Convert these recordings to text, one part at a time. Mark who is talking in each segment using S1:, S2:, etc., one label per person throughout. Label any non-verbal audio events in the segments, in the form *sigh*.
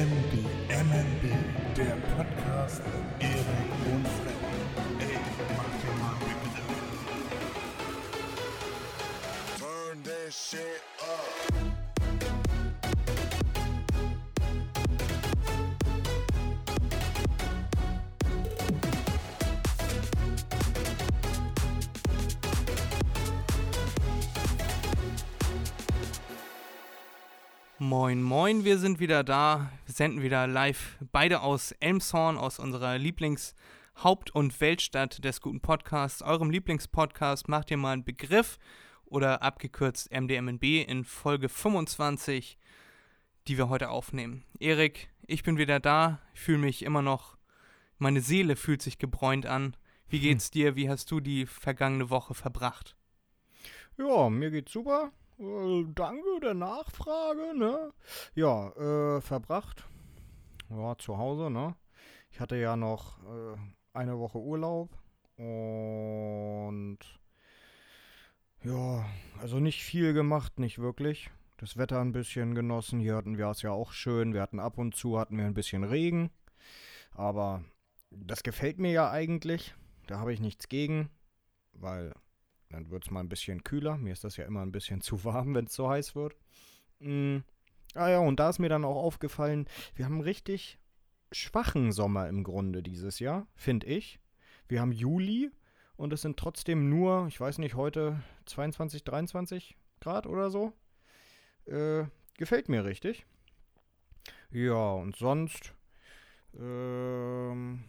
S1: MB, MNB, der Podcast Erik und Fred. Ey, mach dir mal bitte.
S2: Turn that shit up.
S3: Moin, moin, wir sind wieder da. Wir senden wieder live, beide aus Elmshorn, aus unserer Lieblingshaupt- und Weltstadt des guten Podcasts. Eurem Lieblingspodcast macht ihr mal einen Begriff oder abgekürzt MDMNB in Folge 25, die wir heute aufnehmen. Erik, ich bin wieder da. Ich fühle mich immer noch, meine Seele fühlt sich gebräunt an. Wie geht's dir? Wie hast du die vergangene Woche verbracht?
S4: Ja, mir geht's super. Äh, danke der Nachfrage, ne? Ja, äh, verbracht. Ja, zu Hause, ne? Ich hatte ja noch äh, eine Woche Urlaub und ja, also nicht viel gemacht, nicht wirklich. Das Wetter ein bisschen genossen. Hier hatten wir es ja auch schön. Wir hatten ab und zu hatten wir ein bisschen Regen, aber das gefällt mir ja eigentlich. Da habe ich nichts gegen, weil dann wird es mal ein bisschen kühler. Mir ist das ja immer ein bisschen *laughs* zu warm, wenn es so heiß wird. Mm. Ah ja, und da ist mir dann auch aufgefallen, wir haben richtig schwachen Sommer im Grunde dieses Jahr, finde ich. Wir haben Juli und es sind trotzdem nur, ich weiß nicht, heute 22, 23 Grad oder so. Äh, gefällt mir richtig. Ja, und sonst ähm,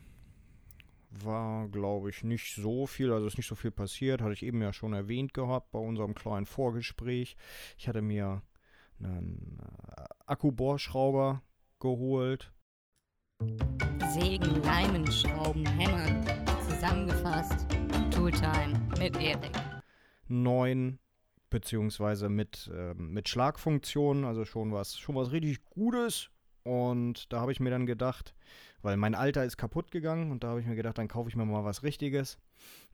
S4: war, glaube ich, nicht so viel, also ist nicht so viel passiert, hatte ich eben ja schon erwähnt gehabt bei unserem kleinen Vorgespräch. Ich hatte mir einen äh, Akkubohrschrauber geholt.
S5: Sägen, Leimen, Schrauben, Hämmern. Zusammengefasst. Tooltime mit Erik.
S4: neun beziehungsweise mit, ähm, mit Schlagfunktion, also schon was, schon was richtig Gutes. Und da habe ich mir dann gedacht, weil mein Alter ist kaputt gegangen und da habe ich mir gedacht, dann kaufe ich mir mal was Richtiges.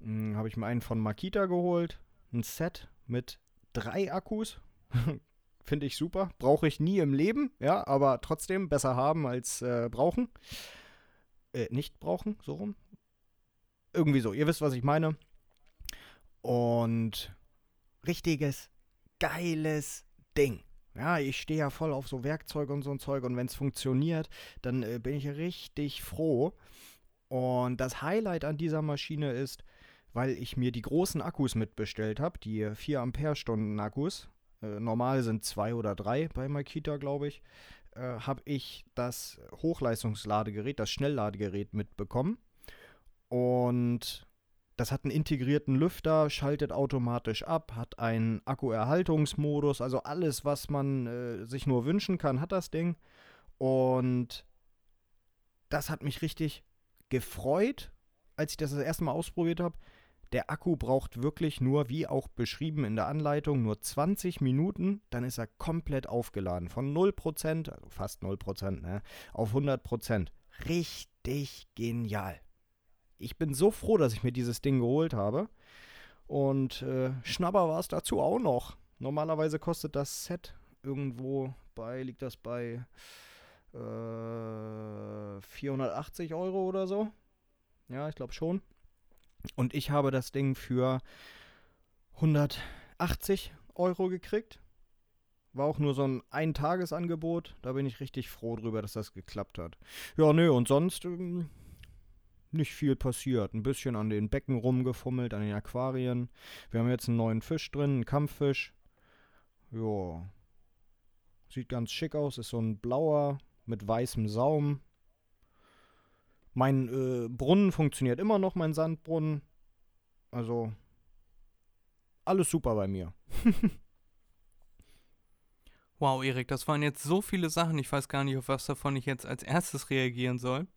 S4: Hm, habe ich mir einen von Makita geholt, ein Set mit drei Akkus. *laughs* Finde ich super. Brauche ich nie im Leben, ja, aber trotzdem besser haben als äh, brauchen. Äh, nicht brauchen, so rum. Irgendwie so, ihr wisst, was ich meine. Und richtiges, geiles Ding. Ja, ich stehe ja voll auf so Werkzeug und so ein Zeug und wenn es funktioniert, dann äh, bin ich richtig froh. Und das Highlight an dieser Maschine ist, weil ich mir die großen Akkus mitbestellt habe, die 4 Ampere-Stunden Akkus, äh, normal sind zwei oder drei bei Makita, glaube ich, äh, habe ich das Hochleistungsladegerät, das Schnellladegerät mitbekommen. Und das hat einen integrierten Lüfter, schaltet automatisch ab, hat einen Akkuerhaltungsmodus, also alles, was man äh, sich nur wünschen kann, hat das Ding. Und das hat mich richtig gefreut, als ich das das erste Mal ausprobiert habe. Der Akku braucht wirklich nur, wie auch beschrieben in der Anleitung, nur 20 Minuten, dann ist er komplett aufgeladen. Von 0%, also fast 0%, ne, auf 100%. Richtig genial ich bin so froh, dass ich mir dieses Ding geholt habe. Und äh, Schnabber war es dazu auch noch. Normalerweise kostet das Set irgendwo bei, liegt das bei äh, 480 Euro oder so. Ja, ich glaube schon. Und ich habe das Ding für 180 Euro gekriegt. War auch nur so ein Eintagesangebot. Da bin ich richtig froh drüber, dass das geklappt hat. Ja, nö, und sonst ähm, nicht viel passiert. Ein bisschen an den Becken rumgefummelt, an den Aquarien. Wir haben jetzt einen neuen Fisch drin, einen Kampffisch. Ja. Sieht ganz schick aus, ist so ein blauer mit weißem Saum. Mein äh, Brunnen funktioniert immer noch, mein Sandbrunnen. Also, alles super bei mir. *laughs*
S3: Wow, Erik, das waren jetzt so viele Sachen. Ich weiß gar nicht, auf was davon ich jetzt als erstes reagieren soll.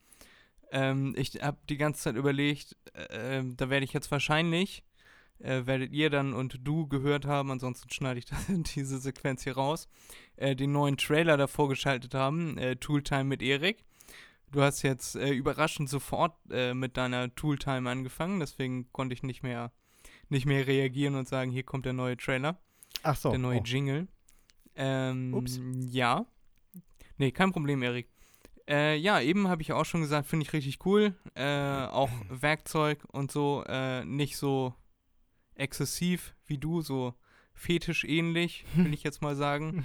S3: Ähm, ich habe die ganze Zeit überlegt, äh, da werde ich jetzt wahrscheinlich, äh, werdet ihr dann und du gehört haben, ansonsten schneide ich *laughs* das, diese Sequenz hier raus, äh, den neuen Trailer davor geschaltet haben, äh, Tooltime mit Erik. Du hast jetzt äh, überraschend sofort äh, mit deiner Tooltime angefangen, deswegen konnte ich nicht mehr, nicht mehr reagieren und sagen, hier kommt der neue Trailer,
S4: Ach so.
S3: der neue
S4: oh.
S3: Jingle. Ähm,
S4: Ups.
S3: Ja. Nee, kein Problem, Erik. Äh, ja, eben habe ich auch schon gesagt, finde ich richtig cool. Äh, auch *clears throat* Werkzeug und so, äh, nicht so exzessiv wie du, so fetischähnlich, will ich jetzt mal sagen.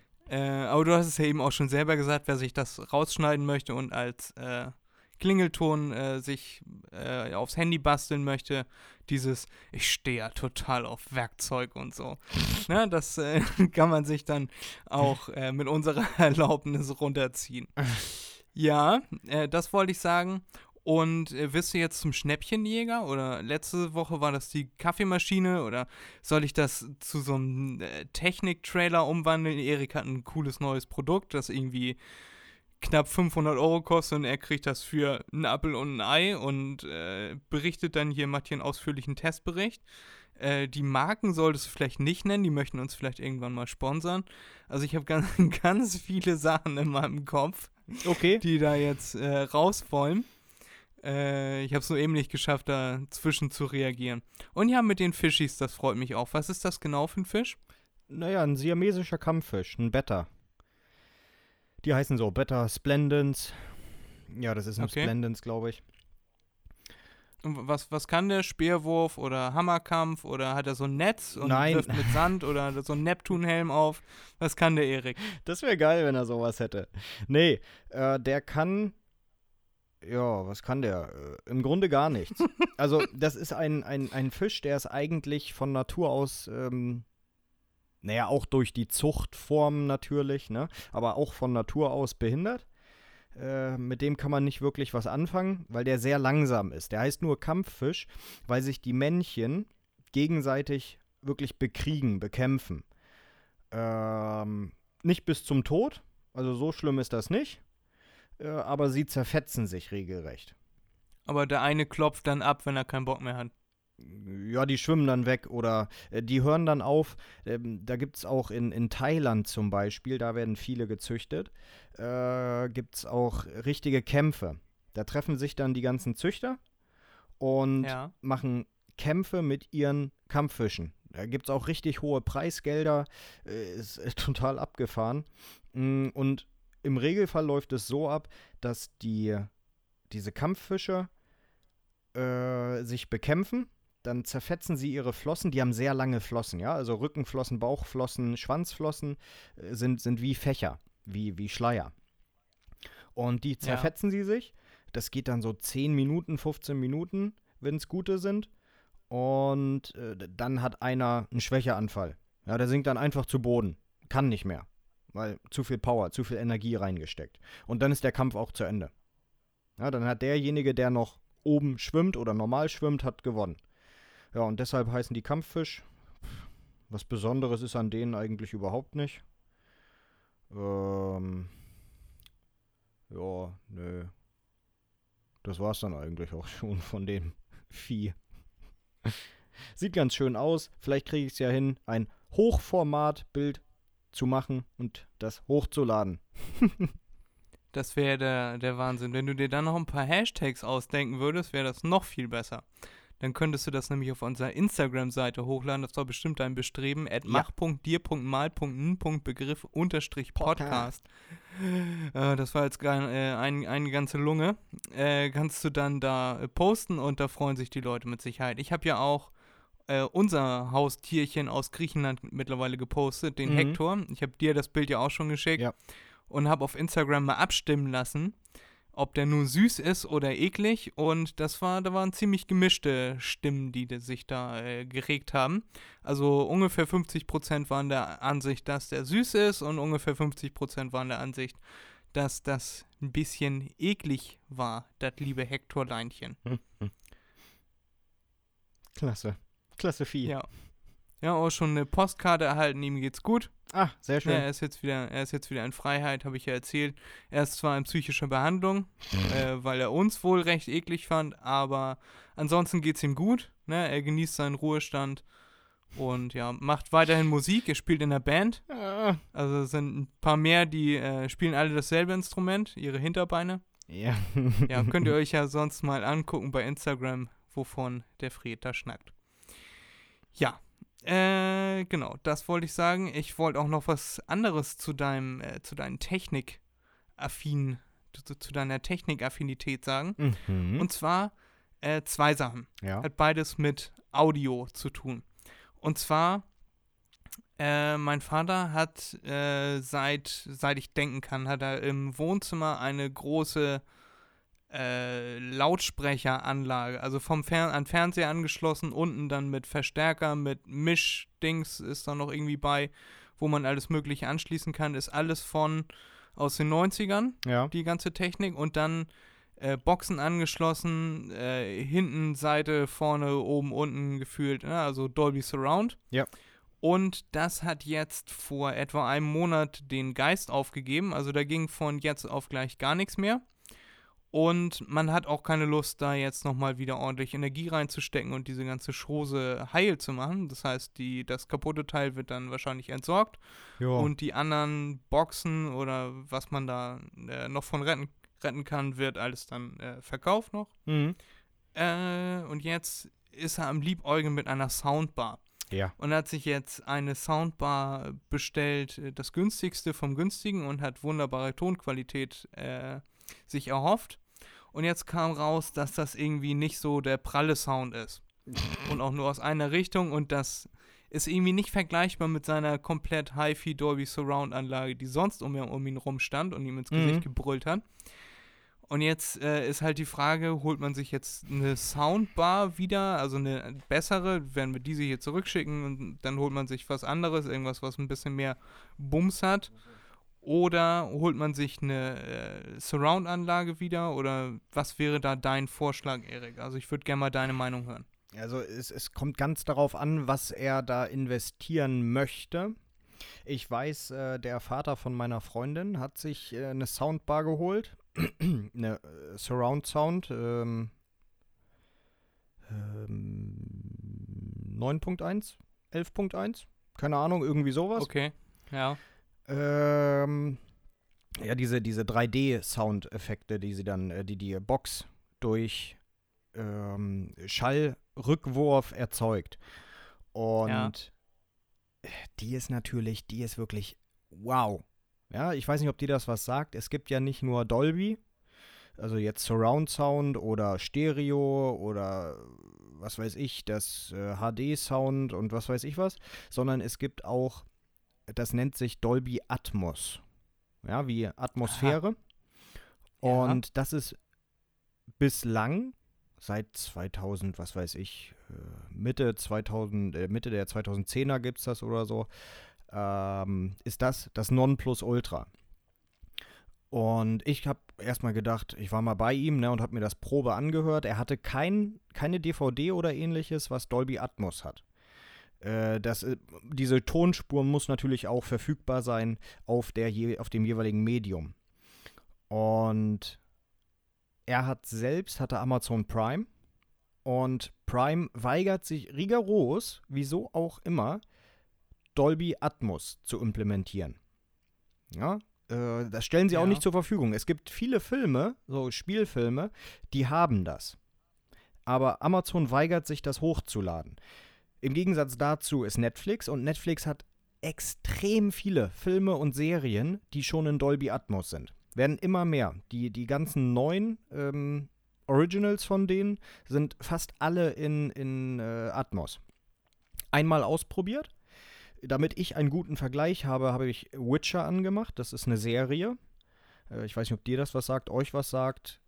S3: *laughs* äh, aber du hast es ja eben auch schon selber gesagt, wer sich das rausschneiden möchte und als äh, Klingelton äh, sich äh, aufs Handy basteln möchte, dieses, ich stehe ja total auf Werkzeug und so. *laughs* ne, das äh, *laughs* kann man sich dann auch äh, mit unserer *laughs* Erlaubnis runterziehen. Ja, das wollte ich sagen. Und äh, wirst du jetzt zum Schnäppchenjäger? Oder letzte Woche war das die Kaffeemaschine? Oder soll ich das zu so einem äh, Technik-Trailer umwandeln? Erik hat ein cooles neues Produkt, das irgendwie knapp 500 Euro kostet und er kriegt das für einen Apfel und ein Ei und äh, berichtet dann hier, macht hier einen ausführlichen Testbericht. Äh, die Marken solltest du vielleicht nicht nennen, die möchten uns vielleicht irgendwann mal sponsern. Also ich habe *laughs* ganz, ganz viele Sachen in meinem Kopf,
S4: Okay.
S3: die da jetzt äh, raus wollen. Äh, ich habe es nur eben nicht geschafft, dazwischen zu reagieren. Und ja, mit den Fischis, das freut mich auch. Was ist das genau für ein Fisch?
S4: Naja, ein siamesischer Kampffisch, ein Betta. Die heißen so Betta Splendens. Ja, das ist ein
S3: Okay.
S4: Splendens, glaube ich.
S3: Und was, was kann der? Speerwurf oder Hammerkampf oder hat er so ein Netz und
S4: Nein.
S3: wirft mit Sand oder hat er so einen Neptunhelm auf? Was kann der Erik?
S4: Das wäre geil, wenn er sowas hätte. Nee, äh, der kann. Ja, was kann der? Äh, Im Grunde gar nichts. *laughs* Also, das ist ein, ein, ein Fisch, der ist eigentlich von Natur aus, ähm, naja, auch durch die Zuchtform natürlich, ne? Aber auch von Natur aus behindert. Äh, mit dem kann man nicht wirklich was anfangen, weil der sehr langsam ist. Der heißt nur Kampffisch, weil sich die Männchen gegenseitig wirklich bekriegen, bekämpfen. Ähm, nicht bis zum Tod, also so schlimm ist das nicht, äh, aber sie zerfetzen sich regelrecht.
S3: Aber der eine klopft dann ab, wenn er keinen Bock mehr hat.
S4: Ja, die schwimmen dann weg oder äh, die hören dann auf. Ähm, da gibt es auch in, in Thailand zum Beispiel, da werden viele gezüchtet, äh, gibt es auch richtige Kämpfe. Da treffen sich dann die ganzen Züchter und
S3: Ja.
S4: machen Kämpfe mit ihren Kampffischen. Da gibt es auch richtig hohe Preisgelder, äh, ist äh, *laughs* total abgefahren. Mm, Und im Regelfall läuft es so ab, dass die, diese Kampffische äh, sich bekämpfen, dann zerfetzen sie ihre Flossen, die haben sehr lange Flossen, ja, also Rückenflossen, Bauchflossen, Schwanzflossen äh, sind, sind wie Fächer, wie, wie Schleier. Und die zerfetzen sie sich, das geht dann so 10 Minuten, 15 Minuten, wenn es gute sind. Und äh, dann hat einer einen Schwächeanfall. Ja, der sinkt dann einfach zu Boden. Kann nicht mehr. Weil zu viel Power, zu viel Energie reingesteckt. Und dann ist der Kampf auch zu Ende. Ja, dann hat derjenige, der noch oben schwimmt oder normal schwimmt, hat gewonnen. Ja, und deshalb heißen die Kampffisch. Was Besonderes ist an denen eigentlich überhaupt nicht. Ähm. Ja, nö. Das war's dann eigentlich auch schon von dem *laughs* Vieh. Sieht ganz schön aus. Vielleicht kriege ich es ja hin, ein Hochformatbild zu machen und das hochzuladen. *laughs*
S3: Das wäre der, der Wahnsinn. Wenn du dir dann noch ein paar Hashtags ausdenken würdest, wäre das noch viel besser. Dann könntest du das nämlich auf unserer Instagram-Seite hochladen. Das war bestimmt dein Bestreben. At
S4: Ja.
S3: mach.dir.mal.n.begriff unterstrich Podcast. Äh, das war jetzt äh, ein, eine ganze Lunge. Äh, kannst du dann da äh, posten und da freuen sich die Leute mit Sicherheit. Ich habe ja auch äh, unser Haustierchen aus Griechenland mittlerweile gepostet, den
S4: Mhm.
S3: Hector. Ich habe dir das Bild ja auch schon geschickt
S4: Ja.
S3: und habe auf Instagram mal abstimmen lassen, ob der nur süß ist oder eklig. Und das war, da waren ziemlich gemischte Stimmen, die sich da äh, geregt haben. Also ungefähr 50% waren der Ansicht, dass der süß ist und ungefähr 50% waren der Ansicht, dass das ein bisschen eklig war, das liebe Hectorleinchen. *laughs*
S4: Klasse. Klasse Vieh.
S3: Ja. Ja, auch schon eine Postkarte erhalten, ihm geht's gut.
S4: Ah, sehr schön.
S3: Ja, er ist jetzt wieder, er ist jetzt wieder in Freiheit, habe ich ja erzählt. Er ist zwar in psychischer Behandlung, äh, weil er uns wohl recht eklig fand, aber ansonsten geht's ihm gut. Ne? Er genießt seinen Ruhestand und ja, macht weiterhin Musik. Er spielt in der Band.
S4: Ah,
S3: Also es sind ein paar mehr, die äh, spielen alle dasselbe Instrument, ihre Hinterbeine.
S4: ja.
S3: Ja, könnt ihr *laughs* euch ja sonst mal angucken bei Instagram, wovon der Fred da schnackt. Ja, äh, genau, das wollte ich sagen. Ich wollte auch noch was anderes zu deinem, äh, zu deinen Technik-affinen zu, zu deiner Technikaffinität sagen.
S4: Mhm.
S3: Und zwar äh, zwei Sachen.
S4: ja.
S3: Hat beides mit Audio zu tun. Und zwar, äh, mein Vater hat äh, seit, seit ich denken kann, hat er im Wohnzimmer eine große äh, Lautsprecheranlage, also vom Fern an Fernseher angeschlossen, unten dann mit Verstärker, mit Mischdings ist da noch irgendwie bei, wo man alles Mögliche anschließen kann, ist alles von aus den 90ern
S4: ja.
S3: die ganze Technik und dann äh, Boxen angeschlossen, äh, hinten, Seite, vorne, oben, unten gefühlt, ne? also Dolby Surround.
S4: Ja.
S3: Und das hat jetzt vor etwa einem Monat den Geist aufgegeben, also da ging von jetzt auf gleich gar nichts mehr. Und man hat auch keine Lust, da jetzt nochmal wieder ordentlich Energie reinzustecken und diese ganze Schose heil zu machen. Das heißt, die, das kaputte Teil wird dann wahrscheinlich entsorgt
S4: Jo.
S3: und die anderen Boxen oder was man da äh, noch von retten, retten kann, wird alles dann äh, verkauft noch.
S4: mhm.
S3: Äh, und jetzt ist er am Liebäugeln mit einer Soundbar.
S4: Ja.
S3: Und hat sich jetzt eine Soundbar bestellt, äh, das günstigste vom günstigen und hat wunderbare Tonqualität äh, sich erhofft. Und jetzt kam raus, dass das irgendwie nicht so der pralle Sound ist. *laughs* und auch nur aus einer Richtung und das ist irgendwie nicht vergleichbar mit seiner komplett Hi-Fi Dolby Surround Anlage, die sonst um, ihn- um ihn rum stand und ihm ins
S4: Mhm.
S3: Gesicht gebrüllt hat. Und jetzt äh, ist halt die Frage, holt man sich jetzt eine Soundbar wieder, also eine bessere, werden wir diese hier zurückschicken und dann holt man sich was anderes, irgendwas, was ein bisschen mehr Bums hat. Oder holt man sich eine äh, Surround-Anlage wieder? Oder was wäre da dein Vorschlag, Erik? Also ich würde gerne mal deine Meinung hören.
S4: Also es, es kommt ganz darauf an, was er da investieren möchte. Ich weiß, äh, der Vater von meiner Freundin hat sich äh, eine Soundbar geholt. *clears throat* eine äh, Surround Sound. Ähm, ähm, 9.1? 11.1? Keine Ahnung, irgendwie sowas.
S3: Okay, ja.
S4: Ähm, ja, diese, diese 3D-Soundeffekte, die sie dann, äh, die die Box durch ähm, Schallrückwurf erzeugt. Und
S3: Ja.
S4: die ist natürlich, die ist wirklich wow. Ja, ich weiß nicht, ob dir das was sagt. Es gibt ja nicht nur Dolby, also jetzt Surround Sound oder Stereo oder was weiß ich, das äh, HD-Sound und was weiß ich was, sondern es gibt auch, das nennt sich Dolby Atmos. Ja, wie Atmosphäre.
S3: Ja.
S4: Und das ist bislang seit 2000, was weiß ich, äh, Mitte 2000, äh, Mitte der 2010er gibt es das oder so, ähm, ist das das Nonplusultra. Und ich habe erstmal gedacht, ich war mal bei ihm ne, und habe mir das Probe angehört. Er hatte kein, keine DVD oder ähnliches, was Dolby Atmos hat. Äh, das, äh, diese Tonspur muss natürlich auch verfügbar sein auf, der auf dem jeweiligen Medium. Und er hat selbst, hatte Amazon Prime. Und Prime weigert sich rigoros, wieso auch immer, Dolby Atmos zu implementieren. Ja, äh, das stellen sie auch
S3: Ja.
S4: nicht zur Verfügung. Es gibt viele Filme, so Spielfilme, die haben das. Aber Amazon weigert sich, das hochzuladen. Im Gegensatz dazu ist Netflix und Netflix hat extrem viele Filme und Serien, die schon in Dolby Atmos sind. Werden immer mehr. Die, die ganzen neuen ähm, Originals von denen sind fast alle in, in äh, Atmos. Einmal ausprobiert. Damit ich einen guten Vergleich habe, habe ich Witcher angemacht. Das ist eine Serie. Äh, ich weiß nicht, ob dir das was sagt, euch was sagt.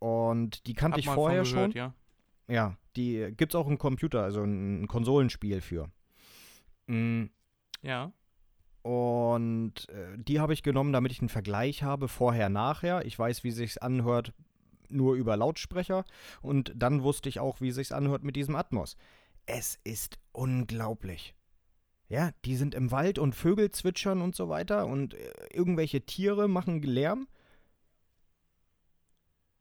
S4: Und die kannte
S3: Hab
S4: ich vorher
S3: von
S4: schon.
S3: gehört, Ja.
S4: Ja, die gibt's auch im Computer, also ein, Konsolenspiel für. Mm,
S3: ja.
S4: Und äh, die habe ich genommen, damit ich einen Vergleich habe, vorher, nachher. Ich weiß, wie sich's anhört, nur über Lautsprecher. Und dann wusste ich auch, wie sich's anhört mit diesem Atmos. Es ist unglaublich. Ja, die sind im Wald und Vögel zwitschern und so weiter und äh, irgendwelche Tiere machen Lärm.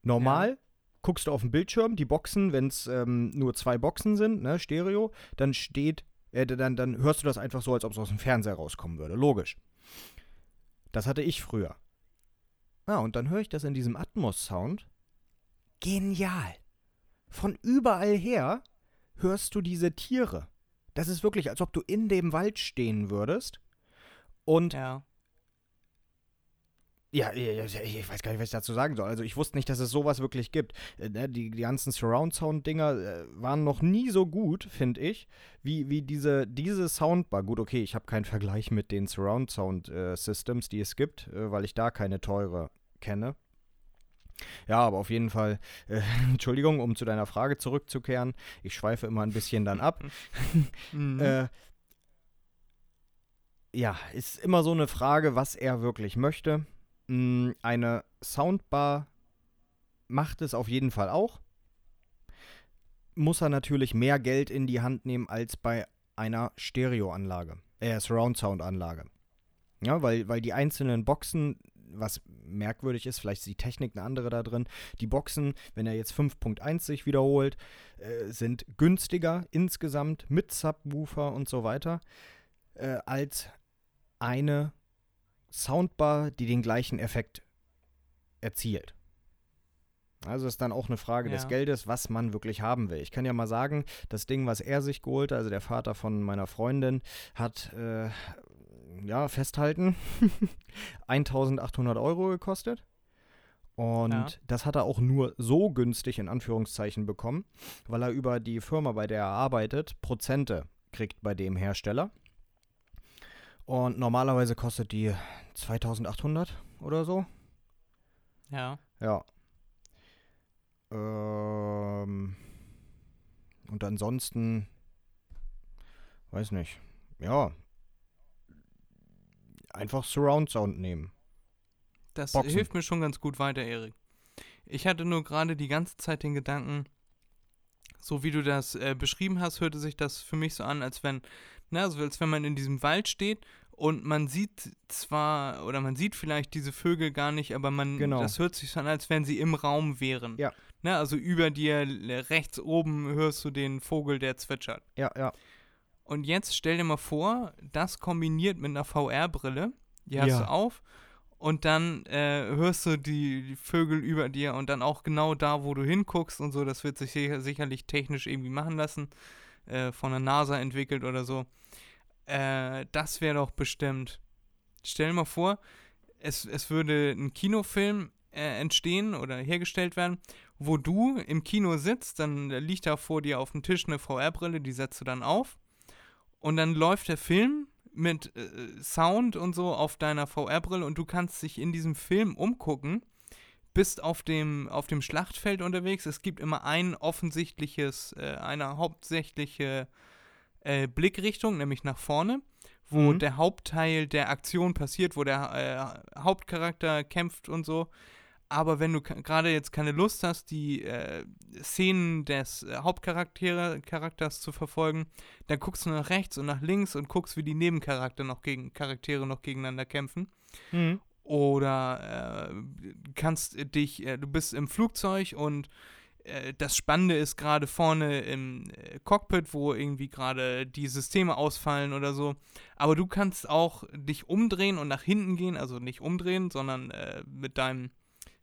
S4: Normal guckst du auf den Bildschirm, die Boxen, wenn es ähm, nur zwei Boxen sind, ne, Stereo, dann steht, äh, dann, dann hörst du das einfach so, als ob es aus dem Fernseher rauskommen würde. Logisch. Das hatte ich früher. Ah, und dann höre ich das in diesem Atmos-Sound. Genial. Von überall her hörst du diese Tiere. Das ist wirklich, als ob du in dem Wald stehen würdest. Und
S3: Ja.
S4: Ja, ich weiß gar nicht, was ich dazu sagen soll. Also ich wusste nicht, dass es sowas wirklich gibt. Äh, ne, Die, die ganzen Surround-Sound-Dinger äh, waren noch nie so gut, finde ich, wie, wie diese, diese Soundbar. Gut, okay, ich habe keinen Vergleich mit den Surround-Sound-Systems, die es gibt, äh, weil ich da keine teure kenne. Ja, aber auf jeden Fall, äh, *laughs* Entschuldigung, um zu deiner Frage zurückzukehren. Ich schweife immer ein bisschen dann ab. *laughs*
S3: Mhm.
S4: Äh, ja, ist immer so eine Frage, was er wirklich möchte. Mm, Eine Soundbar macht es auf jeden Fall auch. Muss er natürlich mehr Geld in die Hand nehmen als bei einer Stereoanlage, äh, Surround-Sound-Anlage. Ja, weil, weil die einzelnen Boxen, was merkwürdig ist, vielleicht ist die Technik eine andere da drin, die Boxen, wenn er jetzt 5.1 sich wiederholt, äh, sind günstiger insgesamt mit Subwoofer und so weiter, äh, als eine Soundbar, die den gleichen Effekt erzielt. Also ist dann auch eine Frage des
S3: Ja.
S4: Geldes, was man wirklich haben will. Ich kann ja mal sagen, das Ding, was er sich geholt hat, also der Vater von meiner Freundin, hat, äh, ja, festhalten, *laughs* 1800 Euro gekostet. Und
S3: Ja.
S4: das hat er auch nur so günstig in Anführungszeichen bekommen, weil er über die Firma, bei der er arbeitet, Prozente kriegt bei dem Hersteller. Und normalerweise kostet die 2800 oder so.
S3: ja.
S4: Ja. Ähm, und ansonsten, weiß nicht. Ja. Einfach Surround Sound nehmen.
S3: Das
S4: Boxen.
S3: hilft mir schon ganz gut weiter, Erik. Ich hatte nur gerade die ganze Zeit den Gedanken, so wie du das äh, beschrieben hast, hörte sich das für mich so an, als wenn, na, so als wenn man in diesem Wald steht und man sieht zwar, oder man sieht vielleicht diese Vögel gar nicht, aber man,
S4: Genau.
S3: das hört sich an, als wenn sie im Raum wären.
S4: Ja.
S3: Na, also über dir, rechts oben hörst du den Vogel, der zwitschert.
S4: Ja, ja.
S3: Und jetzt stell dir mal vor, das kombiniert mit einer VR-Brille, die hast
S4: Ja.
S3: du auf und dann äh, hörst du die, die Vögel über dir und dann auch genau da, wo du hinguckst und so. Das wird sich sicher, sicherlich technisch irgendwie machen lassen, äh, von der NASA entwickelt oder so. Äh, das wäre doch bestimmt. Stell dir mal vor, es, es würde ein Kinofilm äh, entstehen oder hergestellt werden, wo du im Kino sitzt, dann liegt da vor dir auf dem Tisch eine VR-Brille, die setzt du dann auf und dann läuft der Film mit äh, Sound und so auf deiner VR-Brille und du kannst dich in diesem Film umgucken, bist auf dem, auf dem Schlachtfeld unterwegs. Es gibt immer ein offensichtliches, äh, eine hauptsächliche äh, Blickrichtung, nämlich nach vorne, wo
S4: Mhm.
S3: der Hauptteil der Aktion passiert, wo der äh, Hauptcharakter kämpft und so. Aber wenn du gerade jetzt keine Lust hast, die äh, Szenen des äh, Hauptcharakters Charakters zu verfolgen, dann guckst du nach rechts und nach links und guckst, wie die Nebencharakter noch gegen Charaktere noch gegeneinander kämpfen.
S4: Mhm.
S3: Oder äh, kannst dich, äh, du bist im Flugzeug und äh, das Spannende ist gerade vorne im äh, Cockpit, wo irgendwie gerade die Systeme ausfallen oder so. Aber du kannst auch dich umdrehen und nach hinten gehen, also nicht umdrehen, sondern äh, mit deinem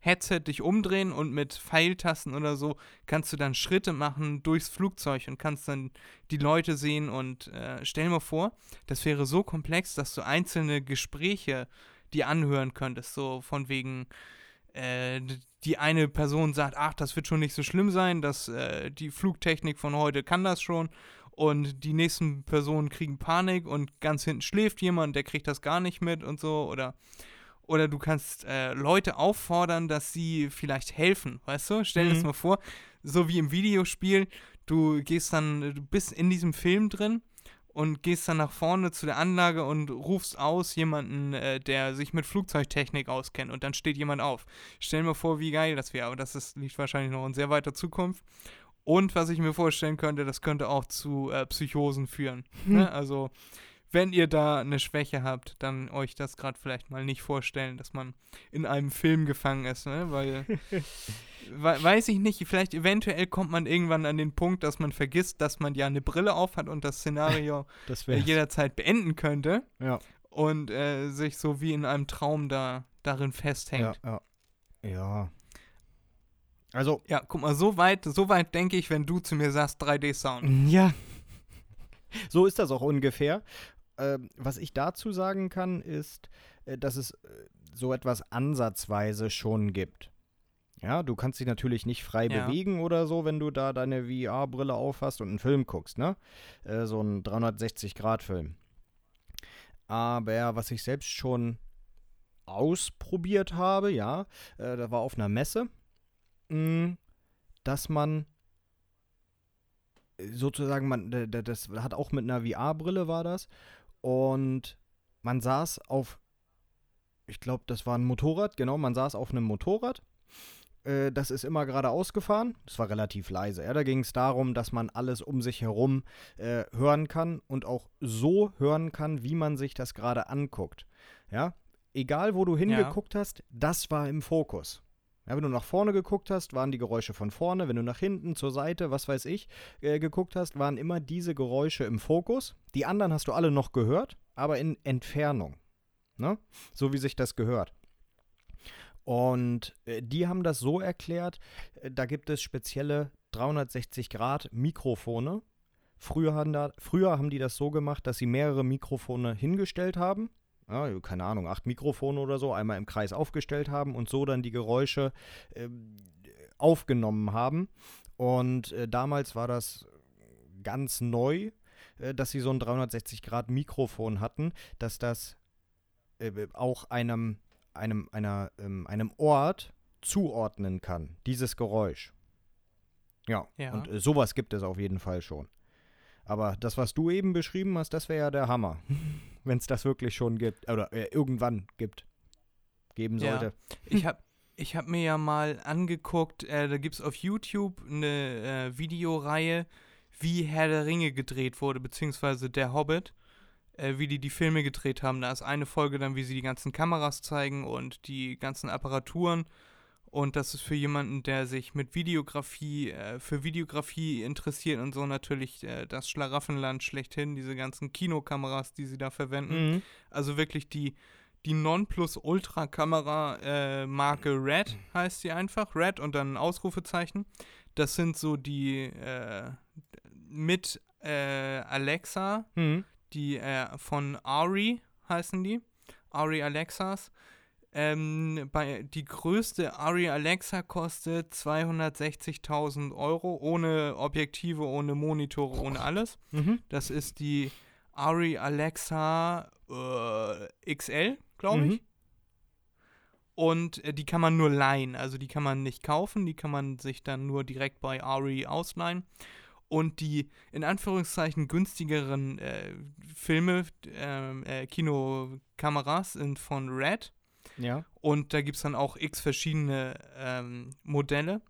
S3: Headset dich umdrehen und mit Pfeiltasten oder so kannst du dann Schritte machen durchs Flugzeug und kannst dann die Leute sehen und äh, stell mal vor, das wäre so komplex, dass du einzelne Gespräche dir anhören könntest, so von wegen äh, die eine Person sagt, ach, das wird schon nicht so schlimm sein, dass äh, die Flugtechnik von heute kann das schon und die nächsten Personen kriegen Panik und ganz hinten schläft jemand, der kriegt das gar nicht mit und so oder oder du kannst äh, Leute auffordern, dass sie vielleicht helfen, weißt du? Stell dir das
S4: Mhm.
S3: mal vor, so wie im Videospiel, du gehst dann, du bist in diesem Film drin und gehst dann nach vorne zu der Anlage und rufst aus jemanden, äh, der sich mit Flugzeugtechnik auskennt und dann steht jemand auf. Stell mal vor, wie geil das wäre, aber das ist, liegt wahrscheinlich noch in sehr weiter Zukunft. Und was ich mir vorstellen könnte, das könnte auch zu äh, Psychosen führen. Ne? Also, wenn ihr da eine Schwäche habt, dann euch das gerade vielleicht mal nicht vorstellen, dass man in einem Film gefangen ist, ne? Weil, *laughs* we weiß ich nicht, vielleicht eventuell kommt man irgendwann an den Punkt, dass man vergisst, dass man ja eine Brille auf hat und das Szenario *laughs*
S4: Das
S3: jederzeit beenden könnte
S4: Ja.
S3: und äh, sich so wie in einem Traum da darin festhängt.
S4: Ja, ja. Ja. Also,
S3: Ja, guck mal, so weit, so weit denke ich, wenn du zu mir sagst 3D-Sound.
S4: Ja. So ist das auch ungefähr. Ähm, was ich dazu sagen kann, ist, äh, dass es äh, so etwas ansatzweise schon gibt. Ja, du kannst dich natürlich nicht frei
S3: Ja.
S4: bewegen oder so, wenn du da deine VR-Brille aufhast und einen Film guckst, ne? Äh, so ein 360-Grad-Film. Aber was ich selbst schon ausprobiert habe, ja, äh, da war auf einer Messe, mh, dass man äh, sozusagen, man, das hat auch mit einer VR-Brille war das und man saß auf, ich glaube, das war ein Motorrad, genau, man saß auf einem Motorrad. Äh, Das ist immer geradeaus gefahren. Das war relativ leise. Ja, da ging es darum, dass man alles um sich herum äh, hören kann und auch so hören kann, wie man sich das gerade anguckt. Ja, egal wo du hingeguckt hast, das war im Fokus. Ja, wenn du nach vorne geguckt hast, waren die Geräusche von vorne. Wenn du nach hinten, zur Seite, was weiß ich, äh, geguckt hast, waren immer diese Geräusche im Fokus. Die anderen hast du alle noch gehört, aber in Entfernung. Ne? So wie sich das gehört. Und äh, die haben das so erklärt, äh, da gibt es spezielle 360-Grad-Mikrofone. Früher, früher haben die das so gemacht, dass sie mehrere Mikrofone hingestellt haben. Ja, keine Ahnung, acht Mikrofone oder so, einmal im Kreis aufgestellt haben und so dann die Geräusche ähm, aufgenommen haben. Und äh, damals war das ganz neu, äh, dass sie so ein 360-Grad-Mikrofon hatten, dass das äh, auch einem, einem, einer, ähm, einem Ort zuordnen kann, dieses Geräusch. Ja,
S3: Ja.
S4: und äh, sowas gibt es auf jeden Fall schon. Aber das, was du eben beschrieben hast, das wäre ja der Hammer. *laughs* Wenn es das wirklich schon gibt. Oder äh, irgendwann gibt. Geben
S3: Ja.
S4: sollte.
S3: Ich habe *laughs* ich hab mir ja mal angeguckt, äh, da gibt es auf YouTube eine äh, Videoreihe, wie Herr der Ringe gedreht wurde, beziehungsweise Der Hobbit, äh, wie die die Filme gedreht haben. Da ist eine Folge dann, wie sie die ganzen Kameras zeigen und die ganzen Apparaturen. Und das ist für jemanden, der sich mit Videografie, äh, für Videografie interessiert und so natürlich äh, das Schlaraffenland schlechthin, diese ganzen Kinokameras, die sie da verwenden.
S4: Mhm.
S3: Also wirklich die, die Nonplus-Ultra-Kamera äh, Marke Red heißt sie einfach. Red und dann ein Ausrufezeichen. Das sind so die äh, mit äh, Alexa,
S4: Mhm.
S3: die äh, von Ari heißen die. Ari Alexas. Ähm, bei, die größte Ari Alexa kostet 260.000 Euro ohne Objektive, ohne Monitore, ohne alles.
S4: Mhm.
S3: Das ist die Ari Alexa äh, XL, glaube ich.
S4: Mhm.
S3: Und äh, die kann man nur leihen, also die kann man nicht kaufen, die kann man sich dann nur direkt bei Ari ausleihen. Und die in Anführungszeichen günstigeren äh, Filme, ähm, äh, Kinokameras sind von Red.
S4: Ja.
S3: Und da gibt es dann auch x verschiedene ähm, Modelle.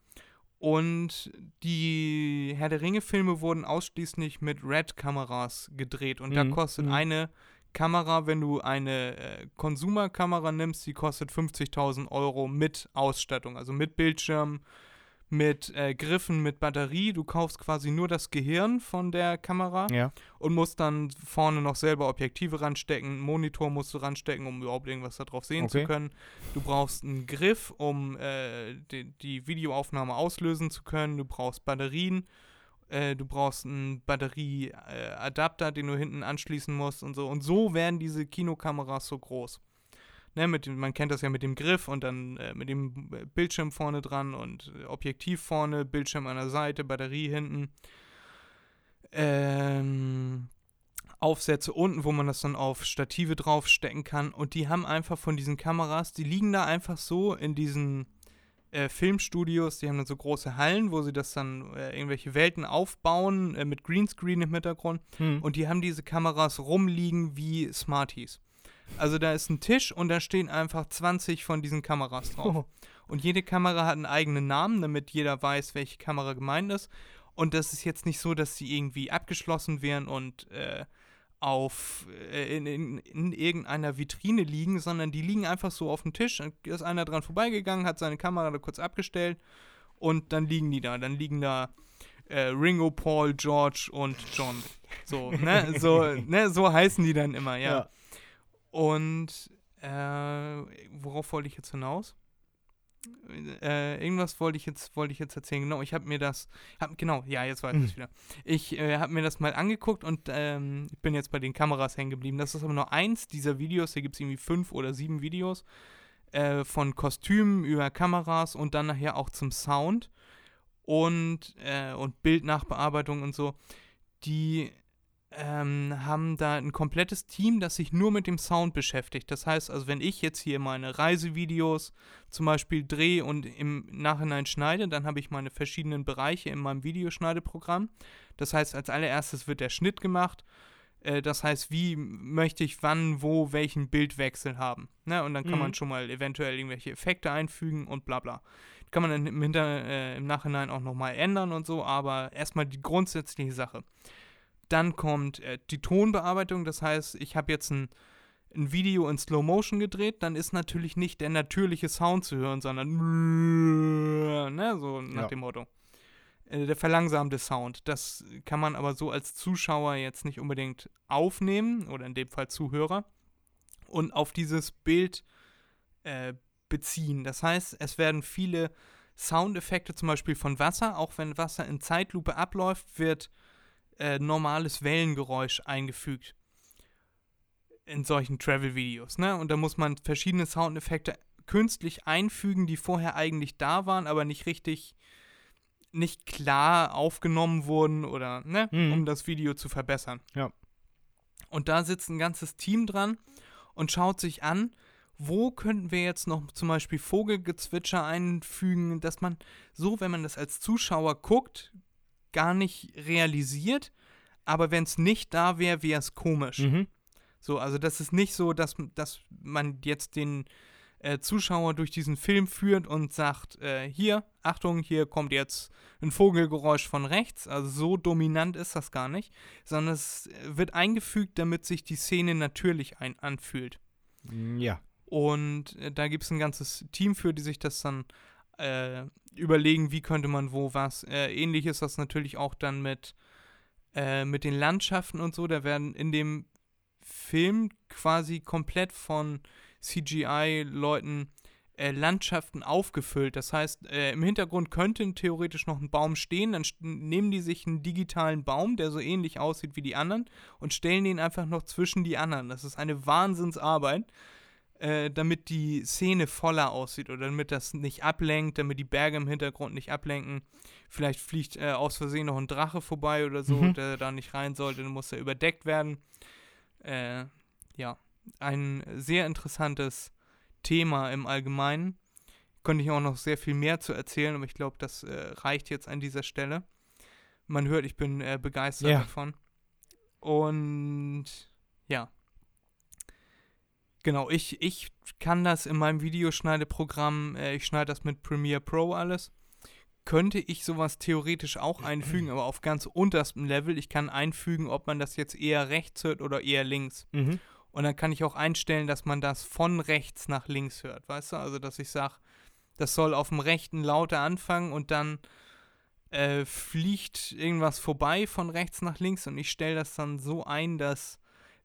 S3: Und die Herr der Ringe-Filme wurden ausschließlich mit Red-Kameras gedreht. Und da
S4: Mhm,
S3: kostet
S4: mhm.
S3: eine Kamera, wenn du eine äh, Consumer-Kamera nimmst, die kostet 50.000 Euro mit Ausstattung. Also mit Bildschirm, mit äh, Griffen, mit Batterie. Du kaufst quasi nur das Gehirn von der Kamera
S4: Ja.
S3: und musst dann vorne noch selber Objektive ranstecken, einen Monitor musst du ranstecken, um überhaupt irgendwas darauf sehen
S4: Okay.
S3: zu können. Du brauchst einen Griff, um äh, die, die Videoaufnahme auslösen zu können. Du brauchst Batterien. Äh, du brauchst einen Batterieadapter, Adapter, den du hinten anschließen musst und so. Und so werden diese Kinokameras so groß. Ne, mit dem, man kennt das ja mit dem Griff und dann äh, mit dem äh, Bildschirm vorne dran und äh, Objektiv vorne, Bildschirm an der Seite, Batterie hinten. Ähm, Aufsätze unten, wo man das dann auf Stative draufstecken kann. Und die haben einfach von diesen Kameras, die liegen da einfach so in diesen äh, Filmstudios, die haben dann so große Hallen, wo sie das dann äh, irgendwelche Welten aufbauen äh, mit Greenscreen im Hintergrund.
S4: Mhm.
S3: Und die haben diese Kameras rumliegen wie Smarties. Also da ist ein Tisch und da stehen einfach 20 von diesen Kameras drauf. Und jede Kamera hat einen eigenen Namen, damit jeder weiß, welche Kamera gemeint ist. Und das ist jetzt nicht so, dass sie irgendwie abgeschlossen wären und äh, auf äh, in, in, in irgendeiner Vitrine liegen, sondern die liegen einfach so auf dem Tisch. Dann ist einer dran vorbeigegangen, hat seine Kamera da kurz abgestellt und dann liegen die da. Dann liegen da äh, Ringo, Paul, George und John. So, ne? So, ne? so heißen die dann immer, ja.
S4: Ja.
S3: Und äh, worauf wollte ich jetzt hinaus? Äh, irgendwas wollte ich jetzt wollte ich jetzt erzählen. Genau, ich habe mir das, hab, genau, ja, jetzt weiß ich es wieder. Ich äh, habe mir das mal angeguckt und ähm, ich bin jetzt bei den Kameras hängen geblieben. Das ist aber nur eins dieser Videos. Hier gibt es irgendwie fünf oder sieben Videos. äh, von Kostümen über Kameras und dann nachher auch zum Sound und, äh, und Bildnachbearbeitung und so. Die ähm, haben da ein komplettes Team, das sich nur mit dem Sound beschäftigt. Das heißt, also wenn ich jetzt hier meine Reisevideos zum Beispiel drehe und im Nachhinein schneide, dann habe ich meine verschiedenen Bereiche in meinem Videoschneideprogramm. Das heißt, als allererstes wird der Schnitt gemacht. Äh, das heißt, wie möchte ich wann, wo, welchen Bildwechsel haben. Ne? Und dann kann
S4: Mhm.
S3: man schon mal eventuell irgendwelche Effekte einfügen und bla bla. Kann man dann im, Hinter, äh, im Nachhinein auch nochmal ändern und so, aber erstmal die grundsätzliche Sache. Dann kommt äh, die Tonbearbeitung, das heißt, ich habe jetzt ein, ein Video in Slow Motion gedreht, dann ist natürlich nicht der natürliche Sound zu hören, sondern ne, so nach
S4: Ja.
S3: dem Motto. Äh, der verlangsamte Sound. Das kann man aber so als Zuschauer jetzt nicht unbedingt aufnehmen oder in dem Fall Zuhörer und auf dieses Bild äh, beziehen. Das heißt, es werden viele Soundeffekte zum Beispiel von Wasser, auch wenn Wasser in Zeitlupe abläuft, wird äh, normales Wellengeräusch eingefügt in solchen Travel-Videos. Ne? Und da muss man verschiedene Soundeffekte künstlich einfügen, die vorher eigentlich da waren, aber nicht richtig, nicht klar aufgenommen wurden oder, ne,
S4: Mhm.
S3: um das Video zu verbessern.
S4: Ja.
S3: Und da sitzt ein ganzes Team dran und schaut sich an, wo könnten wir jetzt noch zum Beispiel Vogelgezwitscher einfügen, dass man so, wenn man das als Zuschauer guckt, gar nicht realisiert, aber wenn es nicht da wäre, wäre es komisch.
S4: Mhm.
S3: So, also das ist nicht so, dass, dass man jetzt den äh, Zuschauer durch diesen Film führt und sagt, äh, hier, Achtung, hier kommt jetzt ein Vogelgeräusch von rechts. Also so dominant ist das gar nicht, sondern es wird eingefügt, damit sich die Szene natürlich ein anfühlt.
S4: Ja.
S3: Und äh, da gibt es ein ganzes Team für, die sich das dann äh, überlegen, wie könnte man wo was. Äh, ähnlich ist das natürlich auch dann mit, äh, mit den Landschaften und so. Da werden in dem Film quasi komplett von CGI-Leuten äh, Landschaften aufgefüllt. Das heißt, äh, im Hintergrund könnte theoretisch noch ein Baum stehen, dann nehmen die sich einen digitalen Baum, der so ähnlich aussieht wie die anderen, und stellen den einfach noch zwischen die anderen. Das ist eine Wahnsinnsarbeit äh, damit die Szene voller aussieht oder damit das nicht ablenkt, damit die Berge im Hintergrund nicht ablenken. Vielleicht fliegt äh, aus Versehen noch ein Drache vorbei oder so,
S4: Mhm.
S3: der da nicht rein sollte, dann muss er überdeckt werden. Äh, ja, ein sehr interessantes Thema im Allgemeinen. Könnte ich auch noch sehr viel mehr zu erzählen, aber ich glaube, das äh, reicht jetzt an dieser Stelle. Man hört, ich bin äh, begeistert
S4: Ja.
S3: davon. Und ja. Genau, ich, ich kann das in meinem Videoschneideprogramm, äh, ich schneide das mit Premiere Pro alles. Könnte ich sowas theoretisch auch einfügen, *clears throat* aber auf ganz unterstem Level. Ich kann einfügen, ob man das jetzt eher rechts hört oder eher links.
S4: Mhm.
S3: Und dann kann ich auch einstellen, dass man das von rechts nach links hört, weißt du? Also, dass ich sage, das soll auf dem rechten lauter anfangen und dann äh, fliegt irgendwas vorbei von rechts nach links und ich stelle das dann so ein, dass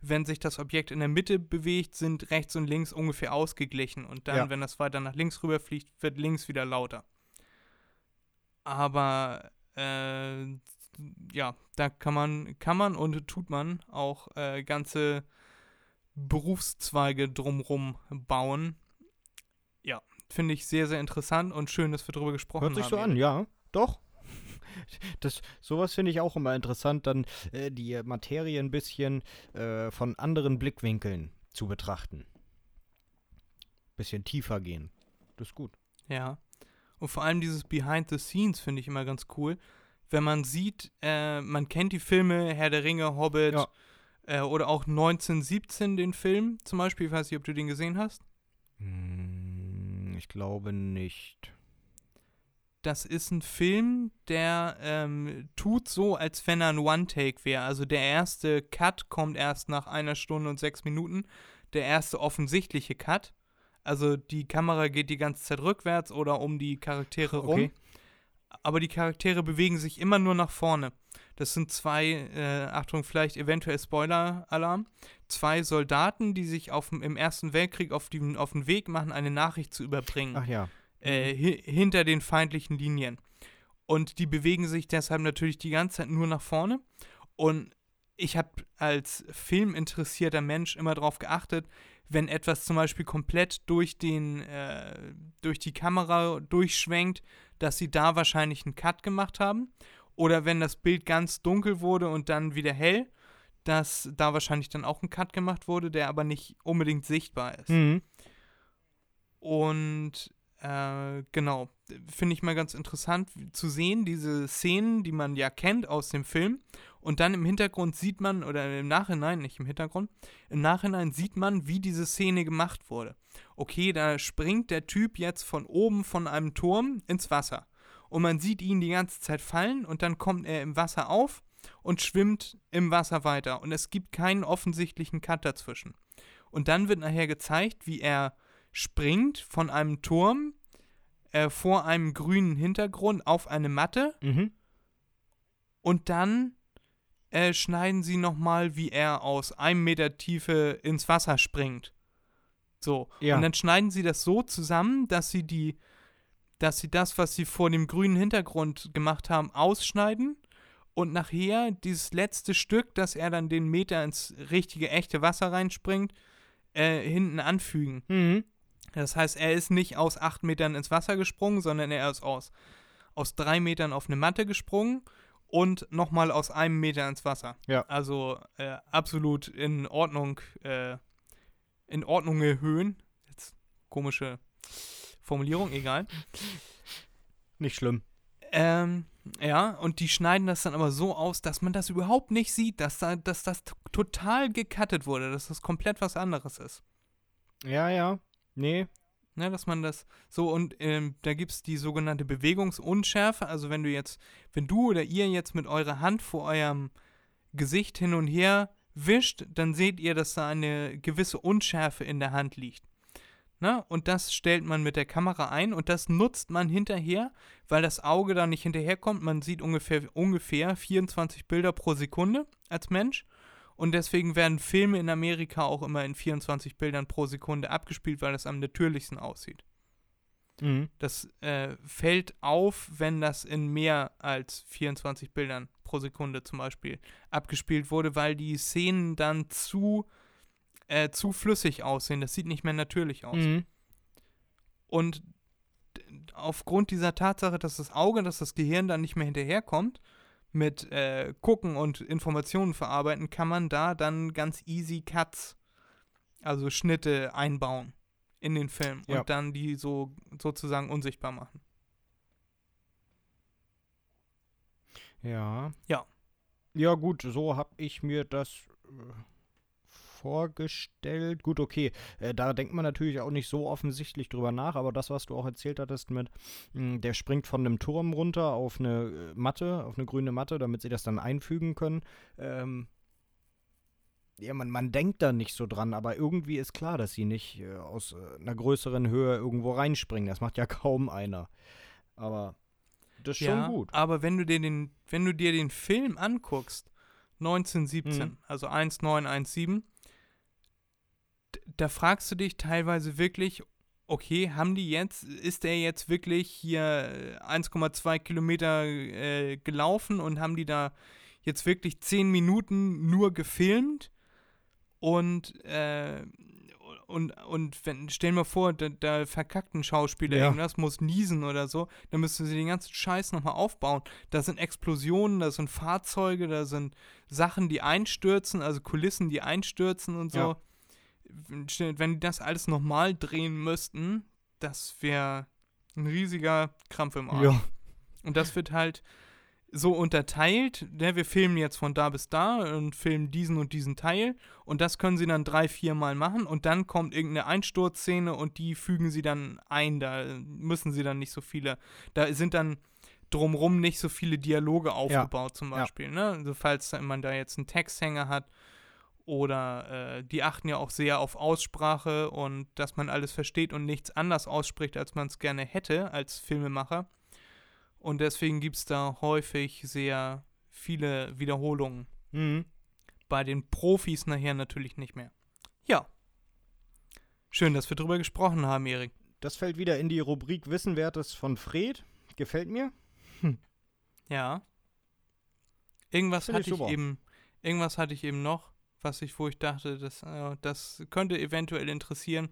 S3: wenn sich das Objekt in der Mitte bewegt, sind rechts und links ungefähr ausgeglichen und dann,
S4: Ja.
S3: wenn das weiter nach links rüber fliegt, wird links wieder lauter. Aber äh, ja, da kann man, kann man und tut man auch äh, ganze Berufszweige drumrum bauen. Ja, finde ich sehr, sehr interessant und schön, dass wir darüber gesprochen
S4: Hört sich
S3: haben.
S4: so an, ja. Doch. Das, sowas finde ich auch immer interessant, dann äh, die Materie ein bisschen äh, von anderen Blickwinkeln zu betrachten. Bisschen tiefer gehen. Das ist gut.
S3: Ja. Und vor allem dieses Behind the Scenes finde ich immer ganz cool. Wenn man sieht, äh, man kennt die Filme Herr der Ringe, Hobbit
S4: Ja.
S3: äh, oder auch 1917 den Film zum Beispiel. Ich weiß nicht, ob du den gesehen hast.
S4: Hm, ich glaube nicht.
S3: Das ist ein Film, der ähm, tut so, als wenn er ein One-Take wäre. Also der erste Cut kommt erst nach einer Stunde und sechs Minuten. Der erste offensichtliche Cut. Also die Kamera geht die ganze Zeit rückwärts oder um die Charaktere *laughs* rum.
S4: Okay.
S3: Aber die Charaktere bewegen sich immer nur nach vorne. Das sind zwei, äh, Achtung, vielleicht eventuell Spoiler-Alarm. Zwei Soldaten, die sich auf, im Ersten Weltkrieg auf den, auf den Weg machen, eine Nachricht zu überbringen
S4: Ach ja.
S3: Äh, hi hinter den feindlichen Linien. Und die bewegen sich deshalb natürlich die ganze Zeit nur nach vorne. Und ich habe als filminteressierter Mensch immer darauf geachtet, wenn etwas zum Beispiel komplett durch den, äh, durch die Kamera durchschwenkt, dass sie da wahrscheinlich einen Cut gemacht haben. Oder wenn das Bild ganz dunkel wurde und dann wieder hell, dass da wahrscheinlich dann auch ein Cut gemacht wurde, der aber nicht unbedingt sichtbar ist.
S4: Mhm.
S3: Und äh, genau, finde ich mal ganz interessant zu sehen, diese Szenen, die man ja kennt aus dem Film. Und dann im Hintergrund sieht man, oder im Nachhinein, nicht im Hintergrund, im Nachhinein sieht man, wie diese Szene gemacht wurde. Okay, da springt der Typ jetzt von oben von einem Turm ins Wasser. Und man sieht ihn die ganze Zeit fallen und dann kommt er im Wasser auf und schwimmt im Wasser weiter. Und es gibt keinen offensichtlichen Cut dazwischen. Und dann wird nachher gezeigt, wie er springt von einem Turm äh, vor einem grünen Hintergrund auf eine Matte
S4: Mhm.
S3: und dann äh, schneiden sie nochmal, wie er aus einem Meter Tiefe ins Wasser springt. So.
S4: Ja.
S3: Und dann schneiden sie das so zusammen, dass sie die, dass sie das, was sie vor dem grünen Hintergrund gemacht haben, ausschneiden und nachher dieses letzte Stück, dass er dann den Meter ins richtige, echte Wasser reinspringt, äh, hinten anfügen.
S4: Mhm.
S3: Das heißt, er ist nicht aus acht Metern ins Wasser gesprungen, sondern er ist aus, aus drei Metern auf eine Matte gesprungen und nochmal aus einem Meter ins Wasser.
S4: Ja.
S3: Also äh, absolut in Ordnung, äh, in Ordnung Höhen. Jetzt komische Formulierung, egal.
S4: Nicht schlimm.
S3: Ähm, ja, und die schneiden das dann aber so aus, dass man das überhaupt nicht sieht, dass, da, dass das total gecuttet wurde, dass das komplett was anderes ist.
S4: Ja, ja. Nee.
S3: Ne, dass man das so und ähm, da gibt es die sogenannte Bewegungsunschärfe. Also wenn du jetzt, wenn du oder ihr jetzt mit eurer Hand vor eurem Gesicht hin und her wischt, dann seht ihr, dass da eine gewisse Unschärfe in der Hand liegt. Ne? Und das stellt man mit der Kamera ein und das nutzt man hinterher, weil das Auge da nicht hinterherkommt. Man sieht ungefähr, ungefähr 24 Bilder pro Sekunde als Mensch. Und deswegen werden Filme in Amerika auch immer in 24 Bildern pro Sekunde abgespielt, weil das am natürlichsten aussieht.
S4: Mhm.
S3: Das äh, fällt auf, wenn das in mehr als 24 Bildern pro Sekunde zum Beispiel abgespielt wurde, weil die Szenen dann zu, äh, zu flüssig aussehen. Das sieht nicht mehr natürlich aus.
S4: Mhm.
S3: Und aufgrund dieser Tatsache, dass das Auge, dass das Gehirn dann nicht mehr hinterherkommt mit äh, Gucken und Informationen verarbeiten, kann man da dann ganz easy Cuts, also Schnitte einbauen in den Film
S4: Ja.
S3: und dann die so sozusagen unsichtbar machen.
S4: Ja.
S3: Ja.
S4: Ja, gut, so habe ich mir das äh, vorgestellt. Gut, okay. Äh, da denkt man natürlich auch nicht so offensichtlich drüber nach, aber das, was du auch erzählt hattest mit, mh, der springt von einem Turm runter auf eine äh, Matte, auf eine grüne Matte, damit sie das dann einfügen können. Ähm, ja, man, man denkt da nicht so dran, aber irgendwie ist klar, dass sie nicht äh, aus äh, einer größeren Höhe irgendwo reinspringen. Das macht ja *laughs* kaum einer. Aber das ist
S3: ja,
S4: schon gut.
S3: aber wenn du dir den, wenn du dir den Film anguckst, 1917,
S4: Mhm.
S3: also 1917, d- da fragst du dich teilweise wirklich, okay, haben die jetzt, ist der jetzt wirklich hier äh, 1,2 Kilometer äh, gelaufen und haben die da jetzt wirklich 10 Minuten nur gefilmt und äh, und, und wenn, stell dir mal vor, da, da verkackt ein Schauspieler
S4: Ja.
S3: irgendwas, muss niesen oder so, dann müssten sie den ganzen Scheiß nochmal aufbauen. Da sind Explosionen, da sind Fahrzeuge, da sind Sachen, die einstürzen, also Kulissen, die einstürzen und so.
S4: Ja.
S3: Wenn die das alles nochmal drehen müssten, das wäre ein riesiger Krampf im Arsch.
S4: Ja.
S3: Und das wird halt so unterteilt, ne, wir filmen jetzt von da bis da und filmen diesen und diesen Teil und das können sie dann drei, vier Mal machen und dann kommt irgendeine Einsturzszene und die fügen sie dann ein, da müssen sie dann nicht so viele, da sind dann drumrum nicht so viele Dialoge aufgebaut zum
S4: Ja.
S3: Beispiel, ne, also falls man da jetzt einen Texthänger hat oder äh, die achten ja auch sehr auf Aussprache und dass man alles versteht und nichts anders ausspricht, als man es gerne hätte als Filmemacher. Und deswegen gibt es da häufig sehr viele Wiederholungen.
S4: Mhm.
S3: Bei den Profis nachher natürlich nicht mehr. Ja. Schön, dass wir drüber gesprochen haben, Erik.
S4: Das fällt wieder in die Rubrik Wissenwertes von Fred. Gefällt mir.
S3: Ja. Irgendwas
S4: ich
S3: hatte ich
S4: super.
S3: eben, irgendwas hatte ich eben noch, was ich, wo ich dachte, das, äh, das könnte eventuell interessieren.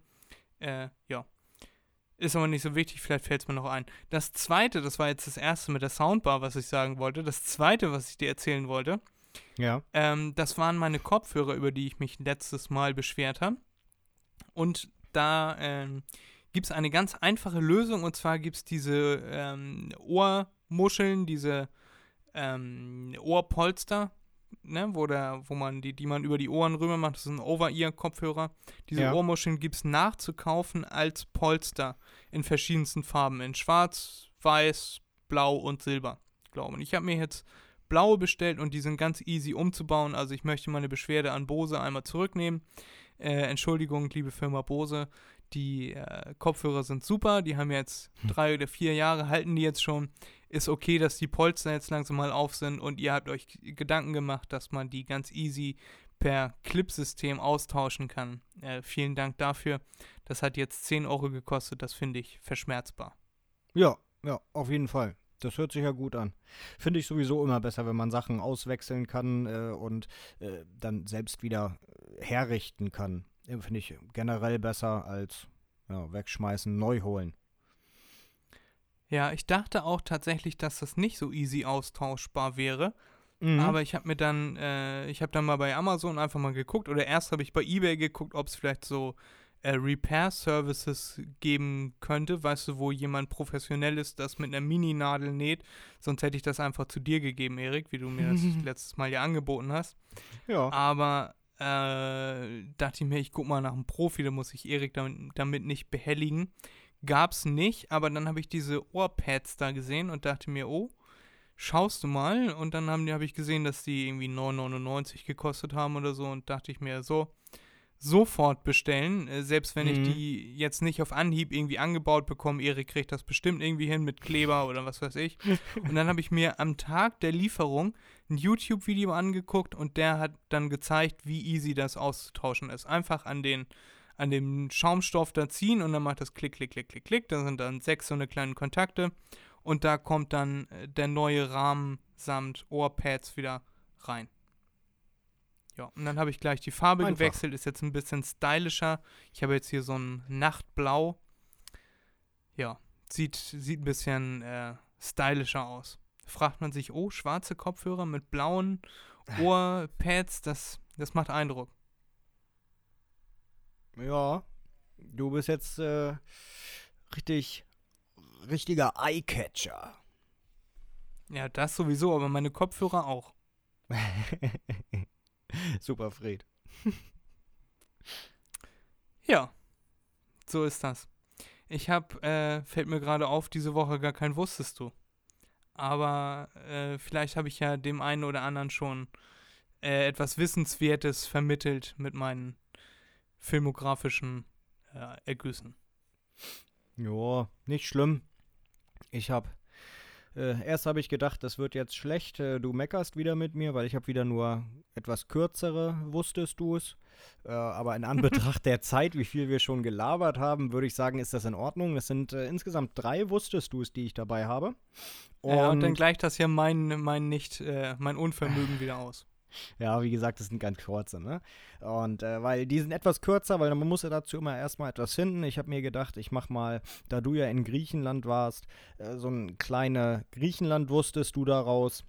S3: Äh, ja. Ist aber nicht so wichtig, vielleicht fällt es mir noch ein. Das zweite, das war jetzt das erste mit der Soundbar, was ich sagen wollte. Das zweite, was ich dir erzählen wollte,
S4: Ja.
S3: ähm, das waren meine Kopfhörer, über die ich mich letztes Mal beschwert habe. Und da ähm, gibt es eine ganz einfache Lösung und zwar gibt es diese ähm, Ohrmuscheln, diese ähm, Ohrpolster, ne, wo, der, wo man die, die man über die Ohren rüber macht, das sind Over-Ear-Kopfhörer. Diese
S4: Ja.
S3: Ohrmuscheln gibt es nachzukaufen als Polster in verschiedensten Farben, in schwarz, weiß, blau und silber, glaube ich. Ich habe mir jetzt blaue bestellt und die sind ganz easy umzubauen. Also ich möchte meine Beschwerde an Bose einmal zurücknehmen. Äh, Entschuldigung, liebe Firma Bose. Die äh, Kopfhörer sind super. Die haben jetzt drei oder vier Jahre, halten die jetzt schon. Ist okay, dass die Polster jetzt langsam mal auf sind und ihr habt euch Gedanken gemacht, dass man die ganz easy per Clip-System austauschen kann. Äh, vielen Dank dafür. Das hat jetzt 10 Euro gekostet. Das finde ich verschmerzbar.
S4: Ja, ja, auf jeden Fall. Das hört sich ja gut an. Finde ich sowieso immer besser, wenn man Sachen auswechseln kann äh, und äh, dann selbst wieder herrichten kann. Äh, Finde ich generell besser als ja, wegschmeißen, neu holen.
S3: Ja, ich dachte auch tatsächlich, dass das nicht so easy austauschbar wäre.
S4: Mhm.
S3: Aber ich habe mir dann, äh, ich habe dann mal bei Amazon einfach mal geguckt oder erst habe ich bei eBay geguckt, ob es vielleicht so äh, Repair-Services geben könnte, weißt du, wo jemand professionell ist, das mit einer Mini-Nadel näht. Sonst hätte ich das einfach zu dir gegeben, Erik, wie du mir das *laughs* letztes Mal ja angeboten hast.
S4: ja.
S3: Aber äh, dachte ich mir, ich guck mal nach einem Profi, da muss ich Erik damit, damit nicht behelligen. Gab's nicht, aber dann habe ich diese Ohrpads da gesehen und dachte mir, oh, schaust du mal. Und dann habe ich gesehen, dass die irgendwie 9,99 gekostet haben oder so und dachte ich mir, so, sofort bestellen. Äh, selbst wenn
S4: Mhm.
S3: ich die jetzt nicht auf Anhieb irgendwie angebaut bekomme, Erik kriegt das bestimmt irgendwie hin mit Kleber oder was weiß ich. *laughs* Und dann habe ich mir am Tag der Lieferung ein YouTube-Video angeguckt und der hat dann gezeigt, wie easy das auszutauschen ist. Einfach an den an dem Schaumstoff da ziehen und dann macht das klick, klick, klick, klick, klick. Da sind dann sechs so eine kleinen Kontakte und da kommt dann äh, der neue Rahmen samt Ohrpads wieder rein. Ja, und dann habe ich gleich die Farbe
S4: Einfach.
S3: gewechselt, ist jetzt ein bisschen stylischer. Ich habe jetzt hier so ein Nachtblau. Ja, sieht, sieht ein bisschen äh, stylischer aus. Fragt man sich, oh, schwarze Kopfhörer mit blauen *laughs* Ohrpads, das, das macht Eindruck.
S4: Ja, du bist jetzt äh, richtig, richtiger Eyecatcher.
S3: Ja, das sowieso, aber meine Kopfhörer auch. *laughs*
S4: Super, Fred. *laughs*
S3: Ja, so ist das. Ich habe, äh, fällt mir gerade auf, diese Woche gar kein Wusstest du. Aber äh, vielleicht habe ich ja dem einen oder anderen schon äh, etwas Wissenswertes vermittelt mit meinen filmografischen äh, Ergüssen.
S4: Ja, nicht schlimm. Ich hab. Äh, erst habe ich gedacht, das wird jetzt schlecht. Äh, du meckerst wieder mit mir, weil ich habe wieder nur etwas kürzere, wusstest du es. Äh, aber in Anbetracht *laughs* der Zeit, wie viel wir schon gelabert haben, würde ich sagen, ist das in Ordnung. Das sind äh, insgesamt drei wusstest du es, die ich dabei habe. Und,
S3: ja, und dann gleicht das ja mein, mein nicht, äh, mein Unvermögen wieder aus.
S4: Ja, wie gesagt, das sind ganz kurze, ne? Und äh, weil die sind etwas kürzer, weil man muss ja dazu immer erstmal etwas finden. Ich habe mir gedacht, ich mach mal, da du ja in Griechenland warst, äh, so ein kleine Griechenland wusstest du daraus.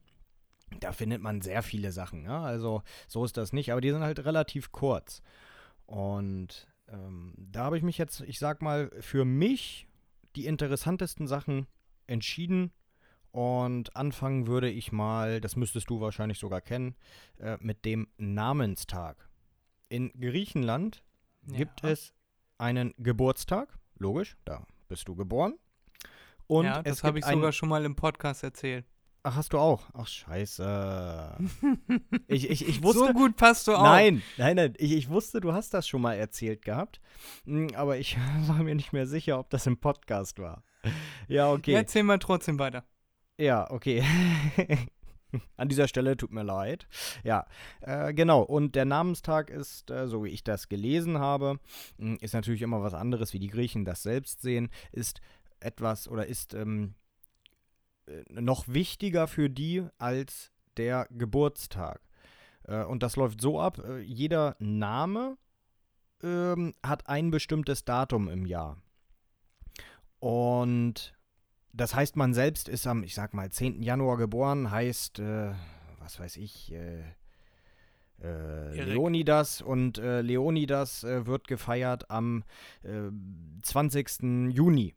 S4: Da findet man sehr viele Sachen, ja. Also so ist das nicht, aber die sind halt relativ kurz. Und ähm, da habe ich mich jetzt, ich sag mal, für mich die interessantesten Sachen entschieden. Und anfangen würde ich mal, das müsstest du wahrscheinlich sogar kennen, äh, mit dem Namenstag. In Griechenland gibt
S3: Ja.
S4: es einen Geburtstag, logisch, da bist du geboren. Und
S3: ja, das habe
S4: gibt
S3: ich sogar schon mal im Podcast erzählt.
S4: Ach, hast du auch? Ach, scheiße. *laughs* ich, ich, ich wusste.
S3: so gut passt du auch.
S4: Nein, nein, nein. Ich, ich wusste, du hast das schon mal erzählt gehabt. Hm, Aber ich *laughs* war mir nicht mehr sicher, ob das im Podcast war. Ja, okay.
S3: Erzähl mal trotzdem weiter.
S4: Ja, okay. *laughs* An dieser Stelle tut mir leid. Ja, äh, genau. Und der Namenstag ist, äh, so wie ich das gelesen habe, mh, ist natürlich immer was anderes, wie die Griechen das selbst sehen, ist etwas oder ist ähm, äh, noch wichtiger für die als der Geburtstag. Äh, und das läuft so ab, äh, jeder Name ähm, hat ein bestimmtes Datum im Jahr. Und das heißt, man selbst ist am, ich sag mal, 10. Januar geboren, heißt, äh, was weiß ich, äh, äh. Leonidas und äh, Leonidas äh, wird gefeiert am äh, 20. Juni.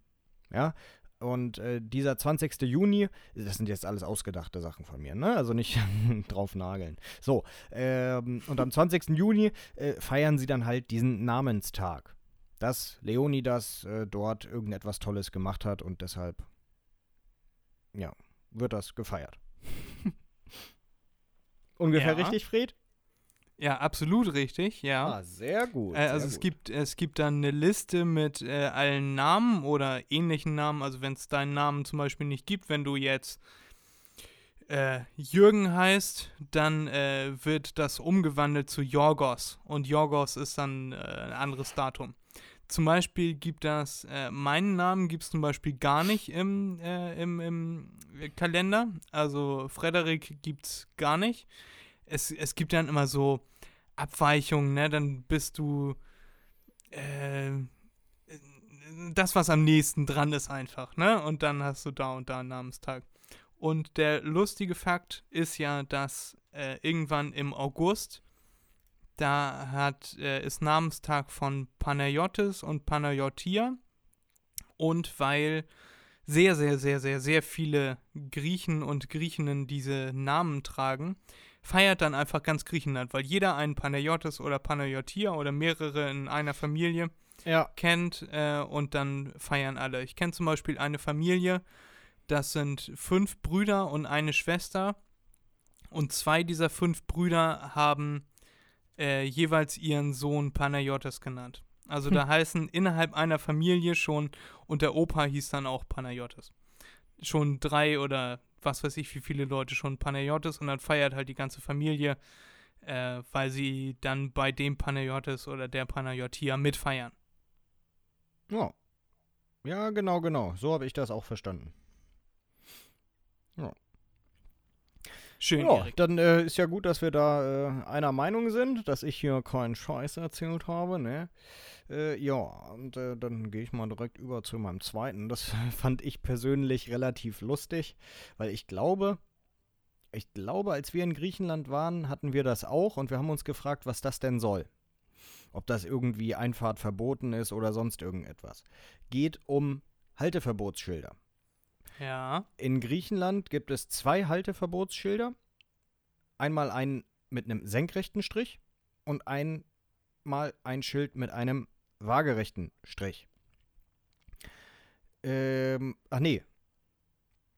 S4: Ja, und äh, dieser 20. Juni, das sind jetzt alles ausgedachte Sachen von mir, ne? Also nicht *laughs* drauf nageln. So, ähm, und am 20. Juni äh, feiern sie dann halt diesen Namenstag. Dass Leonidas äh, dort irgendetwas Tolles gemacht hat und deshalb, ja, wird das gefeiert. *laughs* Ungefähr
S3: Ja.
S4: richtig, Fred?
S3: Ja, absolut richtig, ja.
S4: Ah, sehr gut.
S3: Äh, also
S4: sehr
S3: es
S4: gut.
S3: gibt, es gibt dann eine Liste mit äh, allen Namen oder ähnlichen Namen. Also wenn es deinen Namen zum Beispiel nicht gibt, wenn du jetzt äh, Jürgen heißt, dann äh, wird das umgewandelt zu Jorgos. Und Jorgos ist dann äh, ein anderes Datum. Zum Beispiel gibt das, äh, meinen Namen gibt es zum Beispiel gar nicht im, äh, im, im Kalender. Also Frederik gibt es gar nicht. Es, es gibt dann immer so Abweichungen, ne? Dann bist du äh, das, was am nächsten dran ist, einfach, ne? Und dann hast du da und da einen Namenstag. Und der lustige Fakt ist ja, dass äh, irgendwann im August, da hat, äh, ist Namenstag von Panayotis und Panayotia. Und weil sehr, sehr, sehr, sehr, sehr viele Griechen und Griechinnen diese Namen tragen, feiert dann einfach ganz Griechenland, weil jeder einen Panayotis oder Panayotia oder mehrere in einer Familie
S4: Ja,
S3: kennt äh, und dann feiern alle. Ich kenne zum Beispiel eine Familie, das sind fünf Brüder und eine Schwester und zwei dieser fünf Brüder haben äh, jeweils ihren Sohn Panayotis genannt. Also da heißen innerhalb einer Familie schon, und der Opa hieß dann auch Panayotis. Schon drei oder was weiß ich, wie viele Leute schon Panayotis und dann feiert halt die ganze Familie, äh, weil sie dann bei dem Panayotis oder der Panayotia mitfeiern.
S4: ja. Ja, genau, genau. So habe ich das auch verstanden.
S3: Schön,
S4: Ja,
S3: Erik.
S4: dann äh, ist ja gut, dass wir da äh, einer Meinung sind, dass ich hier keinen Scheiß erzählt habe, ne? Äh, ja, und äh, dann gehe ich mal direkt über zu meinem zweiten. Das *laughs* fand ich persönlich relativ lustig, weil ich glaube, ich glaube, als wir in Griechenland waren, hatten wir das auch und wir haben uns gefragt, was das denn soll. Ob das irgendwie Einfahrt verboten ist oder sonst irgendetwas. Geht um Halteverbotsschilder.
S3: Ja,
S4: In Griechenland gibt es zwei Halteverbotsschilder. Einmal einen mit einem senkrechten Strich und einmal ein Schild mit einem waagerechten Strich. Ähm, ach nee.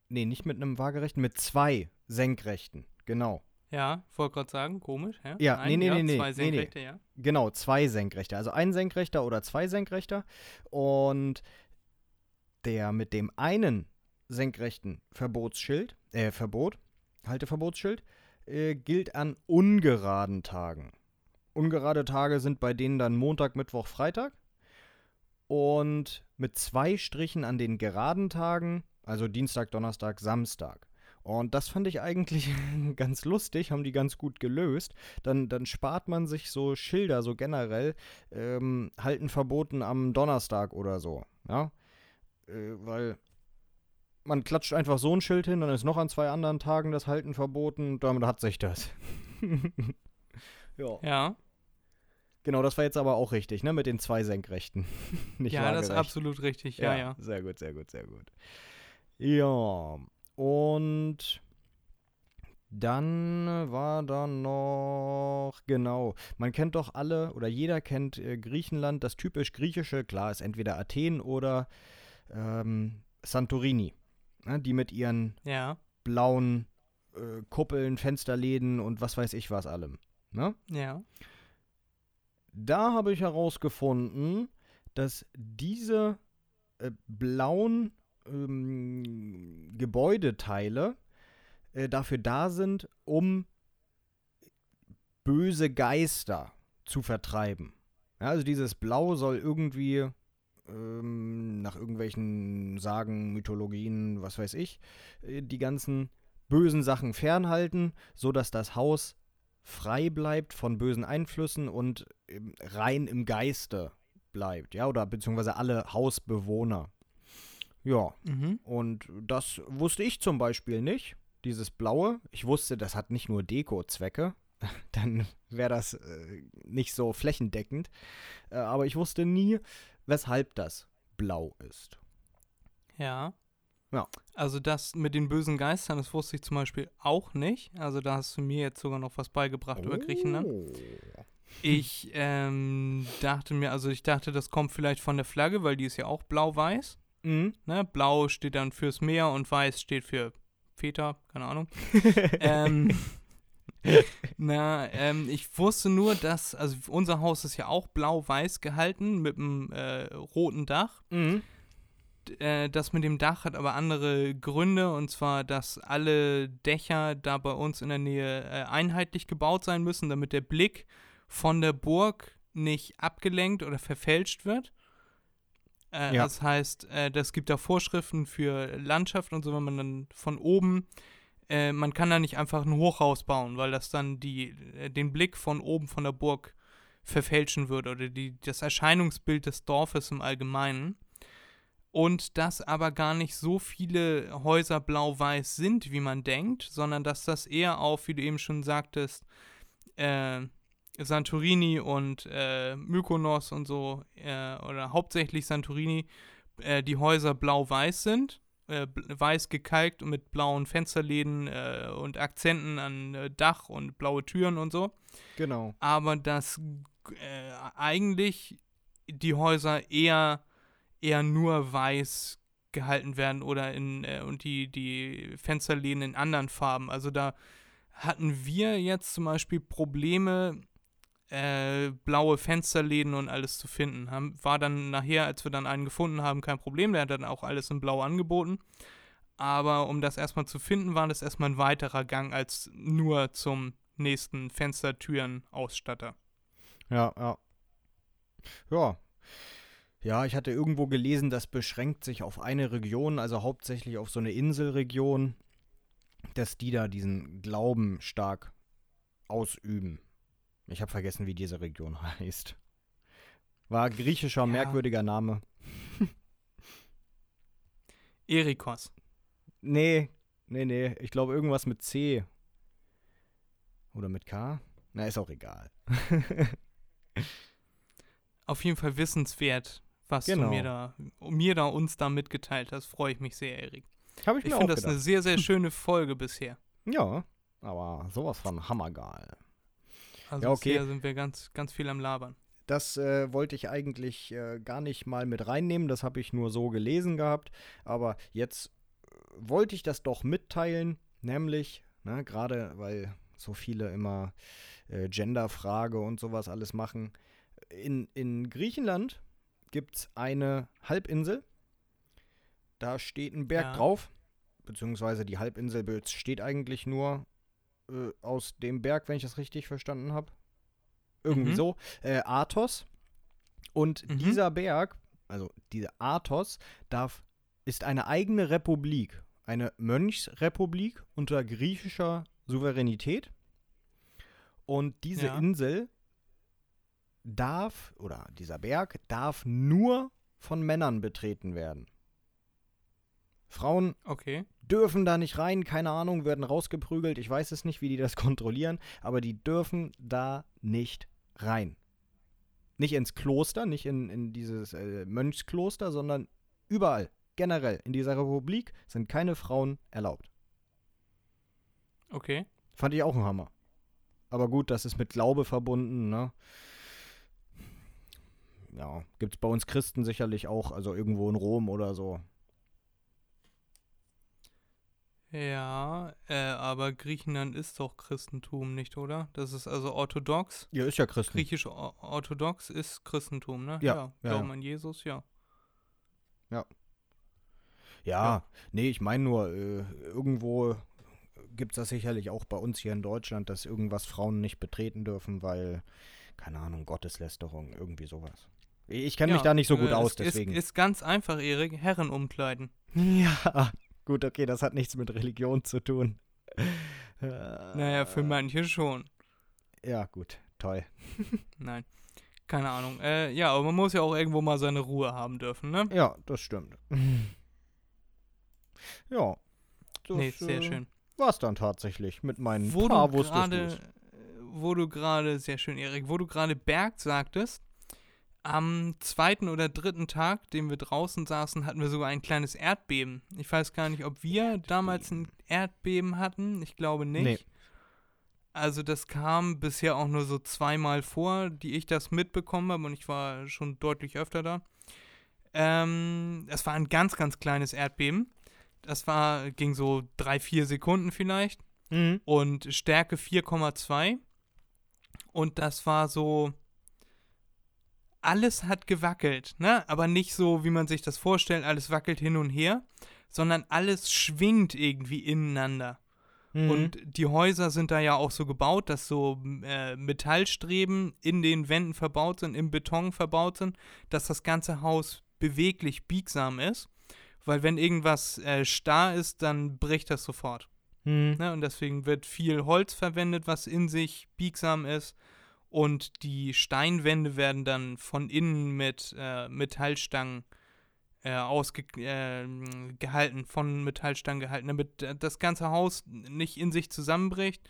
S4: Nee, nicht mit einem waagerechten, mit zwei senkrechten. Genau.
S3: ja, wollte gerade sagen, komisch, ja?
S4: Ja, nee, nee, nee, nee,
S3: Zwei
S4: nee, nee.
S3: Ja.
S4: Genau, zwei Senkrechte. Also ein Senkrechter oder zwei Senkrechter. Und der mit dem einen senkrechten Verbotsschild, äh, Verbot, Halteverbotsschild, äh, gilt an ungeraden Tagen. Ungerade Tage sind bei denen dann Montag, Mittwoch, Freitag. Und mit zwei Strichen an den geraden Tagen, also Dienstag, Donnerstag, Samstag. Und das fand ich eigentlich *laughs* ganz lustig, haben die ganz gut gelöst. Dann, dann spart man sich so Schilder, so generell, ähm, halten verboten am Donnerstag oder so. Ja, äh, weil man klatscht einfach so ein Schild hin, dann ist noch an zwei anderen Tagen das Halten verboten, damit hat sich das. *laughs* ja.
S3: Ja,
S4: Genau, das war jetzt aber auch richtig, ne, mit den zwei Senkrechten. *laughs* Nicht
S3: ja das ist
S4: waagerecht.
S3: absolut richtig, ja, ja.
S4: Sehr gut, sehr gut, sehr gut. Ja, und dann war da noch, genau, man kennt doch alle oder jeder kennt äh, Griechenland, das typisch griechische, klar, ist entweder Athen oder ähm, Santorini, ne, die mit ihren
S3: Ja,
S4: blauen äh, Kuppeln, Fensterläden und was weiß ich was allem. Ne?
S3: ja.
S4: Da habe ich herausgefunden, dass diese äh, blauen ähm, Gebäudeteile äh, dafür da sind, um böse Geister zu vertreiben. Ja, also dieses Blau soll irgendwie ähm, nach irgendwelchen Sagen, Mythologien, was weiß ich, äh, die ganzen bösen Sachen fernhalten, sodass das Haus frei bleibt von bösen Einflüssen und ähm, rein im Geiste bleibt, ja, oder beziehungsweise alle Hausbewohner. Ja,
S3: Mhm.
S4: und das wusste ich zum Beispiel nicht, dieses Blaue. Ich wusste, das hat nicht nur Deko-Zwecke, *laughs* dann wäre das äh, nicht so flächendeckend. Äh, aber ich wusste nie, weshalb das blau ist.
S3: Ja.
S4: Ja.
S3: Also das mit den bösen Geistern, das wusste ich zum Beispiel auch nicht. Also da hast du mir jetzt sogar noch was beigebracht über Griechenland.
S4: Oh.
S3: Ich ähm, dachte mir, also ich dachte, das kommt vielleicht von der Flagge, weil die ist ja auch blau-weiß.
S4: Mhm.
S3: Ne? Blau steht dann fürs Meer und weiß steht für Väter, keine Ahnung. *laughs* ähm, na, ähm, ich wusste nur, dass, also unser Haus ist ja auch blau-weiß gehalten mit einem äh, roten Dach.
S4: Mhm.
S3: Äh, das mit dem Dach hat aber andere Gründe und zwar, dass alle Dächer da bei uns in der Nähe äh, einheitlich gebaut sein müssen, damit der Blick von der Burg nicht abgelenkt oder verfälscht wird. Äh,
S4: Ja.
S3: Das heißt, äh, das gibt da Vorschriften für Landschaft und so, wenn man dann von oben, äh, man kann da nicht einfach ein Hochhaus bauen, weil das dann die, äh, den Blick von oben von der Burg verfälschen würde oder die, das Erscheinungsbild des Dorfes im Allgemeinen. Und dass aber gar nicht so viele Häuser blau-weiß sind, wie man denkt, sondern dass das eher auf, wie du eben schon sagtest, äh, Santorini und äh, Mykonos und so, äh, oder hauptsächlich Santorini, äh, die Häuser blau-weiß sind, äh, weiß gekalkt und mit blauen Fensterläden äh, und Akzenten an äh, Dach und blaue Türen und so
S4: Genau.
S3: aber dass äh, eigentlich die Häuser eher, eher nur weiß gehalten werden oder in äh, und die, die Fensterläden in anderen Farben. Also da hatten wir jetzt zum Beispiel Probleme, äh, blaue Fensterläden und alles zu finden. War dann nachher, als wir dann einen gefunden haben, kein Problem. Der hat dann auch alles in Blau angeboten. Aber um das erstmal zu finden, war das erstmal ein weiterer Gang als nur zum nächsten Fenstertüren-Ausstatter.
S4: Ja, ja. Ja. Ja, ich hatte irgendwo gelesen, das beschränkt sich auf eine Region, also hauptsächlich auf so eine Inselregion, dass die da diesen Glauben stark ausüben. Ich habe vergessen, wie diese Region *laughs* heißt. War griechischer,
S3: Ja.
S4: merkwürdiger Name. *laughs*
S3: Erikos.
S4: Nee, nee, nee. Ich glaube irgendwas mit C. Oder mit K? Na, ist auch egal. *laughs*
S3: Auf jeden Fall wissenswert, was
S4: Genau.
S3: du mir da, mir da uns da mitgeteilt hast. Freue ich mich sehr, Erik.
S4: Habe ich,
S3: Ich
S4: mir
S3: finde das eine sehr, sehr schöne Folge bisher.
S4: Ja, aber sowas von hammergeil.
S3: Also
S4: Ja, okay.
S3: bisher sind wir ganz, ganz viel am Labern.
S4: Das äh, wollte ich eigentlich äh, gar nicht mal mit reinnehmen, das habe ich nur so gelesen gehabt. Aber jetzt äh, wollte ich das doch mitteilen, nämlich, ne, gerade weil so viele immer äh, Genderfrage und sowas alles machen. In, in Griechenland gibt es eine Halbinsel. Da steht ein Berg
S3: Ja.
S4: drauf, beziehungsweise die Halbinsel besteht eigentlich nur äh, aus dem Berg, wenn ich das richtig verstanden habe. Irgendwie
S3: Mhm.
S4: so. Äh, Athos. Und
S3: Mhm.
S4: dieser Berg, also dieser Athos, darf, ist eine eigene Republik. Eine Mönchsrepublik unter griechischer Souveränität. Und diese
S3: Ja.
S4: Insel darf, oder dieser Berg darf nur von Männern betreten werden. Frauen
S3: Okay.
S4: dürfen da nicht rein, keine Ahnung, werden rausgeprügelt. Ich weiß es nicht, wie die das *laughs* kontrollieren, aber die dürfen da nicht rein. Nicht ins Kloster, nicht in, in dieses äh, Mönchskloster, sondern überall, generell. In dieser Republik sind keine Frauen erlaubt.
S3: Okay.
S4: Fand ich auch ein Hammer. Aber gut, das ist mit Glaube verbunden, ne? Ja, gibt's bei uns Christen sicherlich auch, also irgendwo in Rom oder so.
S3: Ja, äh, aber Griechenland ist doch Christentum, nicht, oder? Das ist also orthodox.
S4: Ja, ist ja Christen.
S3: Griechisch orthodox ist Christentum, ne?
S4: Ja, ja,
S3: Glauben
S4: ja.
S3: an Jesus, ja.
S4: Ja,
S3: Ja.
S4: nee, ich meine nur, äh, irgendwo gibt es das sicherlich auch bei uns hier in Deutschland, dass irgendwas Frauen nicht betreten dürfen, weil, keine Ahnung, Gotteslästerung, irgendwie sowas. Ich kenne mich
S3: Ja,
S4: da nicht so gut
S3: äh,
S4: aus,
S3: es
S4: deswegen.
S3: Ist, ist ganz einfach, Erik. Herren umkleiden. *laughs*
S4: ja, gut, okay, das hat nichts mit Religion zu tun.
S3: Naja, für manche schon.
S4: Ja, gut, toll. *laughs*
S3: Nein. Keine Ahnung. Äh, ja, aber man muss ja auch irgendwo mal seine Ruhe haben dürfen, ne?
S4: Ja, das stimmt. *laughs* ja. Das,
S3: nee, sehr
S4: äh,
S3: schön.
S4: War's dann tatsächlich mit meinen
S3: Wo
S4: paar
S3: du
S4: du's.
S3: äh, wo du gerade, sehr schön, Erik, wo du gerade Berg sagtest, am zweiten oder dritten Tag, den wir draußen saßen, hatten wir sogar ein kleines Erdbeben. Ich weiß gar nicht, ob wir damals ein Erdbeben hatten. Ich glaube nicht.
S4: Nee.
S3: Also das kam bisher auch nur so zweimal vor, die ich das mitbekommen habe und ich war schon deutlich öfter da. Ähm, es war ein ganz, ganz kleines Erdbeben. Das war, ging so drei, vier Sekunden vielleicht
S4: Mhm.
S3: und Stärke 4,2. Und das war so. Alles hat gewackelt, ne? Aber nicht so, wie man sich das vorstellt, alles wackelt hin und her, sondern alles schwingt irgendwie ineinander.
S4: Mhm.
S3: Und die Häuser sind da ja auch so gebaut, dass so äh, Metallstreben in den Wänden verbaut sind, im Beton verbaut sind, dass das ganze Haus beweglich biegsam ist. Weil wenn irgendwas äh, starr ist, dann bricht das sofort.
S4: Mhm.
S3: Ne? Und deswegen wird viel Holz verwendet, was in sich biegsam ist. Und die Steinwände werden dann von innen mit äh, Metallstangen äh, ausge äh, gehalten, von Metallstangen gehalten, damit äh, das ganze Haus nicht in sich zusammenbricht.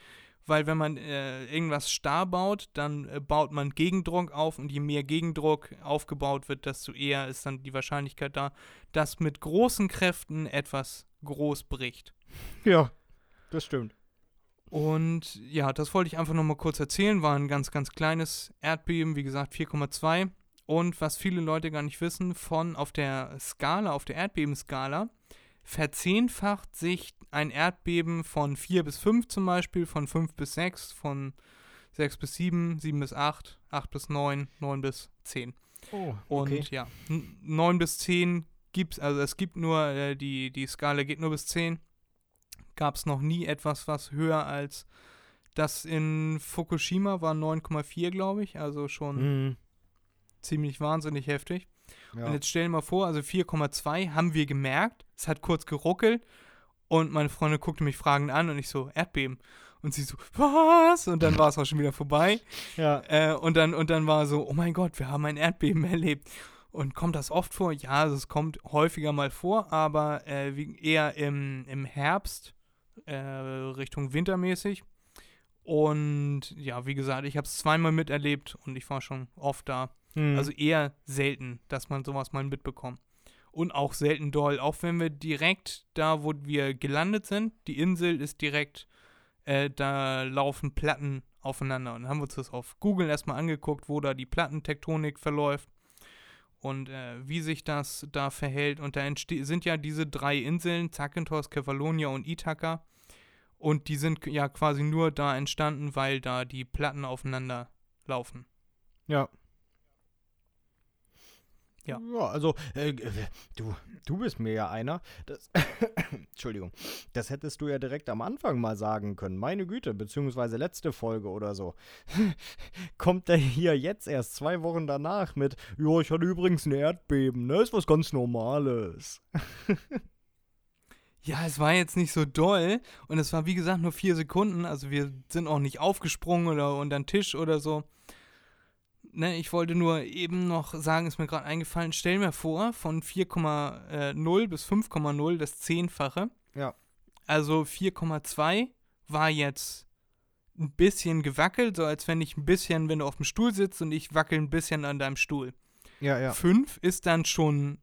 S3: Weil wenn man äh, irgendwas starr baut, dann äh, baut man Gegendruck auf und je mehr Gegendruck aufgebaut wird, desto eher ist dann die Wahrscheinlichkeit da, dass mit großen Kräften etwas groß bricht.
S4: Ja, das stimmt.
S3: Und ja, das wollte ich einfach nochmal kurz erzählen. War ein ganz, ganz kleines Erdbeben, wie gesagt 4,2. Und was viele Leute gar nicht wissen, von auf der Skala, auf der Erdbebenskala, verzehnfacht sich ein Erdbeben von 4 bis 5 zum Beispiel, von 5 bis 6, von 6 bis 7, 7 bis 8, 8 bis 9, 9 bis 10.
S4: Oh,
S3: Und
S4: okay.
S3: ja, n- 9 bis 10 gibt's, also es gibt nur, äh, die, die Skala geht nur bis 10. Gab es noch nie etwas, was höher als das in Fukushima war 9,4, glaube ich, also schon
S4: Mhm.
S3: ziemlich wahnsinnig heftig.
S4: Ja.
S3: Und jetzt stell dir mal vor, also 4,2 haben wir gemerkt, es hat kurz geruckelt und meine Freundin guckte mich fragend an und ich so, Erdbeben. Und sie so, was? Und dann war es auch schon wieder vorbei. *laughs*
S4: ja.
S3: Äh, und, dann, und dann war so, oh mein Gott, wir haben ein Erdbeben *laughs* erlebt. Und kommt das oft vor? Ja, also es kommt häufiger mal vor, aber äh, wie, eher im, im Herbst, äh, Richtung wintermäßig. Und ja, wie gesagt, ich habe es zweimal miterlebt und ich war schon oft da.
S4: Mhm.
S3: Also eher selten, dass man sowas mal mitbekommt. Und auch selten doll. Auch wenn wir direkt da, wo wir gelandet sind, die Insel ist direkt, äh, da laufen Platten aufeinander. Und dann haben wir uns das auf Google erstmal angeguckt, wo da die Plattentektonik verläuft und äh, wie sich das da verhält. Und da sind ja diese drei Inseln, Zakynthos, Kefalonia und Ithaka. Und die sind ja quasi nur da entstanden, weil da die Platten aufeinander laufen.
S4: Ja.
S3: Ja.
S4: Ja, also, äh, äh, du, du bist mir ja einer. Das, *coughs* Entschuldigung. Das hättest du ja direkt am Anfang mal sagen können. Meine Güte, beziehungsweise letzte Folge oder so. *laughs* Kommt der hier jetzt erst zwei Wochen danach mit, ja, ich hatte übrigens ein Erdbeben, ne? Ist was ganz Normales. *laughs*
S3: Ja, es war jetzt nicht so doll und es war wie gesagt nur vier Sekunden, also wir sind auch nicht aufgesprungen oder unter den Tisch oder so. Ne, ich wollte nur eben noch sagen, ist mir gerade eingefallen, stell mir vor, von 4,0 bis 5,0 das Zehnfache.
S4: Ja.
S3: Also 4,2 war jetzt ein bisschen gewackelt, so als wenn ich ein bisschen, wenn du auf dem Stuhl sitzt und ich wackel ein bisschen an deinem Stuhl.
S4: Ja, ja.
S3: 5 ist dann schon